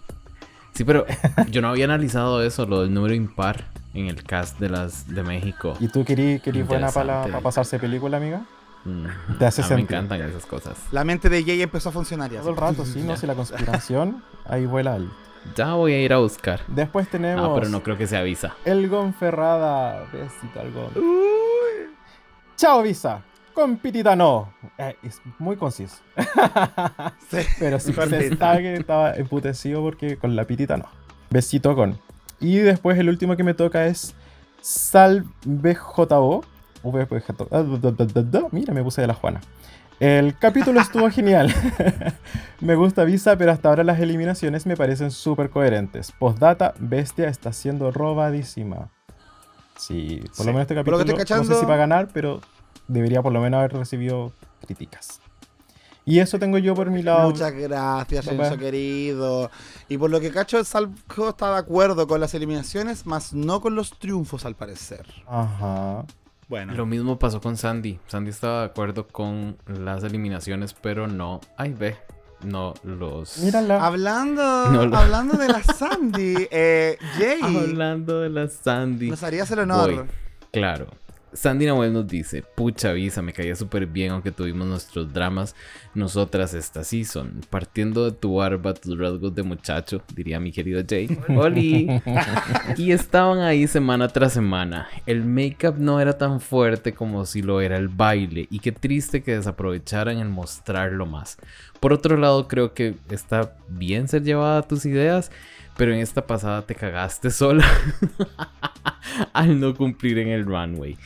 Sí, pero yo no había analizado eso, lo del número impar en el cast de las de México. ¿Y tú querías buena para Interesante. pasarse película, amiga? Mm, Te hace a mí me encantan esas cosas. La mente de Jay empezó a funcionar ya. Todo el rato, sí, no sé, la conspiración, ahí vuela ahí. Ya voy a ir a buscar. Después tenemos Ah, pero no creo que sea Visa. el Gonferrada. Besito al Gon. Chao, Visa. Con pitita no. Eh, es muy conciso. Sí. Pero sí Con se está que estaba emputecido porque con la pitita no. Besito con. Y después el último que me toca es SalveJO. VPJ. Ah. Mira, me puse de la Juana. El capítulo estuvo genial. me gusta Visa, pero hasta ahora las eliminaciones me parecen súper coherentes. Postdata, Bestia está siendo robadísima. Sí, por Sí. lo menos este lo capítulo que estoy no sé cachando- si va a ganar, pero debería por lo menos haber recibido críticas. Y eso tengo yo por mi lado. Muchas gracias. Renzo querido. Y por lo que cacho, el Salvo está de acuerdo con las eliminaciones, más no con los triunfos, al parecer. Ajá. Bueno. Lo mismo pasó con Sandy. Sandy estaba de acuerdo con las eliminaciones, pero no. Ay, ve. No los. Mírala. Hablando, No lo- hablando de la Sandy, eh, Jay, Hablando de la Sandy. nos harías el honor. Voy. Claro. Sandy Nahuel nos dice, pucha visa, me caía súper bien aunque tuvimos nuestros dramas nosotras esta season. Partiendo de tu barba, tus rasgos de muchacho, diría mi querido Jay. ¡Oli! y estaban ahí semana tras semana. El make-up no era tan fuerte como si lo era el baile. Y qué triste que desaprovecharan el mostrarlo más. Por otro lado, creo que está bien ser llevada a tus ideas. Pero en esta pasada te cagaste sola al no cumplir en el runway.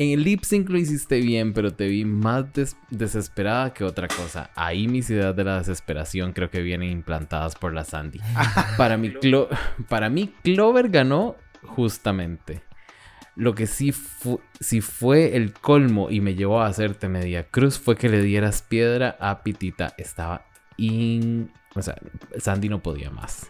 En el lip sync lo hiciste bien, pero te vi más des- desesperada que otra cosa. Ahí mis ideas de la desesperación creo que vienen implantadas por la Sandy. Para mí, Clo- para mí Clover ganó justamente. Lo que sí, fu- sí fue el colmo y me llevó a hacerte media cruz fue que le dieras piedra a Pitita. Estaba in... O sea, Sandy no podía más.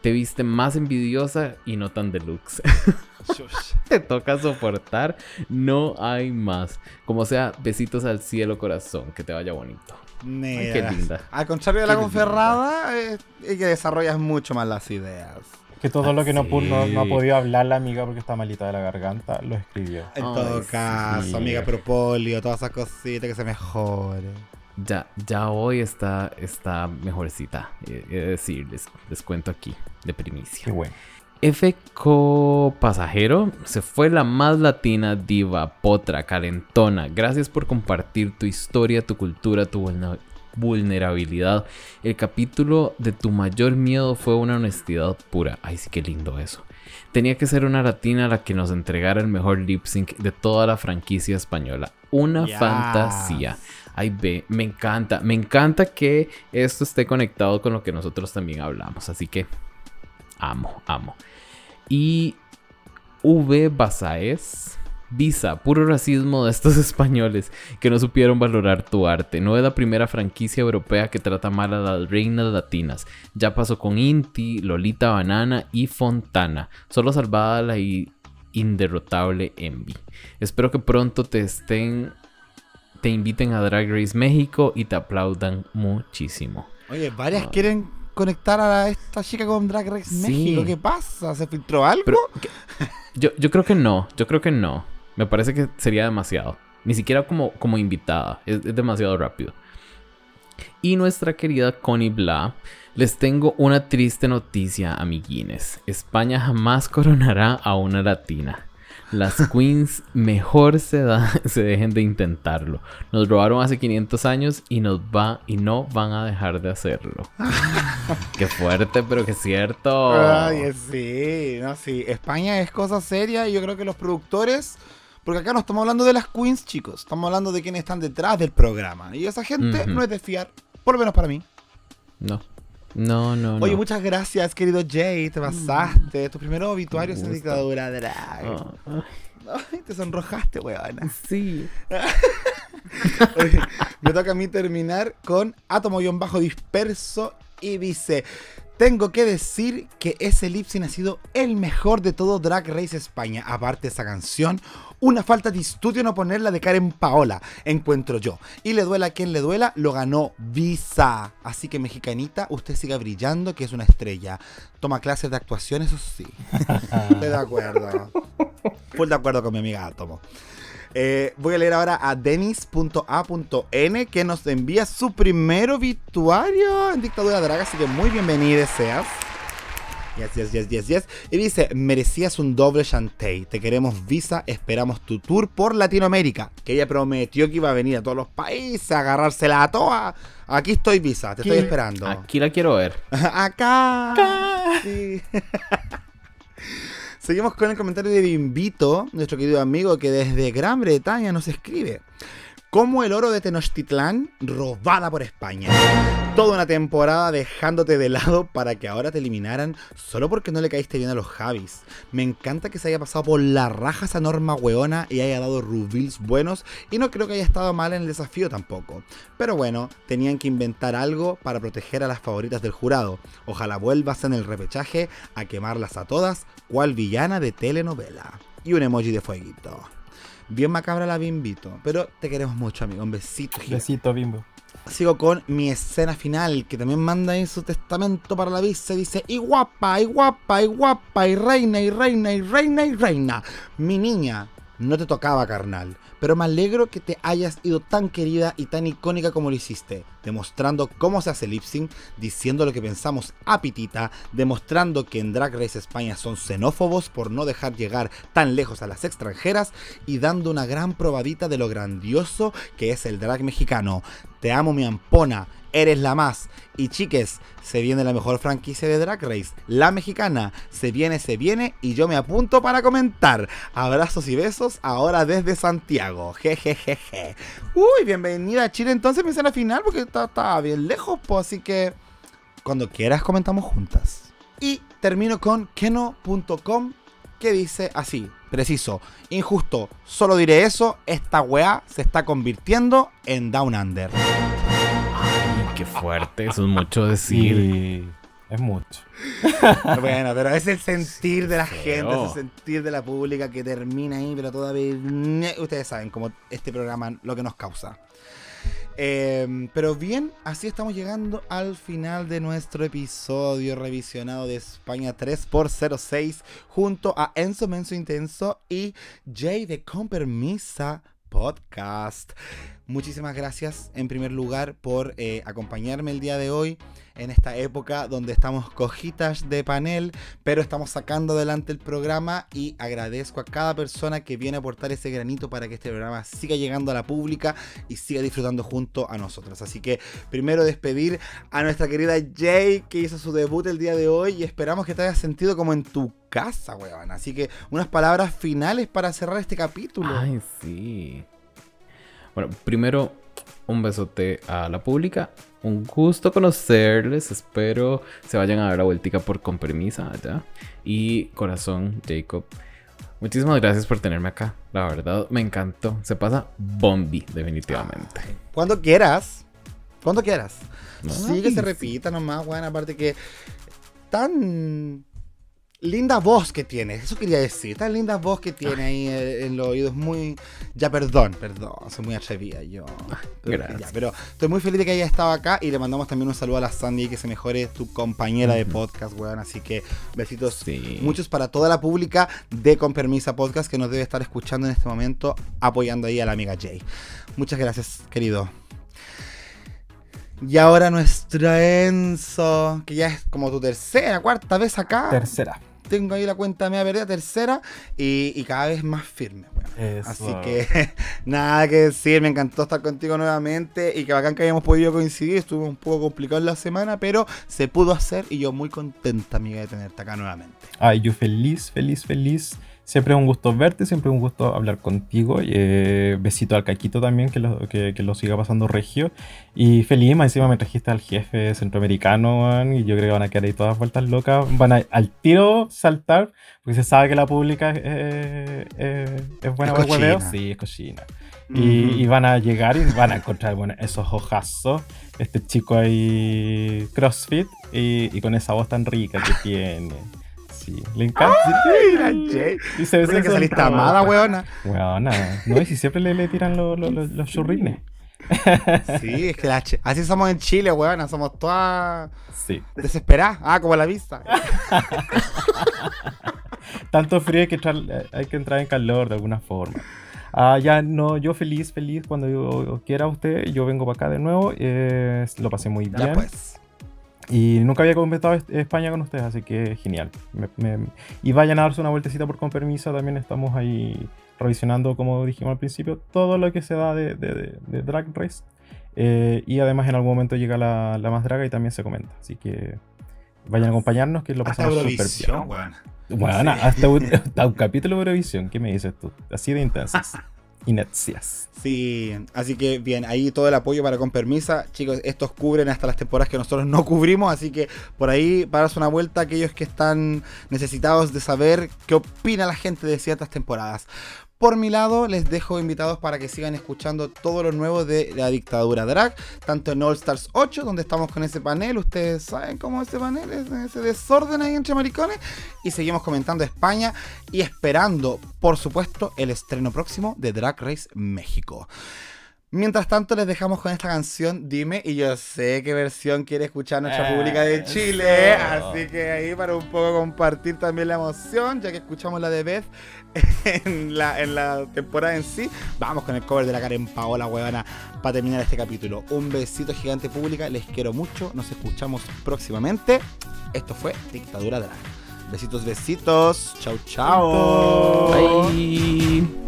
Te viste más envidiosa y no tan deluxe. Te toca soportar. No hay más. Como sea, besitos al cielo, corazón. Que te vaya bonito. Ay, qué linda. Al contrario de la Qué. Conferrada, eh, es que desarrollas mucho más las ideas. Que todo lo que no, pu- no, no ha Sí. podido hablar la amiga porque está malita de la garganta, lo escribió. En Ay, todo sí. caso, amiga Propolio, todas esas cositas que se mejore. Ya, ya hoy está, está mejorcita. Eh, Es decir, les, les cuento aquí, de primicia. Qué bueno. FCO Pasajero se fue la más latina, diva, potra, calentona. Gracias por compartir tu historia, tu cultura, tu vulnerabilidad. El capítulo de tu mayor miedo fue una honestidad pura. Ay, sí, qué lindo eso. Tenía que ser una latina la que nos entregara el mejor lip sync de toda la franquicia española. Una Yes. fantasía. Ay, ve, me encanta. Me encanta que esto esté conectado con lo que nosotros también hablamos. Así que amo, amo. Y V. Basaes. Visa, puro racismo de estos españoles que no supieron valorar tu arte. No es la primera franquicia europea que trata mal a las reinas latinas. Ya pasó con Inti, Lolita Banana y Fontana. Solo salvada la inderrotable Envy. Espero que pronto te estén. Te inviten a Drag Race México y te aplaudan muchísimo. Oye, varias quieren conectar a esta chica con Drag Race Sí. México. ¿Qué pasa? ¿Se filtró algo? Pero yo, yo creo que no, yo creo que no. Me parece que sería demasiado. Ni siquiera como, como invitada. Es, es demasiado rápido. Y nuestra querida Connie Bla, les tengo una triste noticia, amiguines. España jamás coronará a una latina. Las queens mejor se, da, se dejen de intentarlo. Nos robaron hace 500 años y nos va y no van a dejar de hacerlo. qué fuerte, pero qué cierto. Ay, sí, no, sí. España es cosa seria y yo creo que los productores. Porque acá no estamos hablando de las queens, chicos. Estamos hablando de quienes están detrás del programa. Y esa gente no es de fiar. Por lo menos para mí. No. No, no, Oye, no. muchas gracias, querido Jay. Te pasaste. Tu primer obituario Me en dictadura drag. Ah, Ay, te sonrojaste, weona. sí. Oye, me toca a mí terminar con átomo-bajo disperso y dice. Tengo que decir que ese lip sync ha sido el mejor de todo Drag Race España. Aparte de esa canción, una falta de estudio no ponerla de Karen Paola, encuentro yo. Y le duela a quien le duela, lo ganó Visa. Así que mexicanita, usted siga brillando, que es una estrella. Toma clases de actuación, eso sí. Estoy de acuerdo. Full de acuerdo con mi amiga Átomo. Eh, voy a leer ahora a denis.a.n que nos envía su primer obituario en Dictadura Draga, así que muy bienvenido seas. Yes, yes, yes, yes, yes. Y dice, merecías un doble Shantae. Te queremos visa, esperamos tu tour por Latinoamérica. Que ella prometió que iba a venir a todos los países, a agarrársela a todas. Aquí estoy visa, te estoy Aquí- esperando. Aquí la quiero ver. Acá. Sí. Seguimos con el comentario de Bimbito, nuestro querido amigo que desde Gran Bretaña nos escribe. Como el oro de Tenochtitlán robada por España. Toda una temporada dejándote de lado para que ahora te eliminaran solo porque no le caíste bien a los Javis. Me encanta que se haya pasado por la raja esa norma weona y haya dado reveals buenos y no creo que haya estado mal en el desafío tampoco. Pero bueno, tenían que inventar algo para proteger a las favoritas del jurado. Ojalá vuelvas en el repechaje a quemarlas a todas, cual villana de telenovela. Y un emoji de fueguito. Bien macabra la bimbito, pero te queremos mucho, amigo. Un besito. Besito, bimbo. Sigo con mi escena final, que también manda ahí su testamento para la visa. Dice, y guapa, y guapa, y guapa, y reina, y reina, y reina, y reina. Mi niña, no te tocaba, carnal. Pero me alegro que te hayas ido tan querida y tan icónica como lo hiciste. Demostrando cómo se hace lip sync, diciendo lo que pensamos a pitita, demostrando que en Drag Race España son xenófobos por no dejar llegar tan lejos a las extranjeras y dando una gran probadita de lo grandioso que es el drag mexicano. Te amo mi ampona, eres la más. Y chiques, se viene la mejor franquicia de Drag Race, la mexicana. Se viene, se viene y yo me apunto para comentar. Abrazos y besos ahora desde Santiago. Jejejeje. Uy, bienvenida a Chile entonces mi escena final porque está- estaba bien lejos, pues así que cuando quieras comentamos juntas. Y termino con keno.com que dice así, preciso, injusto, solo diré eso, esta weá se está convirtiendo en Down Under. Ay, qué fuerte. Eso es mucho decir. Sí, es mucho. bueno, pero es el sentir de la gente, es el sentir de la pública que termina ahí, pero todavía... Ustedes saben cómo este programa lo que nos causa. Eh, pero bien, así estamos llegando al final de nuestro episodio revisionado de España 3x06 junto a Enzo Menso Intenso y Jay de Con Permisa Podcast. Muchísimas gracias en primer lugar por eh, acompañarme el día de hoy en esta época donde estamos cojitas de panel, pero estamos sacando adelante el programa y agradezco a cada persona que viene a aportar ese granito para que este programa siga llegando a la pública y siga disfrutando junto a nosotros. Así que primero despedir a nuestra querida Jay que hizo su debut el día de hoy y esperamos que te hayas sentido como en tu casa, weón. Así que unas palabras finales para cerrar este capítulo. Ay, sí. Bueno, primero, un besote a la pública. Un gusto conocerles. Espero se vayan a dar la vueltica por con permisa allá. Y corazón, Jacob. Muchísimas gracias por tenerme acá. La verdad, me encantó. Se pasa bombi, definitivamente. Cuando quieras. Cuando quieras. Sí, que se repita nomás, weón. Aparte que tan linda voz que tiene. Eso quería decir. Tan linda voz que tiene ahí eh, en los oídos. Muy. Ya, perdón, perdón. Soy muy atrevida yo. Pero, gracias. ya, pero estoy muy feliz de que haya estado acá. Y le mandamos también un saludo a la Sandy. Que se mejore tu compañera de podcast, weón. Así que besitos. Sí. Muchos para toda la pública de Con Permisa Podcast que nos debe estar escuchando en este momento, apoyando ahí a la amiga Jay. Muchas gracias, querido. Y ahora nuestra Enzo, que ya es como tu tercera, cuarta vez acá. Tercera. tengo ahí la cuenta media perdida, tercera, y, y cada vez más firme, weón. Eso. Así que nada que decir, me encantó estar contigo nuevamente y que bacán que hayamos podido coincidir. Estuvo un poco complicado en la semana, pero se pudo hacer y yo muy contenta, amiga, de tenerte acá nuevamente. Ay, yo feliz, feliz, feliz. Siempre es un gusto verte, siempre es un gusto hablar contigo. eh, besito al Caquito también, que lo, que, que lo siga pasando regio. Y feliz, más encima me trajiste al jefe centroamericano, weón, y yo creo que van a quedar ahí todas vueltas locas. Van a al tiro saltar, porque se sabe que la pública es, eh, eh, es buena para el hueveo. Sí, es cochina. Y, y van a llegar y van a encontrar bueno, esos ojazos, este chico ahí CrossFit y, y con esa voz tan rica que tiene. Sí, le encanta. Mira, Jay. Y se ve que saliste amada, weona. Weona, no, y si siempre le, le tiran los los- los- los churrines. Sí, es que la así somos en Chile, weona. Somos todas Sí. desesperadas. Ah, como la vista. Tanto frío hay que, entrar, hay que entrar en calor de alguna forma. Ah, ya no, yo feliz, feliz. Cuando yo quiera usted, yo vengo para acá de nuevo. eh, lo pasé muy bien. Ya pues. Y nunca había comentado España con ustedes, así que genial. Me- me- y vayan a darse una vueltecita por con permiso. También estamos ahí revisionando, como dijimos al principio, todo lo que se da de, de- de- de Drag Race. Eh, y además en algún momento llega la, la más draga y también se comenta. Así que vayan a acompañarnos, que lo Hasta pasamos súper bien. Bueno, Sí. hasta, un, hasta un capítulo de Eurovisión. ¿Qué me dices tú? Así de intensas. Inercias. Sí, así que bien, ahí todo el apoyo para con permisa. Chicos, estos cubren hasta las temporadas que nosotros no cubrimos, así que por ahí paras una vuelta aquellos que están necesitados de saber qué opina la gente de ciertas temporadas. Por mi lado, les dejo invitados para que sigan escuchando todo lo nuevo de la dictadura drag, tanto en All Stars 8, donde estamos con ese panel, ustedes saben cómo es ese panel, es ese desorden ahí entre maricones, y seguimos comentando España y esperando, por supuesto, el estreno próximo de Drag Race México. Mientras tanto, les dejamos con esta canción, Dime, y yo sé qué versión quiere escuchar nuestra pública de Chile, Eso. así que ahí para un poco compartir también la emoción, ya que escuchamos la de Beth en la, en la temporada en sí, vamos con el cover de la Karen Paola, huevona, para terminar este capítulo. Un besito gigante pública, les quiero mucho, nos escuchamos próximamente. Esto fue Dictadura Drag. Besitos, besitos, chau, chau. Bye.